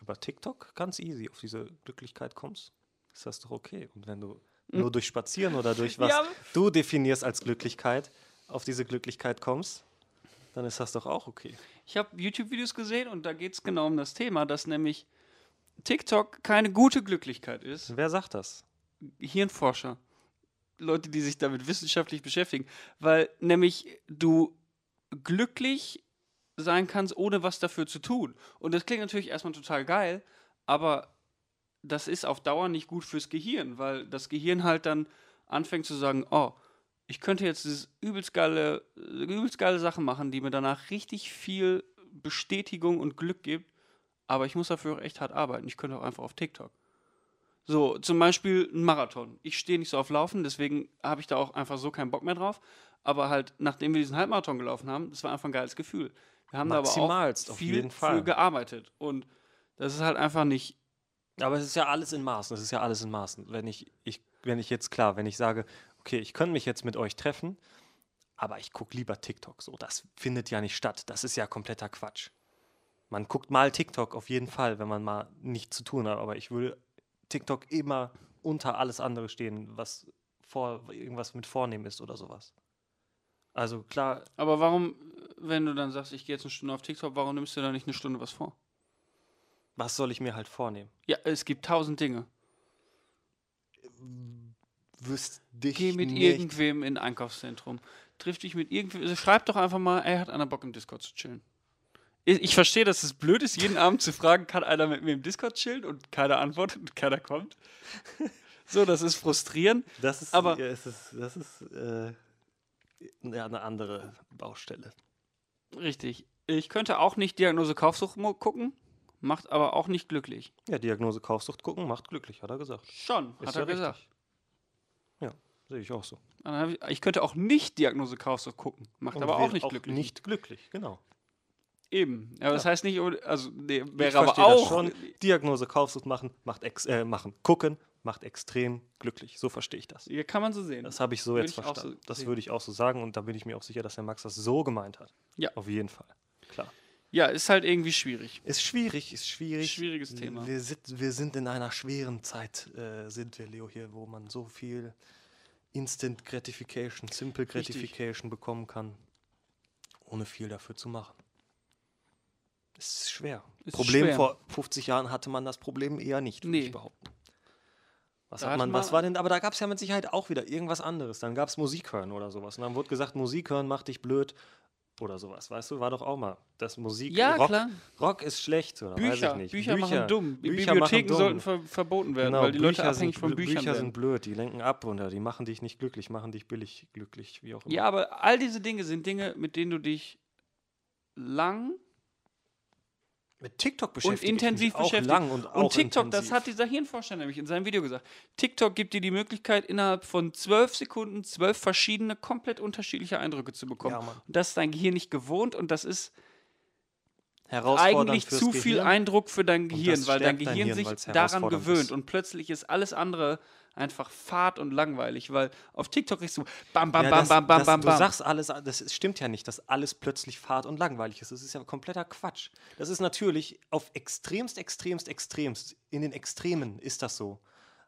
über TikTok ganz easy auf diese Glücklichkeit kommst, ist das doch okay. Und wenn du nur durch Spazieren oder durch was Ja. du definierst als Glücklichkeit auf diese Glücklichkeit kommst, dann ist das doch auch okay. Ich habe YouTube-Videos gesehen und da geht es genau um das Thema, dass nämlich TikTok keine gute Glücklichkeit ist. Wer sagt das? Hirnforscher. Leute, die sich damit wissenschaftlich beschäftigen. Weil nämlich du glücklich sein kannst, ohne was dafür zu tun. Und das klingt natürlich erstmal total geil, aber das ist auf Dauer nicht gut fürs Gehirn, weil das Gehirn halt dann anfängt zu sagen, oh, ich könnte jetzt dieses übelst geile, übelst geile Sachen machen, die mir danach richtig viel Bestätigung und Glück gibt, aber ich muss dafür auch echt hart arbeiten. Ich könnte auch einfach auf TikTok. So, zum Beispiel ein Marathon. Ich stehe nicht so auf Laufen, deswegen habe ich da auch einfach so keinen Bock mehr drauf. Aber halt, nachdem wir diesen Halbmarathon gelaufen haben, das war einfach ein geiles Gefühl. Wir haben da aber auch Maximalst, viel für gearbeitet. Und das ist halt einfach nicht. Aber es ist ja alles in Maßen. Es ist ja alles in Maßen. Wenn ich, ich, wenn ich jetzt klar, wenn ich sage, okay, ich könnte mich jetzt mit euch treffen, aber ich gucke lieber TikTok. So, das findet ja nicht statt. Das ist ja kompletter Quatsch. Man guckt mal TikTok auf jeden Fall, wenn man mal nichts zu tun hat. Aber ich würde TikTok immer unter alles andere stehen, was vor, irgendwas mit vornehmen ist oder sowas. Also klar, Aber warum, wenn du dann sagst, ich gehe jetzt eine Stunde auf TikTok, warum nimmst du da nicht eine Stunde was vor? was soll ich mir halt vornehmen? Ja, es gibt tausend Dinge. Wüsste dich Geh mit nicht. irgendwem in ein Einkaufszentrum. Triff dich mit irgendwem. Also schreib doch einfach mal, er hat einer Bock im Discord zu chillen. Ich, ich verstehe, dass es blöd ist, jeden Abend zu fragen, kann einer mit mir im Discord chillen und keiner antwortet und keiner kommt. So, das ist frustrierend. Das ist, Aber- ja, es ist, das ist äh, eine andere Baustelle. Richtig. Ich könnte auch nicht Diagnose Kaufsucht gucken, macht aber auch nicht glücklich. Ja, Diagnose Kaufsucht gucken macht glücklich, hat er gesagt. Schon, hat Ist er ja gesagt. richtig. Ja, sehe ich auch so. Ich, ich könnte auch nicht Diagnose Kaufsucht gucken, macht Und aber auch nicht glücklich. Nicht glücklich, genau. Eben. Aber das heißt nicht, also nee, wäre aber auch. schon. Diagnose Kaufsucht machen, macht ex äh, machen. Gucken, macht extrem glücklich. So verstehe ich das. Ja, kann man so sehen. Das habe ich so Würde jetzt ich auch verstanden. so das würde ich auch so sagen und da bin ich mir auch sicher, dass der Max das so gemeint hat. Ja. Auf jeden Fall. Klar. Ja, ist halt irgendwie schwierig. Ist schwierig, ist schwierig. Schwieriges Thema. Wir sind, wir sind in einer schweren Zeit, äh, sind wir, Leo, hier, wo man so viel Instant Gratification, Simple Richtig. Gratification bekommen kann, ohne viel dafür zu machen. Es ist schwer. Ist Problem schwer. vor 50 Jahren hatte man das Problem eher nicht, würde Nee. ich behaupten. Was, Da hat man, was war denn, aber da gab es ja mit Sicherheit auch wieder irgendwas anderes. Dann gab es Musik hören oder sowas. Und dann wurde gesagt, Musik hören macht dich blöd oder sowas. Weißt du, war doch auch mal. Das Musik, Ja, Rock, klar. Rock ist schlecht oder weiß Bücher, ich nicht. Bücher, machen dumm. Bücher Bibliotheken machen dumm. sollten ver verboten werden, Genau, weil die Leute Bücher abhängig sind, von Büchern Bücher werden. sind blöd, die lenken ab oder die machen dich nicht glücklich, machen dich billig glücklich, wie auch immer. Ja, aber all diese Dinge sind Dinge, mit denen du dich lang mit TikTok und beschäftige intensiv beschäftigt. lang und, Und, TikTok, intensiv. das hat dieser Hirnforscher nämlich in seinem Video gesagt. TikTok gibt dir die Möglichkeit, innerhalb von zwölf Sekunden zwölf verschiedene, komplett unterschiedliche Eindrücke zu bekommen. Ja, und das ist dein Gehirn nicht gewohnt und das ist eigentlich zu viel Gehirn. Eindruck für dein Gehirn, weil dein stärkt dein Gehirn Hirn, sich daran gewöhnt ist. und plötzlich ist alles andere einfach fad und langweilig, weil auf TikTok kriegst du bam, bam, Ja, bam, das, bam, bam, das, bam, Du bam. sagst alles, das stimmt ja nicht, dass alles plötzlich fad und langweilig ist. Das ist ja kompletter Quatsch. Das ist natürlich auf extremst, extremst, extremst, in den Extremen ist das so.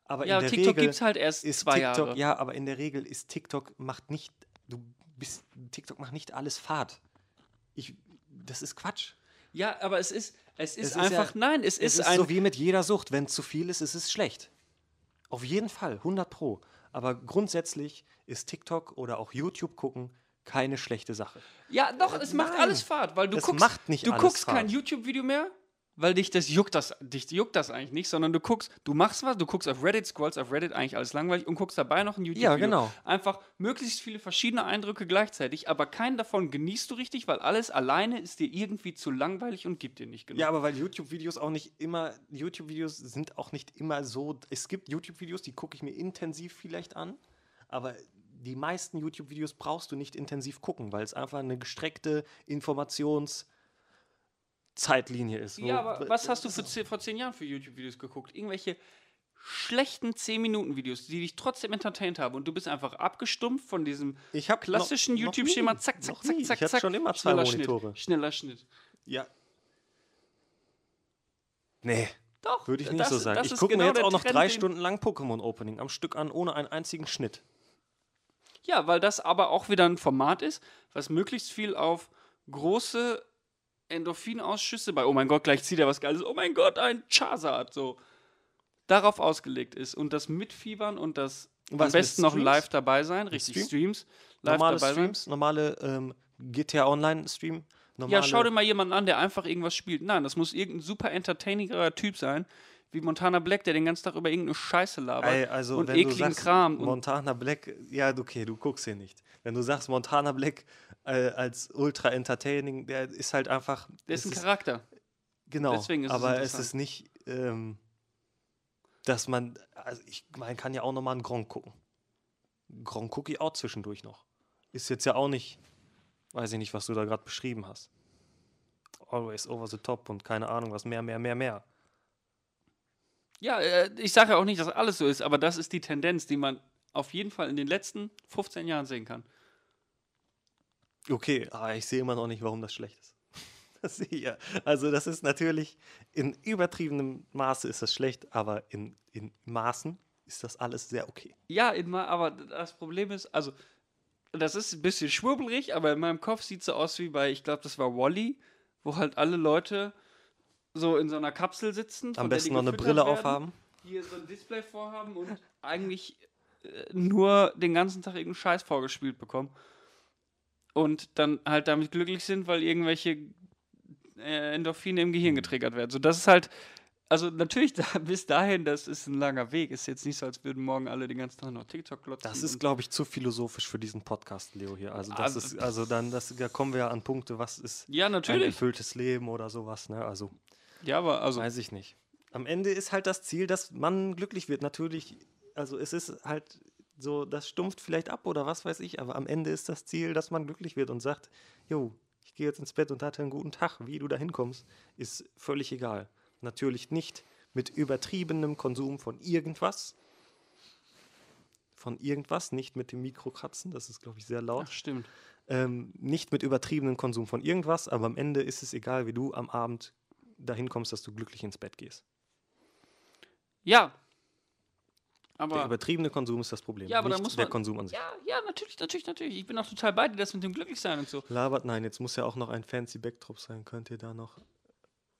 Aber ja, in der TikTok Regel gibt es halt erst ist zwei TikTok, Jahre. ja, aber in der Regel ist TikTok macht nicht, du bist, TikTok macht nicht alles fad. Ich, das ist Quatsch. Ja, aber es ist, es ist ist einfach, ja- nein, es, Es ist, ist ein, so wie mit jeder Sucht. Wenn es zu viel ist, ist es schlecht. Auf jeden Fall, 100 Pro. Aber grundsätzlich ist TikTok oder auch YouTube gucken keine schlechte Sache. Ja, doch, es macht Nein. alles Fahrt, weil du Es guckst, macht nicht du guckst kein Fahrt. YouTube-Video mehr, weil dich das juckt das, dich juckt das eigentlich nicht, sondern du guckst, du machst was, du guckst auf Reddit, scrollst auf Reddit eigentlich alles langweilig und guckst dabei noch ein YouTube-Video. genau. Einfach möglichst viele verschiedene Eindrücke gleichzeitig, aber keinen davon genießt du richtig, weil alles alleine ist dir irgendwie zu langweilig und gibt dir nicht genug. Ja, aber weil YouTube-Videos auch nicht immer, YouTube-Videos sind auch nicht immer so, es gibt YouTube-Videos, die gucke ich mir intensiv vielleicht an, aber die meisten YouTube-Videos brauchst du nicht intensiv gucken, weil es einfach eine gestreckte Informationszeitlinie ist. Ja, aber was hast du zehn, vor zehn Jahren für YouTube-Videos geguckt? Irgendwelche schlechten 10-Minuten-Videos, die dich trotzdem entertained haben und du bist einfach abgestumpft von diesem Ich hab klassischen YouTube-Schema, zack, zack, zack, zack, Ich zack. schon immer zwei Monitore. Schnitt, schneller Schnitt. Ja. Nee. Doch, Würde ich nicht das- so sagen. Ich gucke genau mir jetzt auch noch Trend, drei den- Stunden lang Pokémon-Opening am Stück an, ohne einen einzigen Schnitt. Ja, weil das aber auch wieder ein Format ist, was möglichst viel auf große Endorphinausschüsse bei, oh mein Gott, gleich zieht er was Geiles, oh mein Gott, ein Charizard, so, darauf ausgelegt ist. Und das Mitfiebern und das Was, am besten noch live dabei sein, richtig, Stream? Streams, live Normale dabei sein. Streams, normale ähm, GTA Online-Stream. Ja, schau dir mal jemanden an, der einfach irgendwas spielt. Nein, das muss irgendein super entertainingerer Typ sein, wie Montana Black, der den ganzen Tag über irgendeine Scheiße labert Ey, also und wenn du ekligen sagst, Kram. Montana Black, ja, okay, du guckst hier nicht. Wenn du sagst, Montana Black äh, als ultra entertaining, der ist halt einfach. der ist es ein Charakter. Genau, deswegen ist es aber es interessant. ist nicht, ähm, dass man, also ich, man kann ja auch nochmal einen Gronk gucken. Gronk gucke ich auch zwischendurch noch. Ist jetzt ja auch nicht, weiß ich nicht, was du da gerade beschrieben hast. Always over the top und keine Ahnung, was mehr, mehr, mehr, mehr. Ja, äh, ich sage ja auch nicht, dass alles so ist, aber das ist die Tendenz, die man auf jeden Fall in den letzten 15 Jahren sehen kann. Okay, aber ich sehe immer noch nicht, warum das schlecht ist. Das sehe ich ja. Also das ist natürlich, in übertriebenem Maße ist das schlecht, aber in, in Maßen ist das alles sehr okay. Ja, in aber das Problem ist, also, das ist ein bisschen schwurbelig, aber in meinem Kopf sieht es so aus wie bei, ich glaube, das war Wally, wo halt alle Leute so in so einer Kapsel sitzen. Am besten noch eine Brille werden, aufhaben. Hier so ein Display vorhaben und eigentlich äh, nur den ganzen Tag irgendeinen Scheiß vorgespielt bekommen. Und dann halt damit glücklich sind, weil irgendwelche äh, Endorphine im Gehirn getriggert werden. So, das ist halt, also natürlich da, bis dahin, das ist ein langer Weg. Ist jetzt nicht so, als würden morgen alle den ganzen Tag noch TikTok glotzen. Das ist, glaube ich, zu philosophisch für diesen Podcast, Leo, hier. Also, das Also- ist, also dann, das, da kommen wir ja an Punkte, was ist Ja, ein natürlich. erfülltes Leben oder sowas, ne? Also, Ja, aber also, weiß ich nicht. Am Ende ist halt das Ziel, dass man glücklich wird. Natürlich, also es ist halt so, das stumpft vielleicht ab oder was weiß ich, aber am Ende ist das Ziel, dass man glücklich wird und sagt, jo, ich gehe jetzt ins Bett und hatte einen guten Tag. Wie du da hinkommst, ist völlig egal. Natürlich nicht mit übertriebenem Konsum von irgendwas. Von irgendwas, nicht mit dem Mikrokratzen, das ist, glaube ich, sehr laut. Ach, stimmt. Ähm, nicht mit übertriebenem Konsum von irgendwas, aber am Ende ist es egal, wie du am Abend dahin kommst, dass du glücklich ins Bett gehst. Ja. Der Aber. übertriebene Konsum ist das Problem, Ja, aber da nicht muss der man- Konsum an sich. Ja, ja, natürlich, natürlich, natürlich. Ich bin auch total bei dir, das mit dem Glücklichsein und so. Labert, nein, jetzt muss ja auch noch ein fancy Backdrop sein. Könnt ihr da noch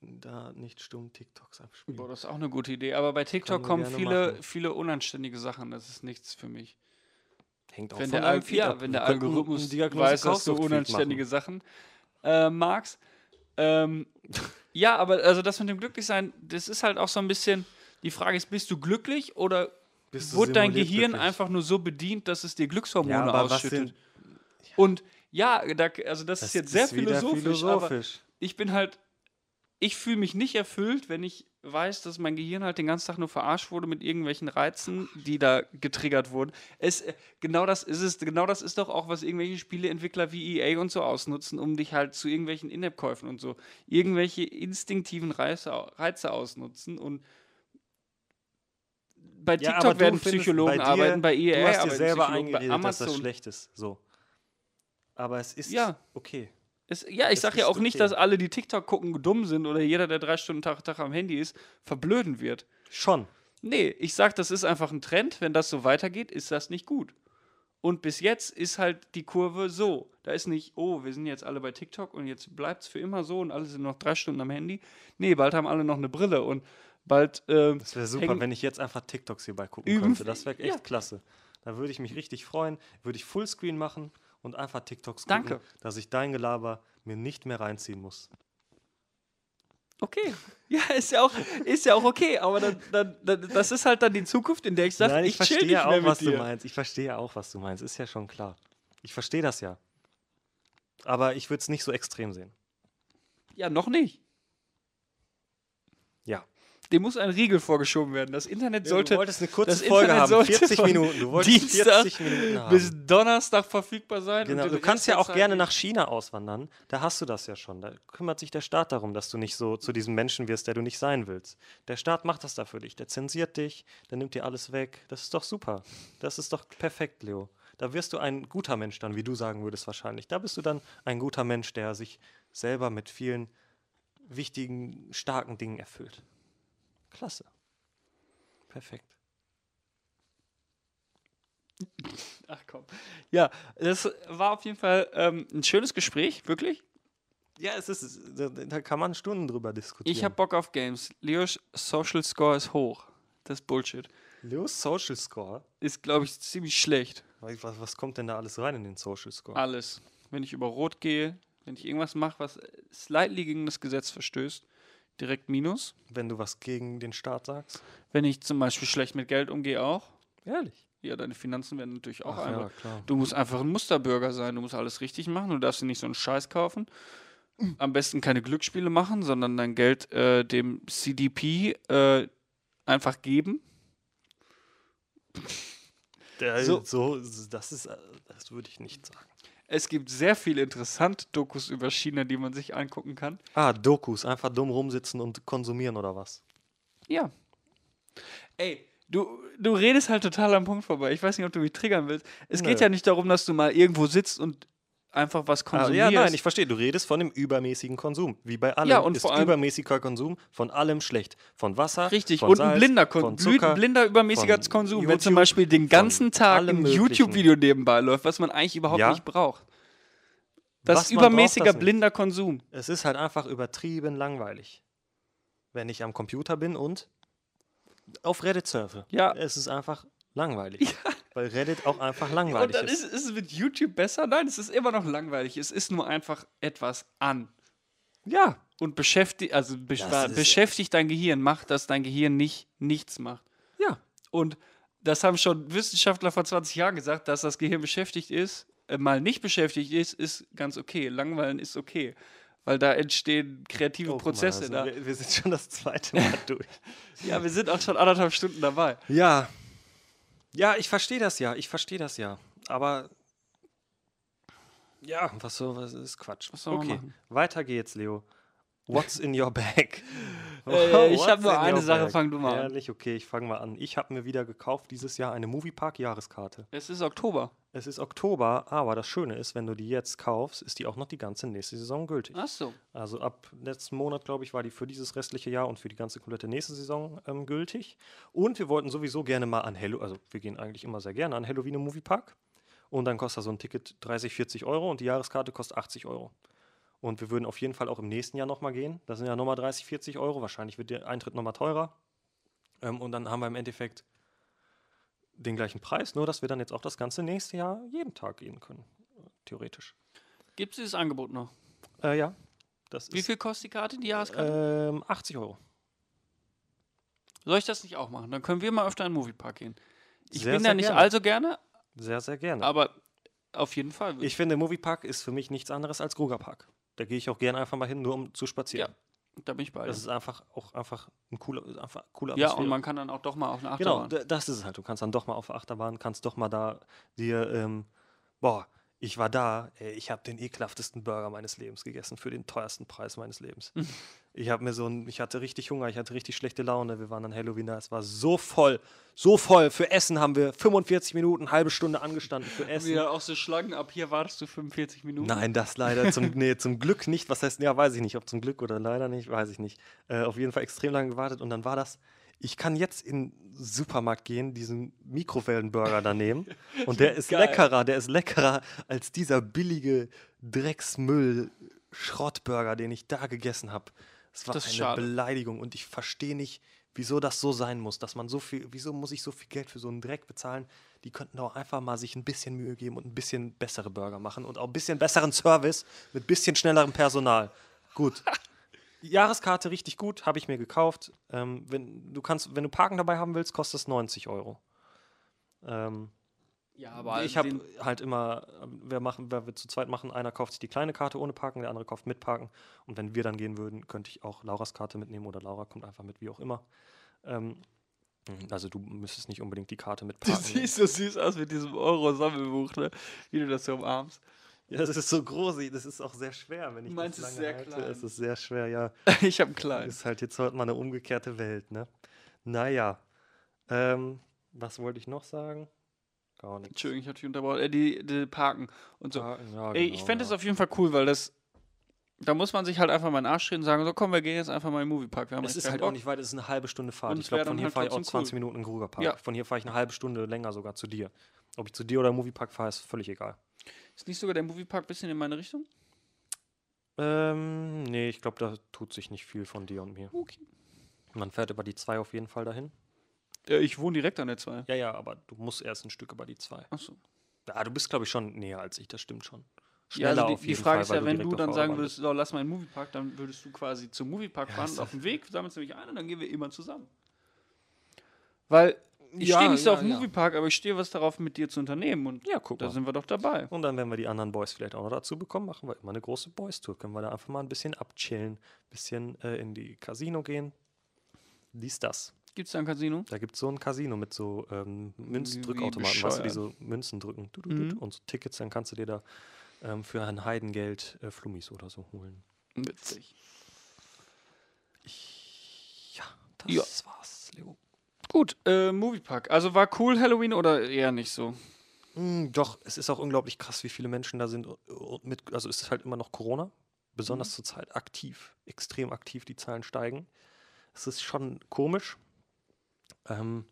da nicht stumm TikToks abspielen? Boah, das ist auch eine gute Idee. Aber bei TikTok kommen viele, machen. viele unanständige Sachen. Das ist nichts für mich. Hängt auch Wenn von der, Al ja, ab. wenn der Algorithmus weiß, dass du unanständige. Sachen äh, magst. Ähm, ja, aber also das mit dem Glücklichsein, das ist halt auch so ein bisschen. Die Frage ist, bist du glücklich oder wurde dein Gehirn glücklich? einfach nur so bedient, dass es dir Glückshormone Ja, ausschüttet? Und ja, da, also das, ist jetzt sehr wieder philosophisch, aber philosophisch. ich bin halt, ich fühle mich nicht erfüllt, wenn ich weiß, dass mein Gehirn halt den ganzen Tag nur verarscht wurde mit irgendwelchen Reizen, die da getriggert wurden. Es, äh, genau das ist es, genau das ist doch auch, was irgendwelche Spieleentwickler wie EA und so ausnutzen, um dich halt zu irgendwelchen In-App-Käufen und so, irgendwelche instinktiven Reize, Reize ausnutzen und bei Ja, TikTok du werden findest, Psychologen bei dir- arbeiten, bei EA Du hast dir arbeiten selber eingeredet, dass das schlecht ist. So. Aber es ist Ja. okay. Es, ja, ich Es sag ja auch nicht, okay. dass alle, die TikTok gucken, dumm sind oder jeder, der drei Stunden Tag, Tag am Handy ist, verblöden wird. Schon. Nee, ich sag, das ist einfach ein Trend. Wenn das so weitergeht, ist das nicht gut. Und bis jetzt ist halt die Kurve so. Da ist nicht, oh, wir sind jetzt alle bei TikTok und jetzt bleibt es für immer so und alle sind noch drei Stunden am Handy. Nee, bald haben alle noch eine Brille und bald. ähm, Das wäre super, hängen- wenn ich jetzt einfach TikToks hierbei gucken Üben- könnte. Das wäre echt Ja. klasse. Da würde ich mich richtig freuen. Würde ich Fullscreen machen und einfach TikToks Danke. gucken, dass ich dein Gelaber mir nicht mehr reinziehen muss. Okay. Ja, ist ja auch, ist ja auch okay, aber dann, dann, dann, das ist halt dann die Zukunft, in der ich sage, Nein, ich, ich verstehe nicht ja mehr auch, mit was dir. du meinst. Ich verstehe auch, was du meinst. Ist ja schon klar. Ich verstehe das ja. Aber ich würde es nicht so extrem sehen. Ja, noch nicht. Dem muss ein Riegel vorgeschoben werden. Das Internet sollte du wolltest eine kurze das Folge Internet haben, sollte 40 von Minuten. Du wolltest Dienstag 40 Minuten bis haben. Donnerstag verfügbar sein. Genau, du kannst ja auch Zeit gerne nach China auswandern. Da hast du das ja schon. Da kümmert sich der Staat darum, dass du nicht so zu diesem Menschen wirst, der du nicht sein willst. Der Staat macht das da für dich. Der zensiert dich, der nimmt dir alles weg. Das ist doch super. Das ist doch perfekt, Leo. Da wirst du ein guter Mensch dann, wie du sagen würdest wahrscheinlich. Da bist du dann ein guter Mensch, der sich selber mit vielen wichtigen, starken Dingen erfüllt. Klasse. Perfekt. Ach komm. Ja, das war auf jeden Fall ähm, ein schönes Gespräch, wirklich. Ja, es ist, da, kann man Stunden drüber diskutieren. Ich habe Bock auf Games. Leos Social Score ist hoch. Das ist Bullshit. Leos Social Score. Ist, glaube ich, ziemlich schlecht. Was, was kommt denn da alles rein in den Social Score? Alles. Wenn ich über Rot gehe, wenn ich irgendwas mache, was slightly gegen das Gesetz verstößt, direkt Minus. Wenn du was gegen den Staat sagst? Wenn ich zum Beispiel schlecht mit Geld umgehe, auch. Ehrlich? Ja, deine Finanzen werden natürlich auch Ach einfach. ja, klar. Du musst einfach ein Musterbürger sein. Du musst alles richtig machen. Du darfst dir nicht so einen Scheiß kaufen. Am besten keine Glücksspiele machen, sondern dein Geld äh, dem CDP äh, einfach geben. Der, So- so. das ist, äh, das würde ich nicht sagen. Es gibt sehr viele interessante Dokus über China, die man sich angucken kann. Ah, Dokus, einfach dumm rumsitzen und konsumieren oder was? Ja. Ey, du, du redest halt total am Punkt vorbei. Ich weiß nicht, ob du mich triggern willst. Es geht Nö. ja nicht darum, dass du mal irgendwo sitzt und einfach was Ah, konsumierst. ja, nein, ich verstehe. Du redest von dem übermäßigen Konsum. Wie bei allem Ja, und ist vor allem- übermäßiger Konsum von allem schlecht. Von Wasser, Richtig, von und Salz, ein blinder, Kon von Zucker, blinder übermäßiger Konsum, wenn YouTube, zum Beispiel den ganzen Tag ein. YouTube-Video nebenbei läuft, was man eigentlich überhaupt Ja. nicht braucht. Das Was ist braucht, übermäßiger das blinder Konsum. Es ist halt einfach übertrieben langweilig. Wenn ich am Computer bin und auf Reddit surfe. Ja. Es ist einfach langweilig. Weil Reddit auch einfach Und langweilig dann ist. ist, ist es mit YouTube besser? Nein, es ist immer noch langweilig. Es ist nur einfach etwas an. Ja. Und beschäftigt, also ist- beschäftigt dein Gehirn, macht, dass dein Gehirn nicht nichts macht. Ja. Und das haben schon Wissenschaftler vor 20 Jahren gesagt, dass das Gehirn beschäftigt ist, äh, mal nicht beschäftigt ist, ist ganz okay. Langweilen ist okay. Weil da entstehen kreative Oh, Prozesse. also da. wir, wir sind schon das zweite Mal durch. Ja, wir sind auch schon anderthalb Stunden dabei. Ja. Ja, ich verstehe das ja. Ich verstehe das ja. Aber Ja, was so, was ist Quatsch. Was okay, weiter geht's, Leo. What's in your bag? Äh, ich What's hab nur in eine Sache, bag? fang du mal an. Ehrlich, okay, ich fange mal an. Ich habe mir wieder gekauft dieses Jahr eine Moviepark-Jahreskarte. Es ist Oktober. Es ist Oktober, aber das Schöne ist, wenn du die jetzt kaufst, ist die auch noch die ganze nächste Saison gültig. Ach so. Also ab letzten Monat, glaube ich, war die für dieses restliche Jahr und für die ganze komplette nächste Saison ähm, gültig. Und wir wollten sowieso gerne mal an Halloween, also wir gehen eigentlich immer sehr gerne an Halloween im Moviepark. Und dann kostet so ein Ticket 30, 40 Euro und die Jahreskarte kostet 80 Euro. Und wir würden auf jeden Fall auch im nächsten Jahr nochmal gehen. Das sind ja nochmal 30, 40 Euro. Wahrscheinlich wird der Eintritt nochmal teurer. Ähm, und dann haben wir im Endeffekt den gleichen Preis, nur dass wir dann jetzt auch das ganze nächste Jahr jeden Tag gehen können. Theoretisch. Gibt es dieses Angebot noch? Äh, ja. Das Wie viel kostet die Karte, die Jahreskarte? ähm, 80 Euro. Soll ich das nicht auch machen? Dann können wir mal öfter in den Moviepark gehen. Ich Sehr, bin sehr da nicht gerne. allzu gerne, Sehr, sehr gerne. aber auf jeden Fall. ich finde, Moviepark ist für mich nichts anderes als Grugerpark. Da gehe ich auch gerne einfach mal hin, nur um zu spazieren. Da bin ich bei. Das ist einfach auch einfach ein cooler, einfach cooler Ja, und man kann dann auch doch mal auf eine Genau, Achterbahn. d- das ist es halt. Du kannst dann doch mal auf der Achterbahn, kannst doch mal da dir, ähm, boah, ich war da, ey, ich habe den ekelhaftesten Burger meines Lebens gegessen für den teuersten Preis meines Lebens. ich habe mir so ein, ich hatte richtig Hunger, ich hatte richtig schlechte Laune. Wir waren an Halloween da, es war so voll, so voll. Für Essen haben wir 45 Minuten, halbe Stunde angestanden für Essen. Wieder auch so Schlangen ab hier wartest du 45 Minuten. Nein, das leider zum, nee, zum Glück nicht. Was heißt, ja, weiß ich nicht, ob zum Glück oder leider nicht, weiß ich nicht. Äh, auf jeden Fall extrem lange gewartet und dann war das. Ich kann jetzt in den Supermarkt gehen, diesen Mikrowellenburger da nehmen und der ist Geil. leckerer, der ist leckerer als dieser billige Drecksmüll-Schrottburger, den ich da gegessen habe. Es war Das ist eine schade. Beleidigung und ich verstehe nicht, wieso das so sein muss, dass man so viel, wieso muss ich so viel Geld für so einen Dreck bezahlen? Die könnten doch einfach mal sich ein bisschen Mühe geben und ein bisschen bessere Burger machen und auch ein bisschen besseren Service mit ein bisschen schnellerem Personal. Gut. Jahreskarte richtig gut, habe ich mir gekauft. Ähm, wenn du kannst, wenn du Parken dabei haben willst, kostet es 90 Euro. Ähm, Ja, aber ich habe halt immer, wir machen, wer wir zu zweit machen, einer kauft sich die kleine Karte ohne Parken, der andere kauft mit Parken. Und wenn wir dann gehen würden, könnte ich auch Lauras Karte mitnehmen oder Laura kommt einfach mit, wie auch immer. Ähm, also du müsstest nicht unbedingt die Karte mit Du siehst so süß aus mit diesem Euro-Sammelbuch, ne? Wie du das so umarmst. Ja, das ist so groß, das ist auch sehr schwer, wenn ich Du meinst, das es lange ist sehr halte. klein. Es ist sehr schwer, ja. ich habe kleinen. Ist halt jetzt heute mal eine umgekehrte Welt, ne? Naja. Ähm, was wollte ich noch sagen? Gar nichts. Entschuldigung, ich hatte dich unterbrochen. Äh, die, die Parken und so. Ja, ja, Ey, ich genau, fände ja. es auf jeden Fall cool, weil das. Da muss man sich halt einfach mal in den Arsch treten und sagen: So, komm, wir gehen jetzt einfach mal in den Moviepark. Wir Es ist halt Bock. auch nicht weit, es ist eine halbe Stunde Fahrt. Und ich glaube, von hier halt fahre ich auch trotzdem 20 cool. Minuten in den Grugerpark. Ja. Von hier fahre ich eine halbe Stunde länger sogar zu dir. Ob ich zu dir oder im Moviepark fahre, ist völlig egal. Ist nicht sogar der Moviepark ein bisschen in meine Richtung? Ähm, nee, ich glaube, da tut sich nicht viel von dir und mir. Okay. Man fährt über die 2 auf jeden Fall dahin. Äh, ich wohne direkt an der 2. Ja, ja, aber du musst erst ein Stück über die 2. Achso. Ja, du bist, glaube ich, schon näher als ich, das stimmt schon. Ja, also die, die Frage Fall, ist ja, wenn du dann sagen würdest, so, lass mal in den Moviepark, dann würdest du quasi zum Moviepark Ja, fahren und auf dem Weg sammelst du mich ein und dann gehen wir immer zusammen. Weil ich Ja, stehe nicht so ja, auf ja. Moviepark, aber ich stehe was darauf, mit dir zu unternehmen und Ja, guck da sind wir doch dabei. Und dann, wenn wir die anderen Boys vielleicht auch noch dazu bekommen, machen wir immer eine große Boys-Tour. Können wir da einfach mal ein bisschen abchillen, ein bisschen äh, in die Casino gehen. Dies, das. Gibt es da ein Casino? Da gibt es so ein Casino mit so ähm, Münzdrückautomaten, weißt du, die so Münzen drücken. Du, du, Mhm. Und so Tickets, dann kannst du dir da ähm, für ein Heidengeld äh, Flummis oder so holen. Witzig. Ja, das Ja. war's. Gut, äh, Moviepark. Also war cool Halloween oder eher nicht so? Mm, doch, es ist auch unglaublich krass, wie viele Menschen da sind. Und mit, also es ist halt immer noch Corona, besonders Mhm. zurzeit aktiv, extrem aktiv, die Zahlen steigen. Es ist schon komisch. Ähm,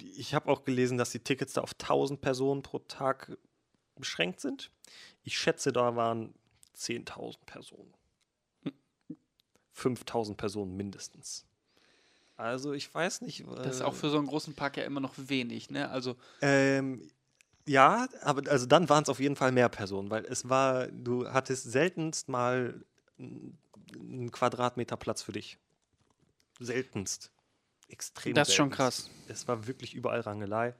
ich habe auch gelesen, dass die Tickets da auf 1000 Personen pro Tag beschränkt sind. Ich schätze, da waren 10.000 Personen. 5000 Personen mindestens. Also ich weiß nicht. Das ist äh, auch für so einen großen Park ja immer noch wenig, ne? Also, ähm, ja, aber also dann waren es auf jeden Fall mehr Personen, weil es war, du hattest seltenst mal einen Quadratmeter Platz für dich. Seltenst. Extrem das ist schon seltenst. krass. Es war wirklich überall Rangelei.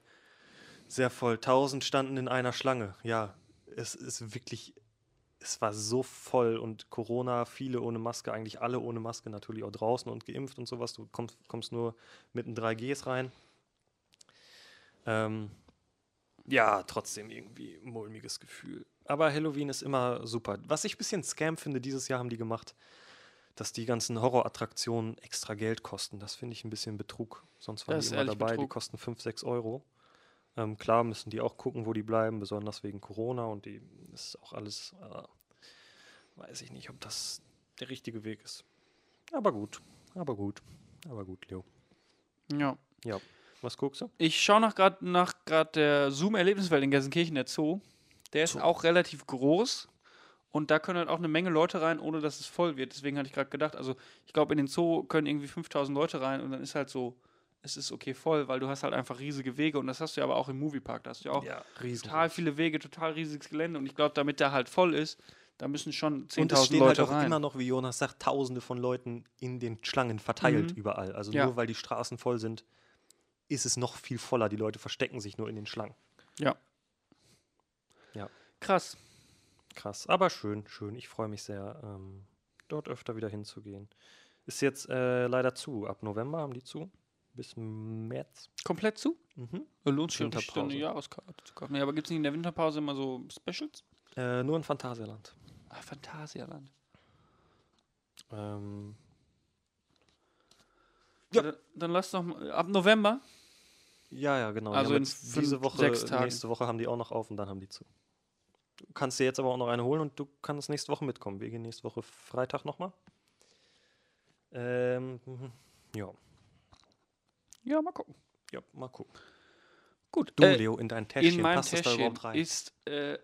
Sehr voll. Tausend standen in einer Schlange. Ja, es ist wirklich, es war so voll und Corona, viele ohne Maske, eigentlich alle ohne Maske, natürlich auch draußen und geimpft und sowas. Du kommst, kommst nur mit den 3Gs rein. Ähm, ja, trotzdem irgendwie ein mulmiges Gefühl. Aber Halloween ist immer super. Was ich ein bisschen Scam finde, dieses Jahr haben die gemacht, dass die ganzen Horrorattraktionen extra Geld kosten. Das finde ich ein bisschen Betrug. Sonst waren Das die immer dabei, die Betrug. kosten 5, 6 Euro. Ähm, klar müssen die auch gucken, wo die bleiben, besonders wegen Corona und die das ist auch alles, äh, weiß ich nicht, ob das der richtige Weg ist. Aber gut, aber gut, aber gut, Leo. Ja. Was guckst du? Ich schaue nach gerade nach grad der Zoom-Erlebniswelt in Gelsenkirchen, der Zoo. Der ist Zoo. auch relativ groß. Und da können halt auch eine Menge Leute rein, ohne dass es voll wird. Deswegen hatte ich gerade gedacht, also ich glaube, in den Zoo können irgendwie 5000 Leute rein und dann ist halt so, es ist okay voll, weil du hast halt einfach riesige Wege und das hast du ja aber auch im Moviepark. Da hast du ja auch Ja, total viele Wege, total riesiges Gelände und ich glaube, damit der halt voll ist, da müssen schon Und es 10.000 stehen Leute halt auch rein. immer noch, wie Jonas sagt, tausende von Leuten in den Schlangen verteilt Mhm. überall. Also Ja. nur weil die Straßen voll sind, ist es noch viel voller. Die Leute verstecken sich nur in den Schlangen. Krass. Krass, aber schön, schön. Ich freue mich sehr, ähm, dort öfter wieder hinzugehen. Ist jetzt äh, leider zu. Ab November haben die zu. Bis März. Komplett zu? Mhm. Lohnt sich ja nicht, dann eine. Jahreskarte zu kaufen. Nee, aber gibt es nicht in der Winterpause immer so Specials? Äh, nur in Phantasialand. Ah, Phantasialand. Ähm, Ja. Ja. Dann, lass doch mal, ab November. ja, ja, genau. Also in diese Woche, sechs Tagen. nächste Woche haben die auch noch auf und dann haben die zu. Du kannst dir jetzt aber auch noch eine holen und du kannst nächste Woche mitkommen. Wir gehen nächste Woche Freitag nochmal. Ähm, mhm. ja, Ja, mal gucken. ja, mal gucken. Gut. Du, äh, Leo, in dein Täschchen, in das da Täschchen überhaupt rein? ist, äh,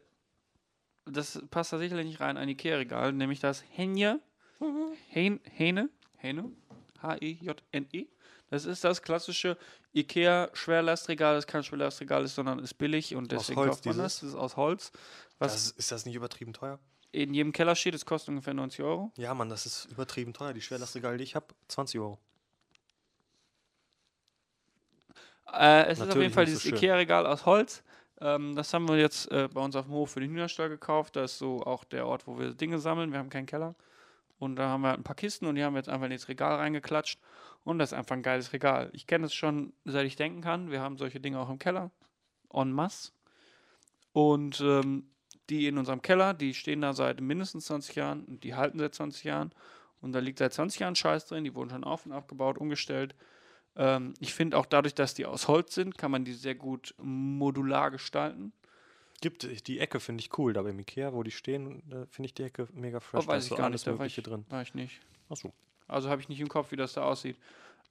das passt da sicherlich nicht rein, ein Ikea-Regal, nämlich das Henje, Hen, Hähne, Hähne, H-E-J-N-E. Das ist das klassische Ikea-Schwerlastregal, das kein Schwerlastregal ist, sondern ist billig und deswegen kauft man das. dieses? Das ist aus Holz. Was Das, ist das nicht übertrieben teuer? in jedem Keller steht, es kostet ungefähr 90 Euro. Ja, Mann, das ist übertrieben teuer. Die Schwerlastregale, die ich habe, 20 Euro. Äh, es ist auf Natürlich jeden Fall so dieses schön. Ikea-Regal aus Holz. Ähm, das haben wir jetzt äh, bei uns auf dem Hof für den Hühnerstall gekauft. Das ist so auch der Ort, wo wir Dinge sammeln. Wir haben keinen Keller. Und da haben wir halt ein paar Kisten und die haben wir jetzt einfach in das Regal reingeklatscht. Und das ist einfach ein geiles Regal. Ich kenne es schon, seit ich denken kann. Wir haben solche Dinge auch im Keller. En masse. Und ähm, die in unserem Keller, die stehen da seit mindestens 20 Jahren und die halten seit 20 Jahren. Und da liegt seit 20 Jahren Scheiß drin. Die wurden schon auf und abgebaut, umgestellt. Ähm, ich finde auch dadurch, dass die aus Holz sind, kann man die sehr gut modular gestalten. Gibt äh, die Ecke, finde ich cool. Da beim Ikea, wo die stehen, äh, finde ich die Ecke mega fresh. Oh, da weiß ist ich so gar nicht, da war ich, drin. war ich nicht. Achso. Also habe ich nicht im Kopf, wie das da aussieht.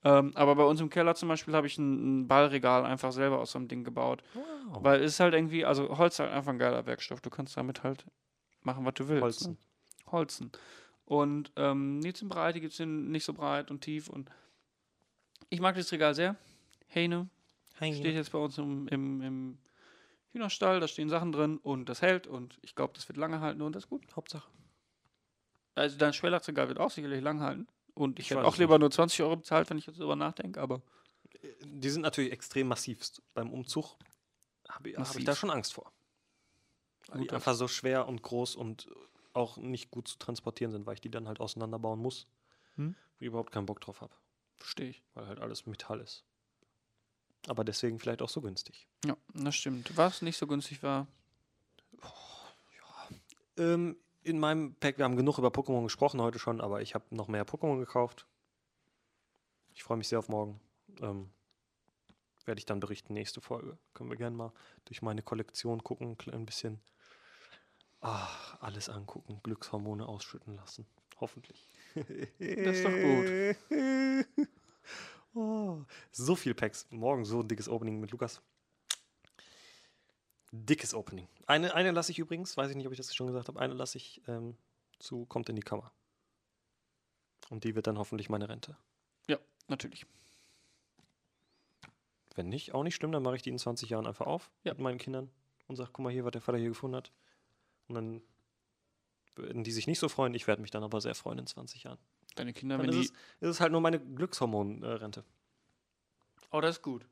Ähm, aber bei uns im Keller zum Beispiel habe ich ein, ein Ballregal einfach selber aus so einem Ding gebaut. Wow. Weil es ist halt irgendwie, also Holz ist halt einfach ein geiler Werkstoff. Du kannst damit halt machen, was du willst. Holzen. Ne? Holzen. Und ähm, die sind breit, die gibt es nicht so breit und tief. Und ich mag das Regal sehr. Hähne, steht jetzt bei uns im, im, im Hühnerstall, da stehen Sachen drin und das hält und ich glaube, das wird lange halten und das ist gut. Hauptsache. Also dein Schwerlastregal wird auch sicherlich lang halten und ich, Ich hätte auch lieber nur 20 Euro bezahlt, wenn ich jetzt darüber nachdenke, aber Die sind natürlich extrem massivst. Beim Umzug habe ich, hab ich da schon Angst vor. Weil Gut, die einfach so schwer und groß und auch nicht gut zu transportieren sind, weil ich die dann halt auseinanderbauen muss. Hm. Wo ich überhaupt keinen Bock drauf habe. Verstehe ich. Weil halt alles Metall ist. Aber deswegen vielleicht auch so günstig. Ja, das stimmt. Was nicht so günstig war, Ähm, in meinem Pack, wir haben genug über Pokémon gesprochen heute schon, aber ich habe noch mehr Pokémon gekauft. Ich freue mich sehr auf morgen. Ähm, Werde ich dann berichten, nächste Folge. Können wir gerne mal durch meine Kollektion gucken, ein bisschen ach, alles angucken, Glückshormone ausschütten lassen. Hoffentlich. Das ist doch gut. oh, so viel Packs. Morgen so ein dickes Opening mit Lukas. Dickes Opening. Eine, eine lasse ich übrigens, weiß ich nicht, ob ich das schon gesagt habe, eine lasse ich ähm, zu, kommt in die Kammer. Und die wird dann hoffentlich meine Rente. natürlich. Wenn nicht, auch nicht schlimm, dann mache ich die in 20 Jahren einfach auf Ja. mit meinen Kindern und sage, guck mal hier, was der Vater hier gefunden hat. Und dann würden die sich nicht so freuen, ich werde mich dann aber sehr freuen in 20 Jahren. Deine Kinder, Dann wenn ist die. es, ist es halt nur meine Glückshormon-Rente. Oh, das ist gut.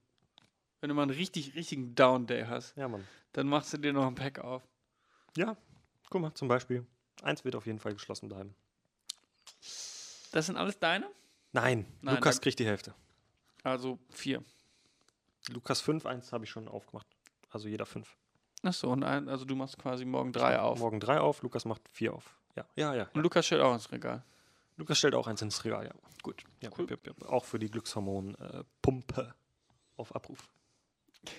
Wenn du mal einen richtig, richtigen Down-Day hast, Ja, Mann. dann machst du dir noch ein Pack auf. Ja, guck mal, zum Beispiel. Eins wird auf jeden Fall geschlossen bleiben. Das sind alles deine? Nein, Nein, Lukas kriegt die Hälfte. Also vier. Lukas 5, eins habe ich schon aufgemacht. Also jeder fünf. Achso, und ein, also du machst quasi morgen drei auf. Morgen drei auf, Lukas macht vier auf. Ja, ja, ja. Und Lukas stellt auch ins Regal. Lukas stellt auch eins ins Regal, ja. Gut. ja Cool. ja, ja. Auch für die Glückshormon-Pumpe auf Abruf.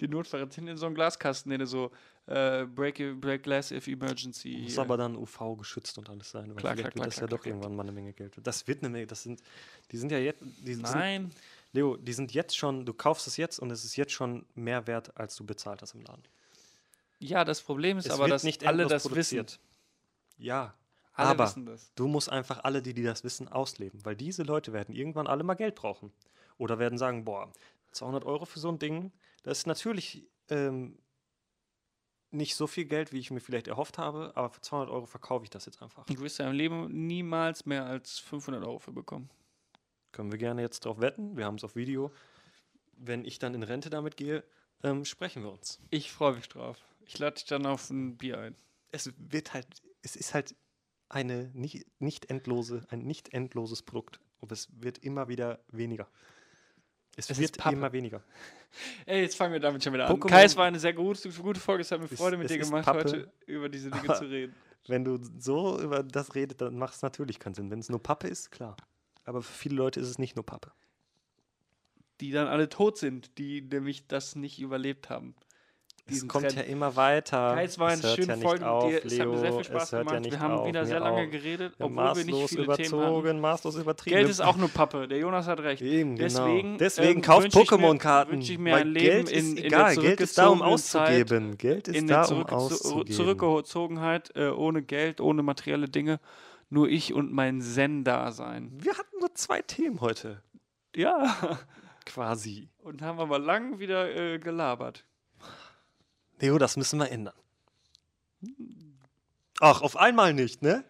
Die Notfälle sind in so einem Glaskasten, den so äh, break, break glass if emergency. Muss äh, aber dann UV geschützt und alles sein, weil Klar, vielleicht klar, wird das klar, ja klar, doch irgendwann mal eine Menge Geld. Das wird eine Menge, das sind, die sind ja jetzt, die sind, Nein. Leo, die sind jetzt schon, du kaufst es jetzt und es ist jetzt schon mehr wert, als du bezahlt hast im Laden. Ja, das Problem ist Es aber, dass nicht alle das wissen. produziert. Ja, Alle aber wissen das. du musst einfach alle, die, die das wissen, ausleben, weil diese Leute werden irgendwann alle mal Geld brauchen. Oder werden sagen, boah, 200 Euro für so ein Ding, das ist natürlich ähm, nicht so viel Geld, wie ich mir vielleicht erhofft habe, aber für 200 Euro verkaufe ich das jetzt einfach. Du wirst ja im Leben niemals mehr als 500 Euro für bekommen. Können wir gerne jetzt drauf wetten, wir haben es auf Video. Wenn ich dann in Rente damit gehe, ähm, sprechen wir uns. Ich freue mich drauf. Ich lade dich dann auf ein Bier ein. Es wird halt, es ist halt eine nicht, nicht endlose, ein nicht endloses Produkt. Und es wird immer wieder weniger. Es, Es wird immer weniger. Ey, jetzt fangen wir damit schon wieder an. Pokémon- Kai, es war eine sehr gute, gute Folge. Es hat mir Freude mit dir gemacht, Pappe, heute über diese Dinge zu reden. Wenn du so über das redest, dann macht es natürlich keinen Sinn. Wenn es nur Pappe ist, klar. Aber für viele Leute ist es nicht nur Pappe. Die dann alle tot sind, die nämlich das nicht überlebt haben. Es kommt Trend. ja immer weiter. Es war eine schöne ja Folge auf, mit dir. Es hat mir sehr Leo. viel Spaß gemacht. Ja wir haben auf, wieder sehr lange auch. geredet, obwohl wir nicht maßlos viele Themen überzogen, maßlos übertrieben. Geld ist auch nur Pappe. Der Jonas hat recht. Eben, Deswegen, genau. Deswegen ähm, kauft Pokémon-Karten. wünsch ich mir ein Leben Geld in- ist in der egal. Geld ist da, um Zeit, auszugeben. Geld ist in da, der um auszugeben. Zurückgezogenheit, äh, ohne Geld, ohne materielle Dinge. Nur ich und mein Zen-Dasein. Wir hatten nur zwei Themen heute, Ja. quasi. Und haben aber lang wieder äh, gelabert. Leo, das müssen wir ändern. Ach, auf einmal nicht, ne?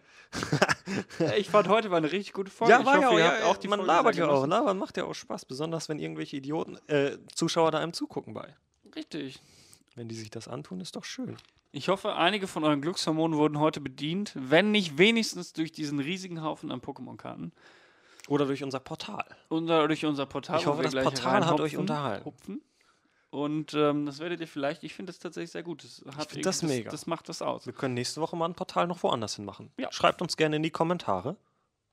Ich fand heute war eine richtig gute Folge. ja, ich war hoffe, ja, ihr ja, habt auch die man Folge labert ja auch. Labern macht ja auch Spaß, besonders wenn irgendwelche Idioten, äh, Zuschauer da einem zugucken bei. Richtig. Wenn die sich das antun, ist doch schön. Ich hoffe, einige von euren Glückshormonen wurden heute bedient, wenn nicht wenigstens durch diesen riesigen Haufen an Pokémon-Karten. Oder durch unser Portal. Und durch unser Portal. Ich hoffe, das Portal hat euch unterhalten. hupfen. Und ähm, das werdet ihr vielleicht, ich finde das tatsächlich sehr gut. Das, hat find das mega. Das macht das aus. Wir können nächste Woche mal ein Portal noch woanders hin machen. Ja. Schreibt uns gerne in die Kommentare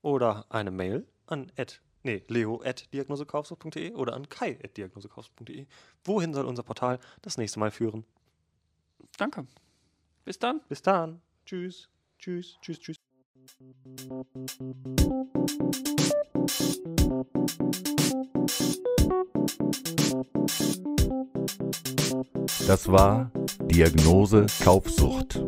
oder eine Mail an ed, nee, leo.diagnosekaufsucht.de oder an kai.diagnosekaufsucht.de. Wohin soll unser Portal das nächste Mal führen? Danke. Bis dann. Bis dann. Tschüss. Tschüss. Tschüss. Tschüss. Das war Diagnose Kaufsucht.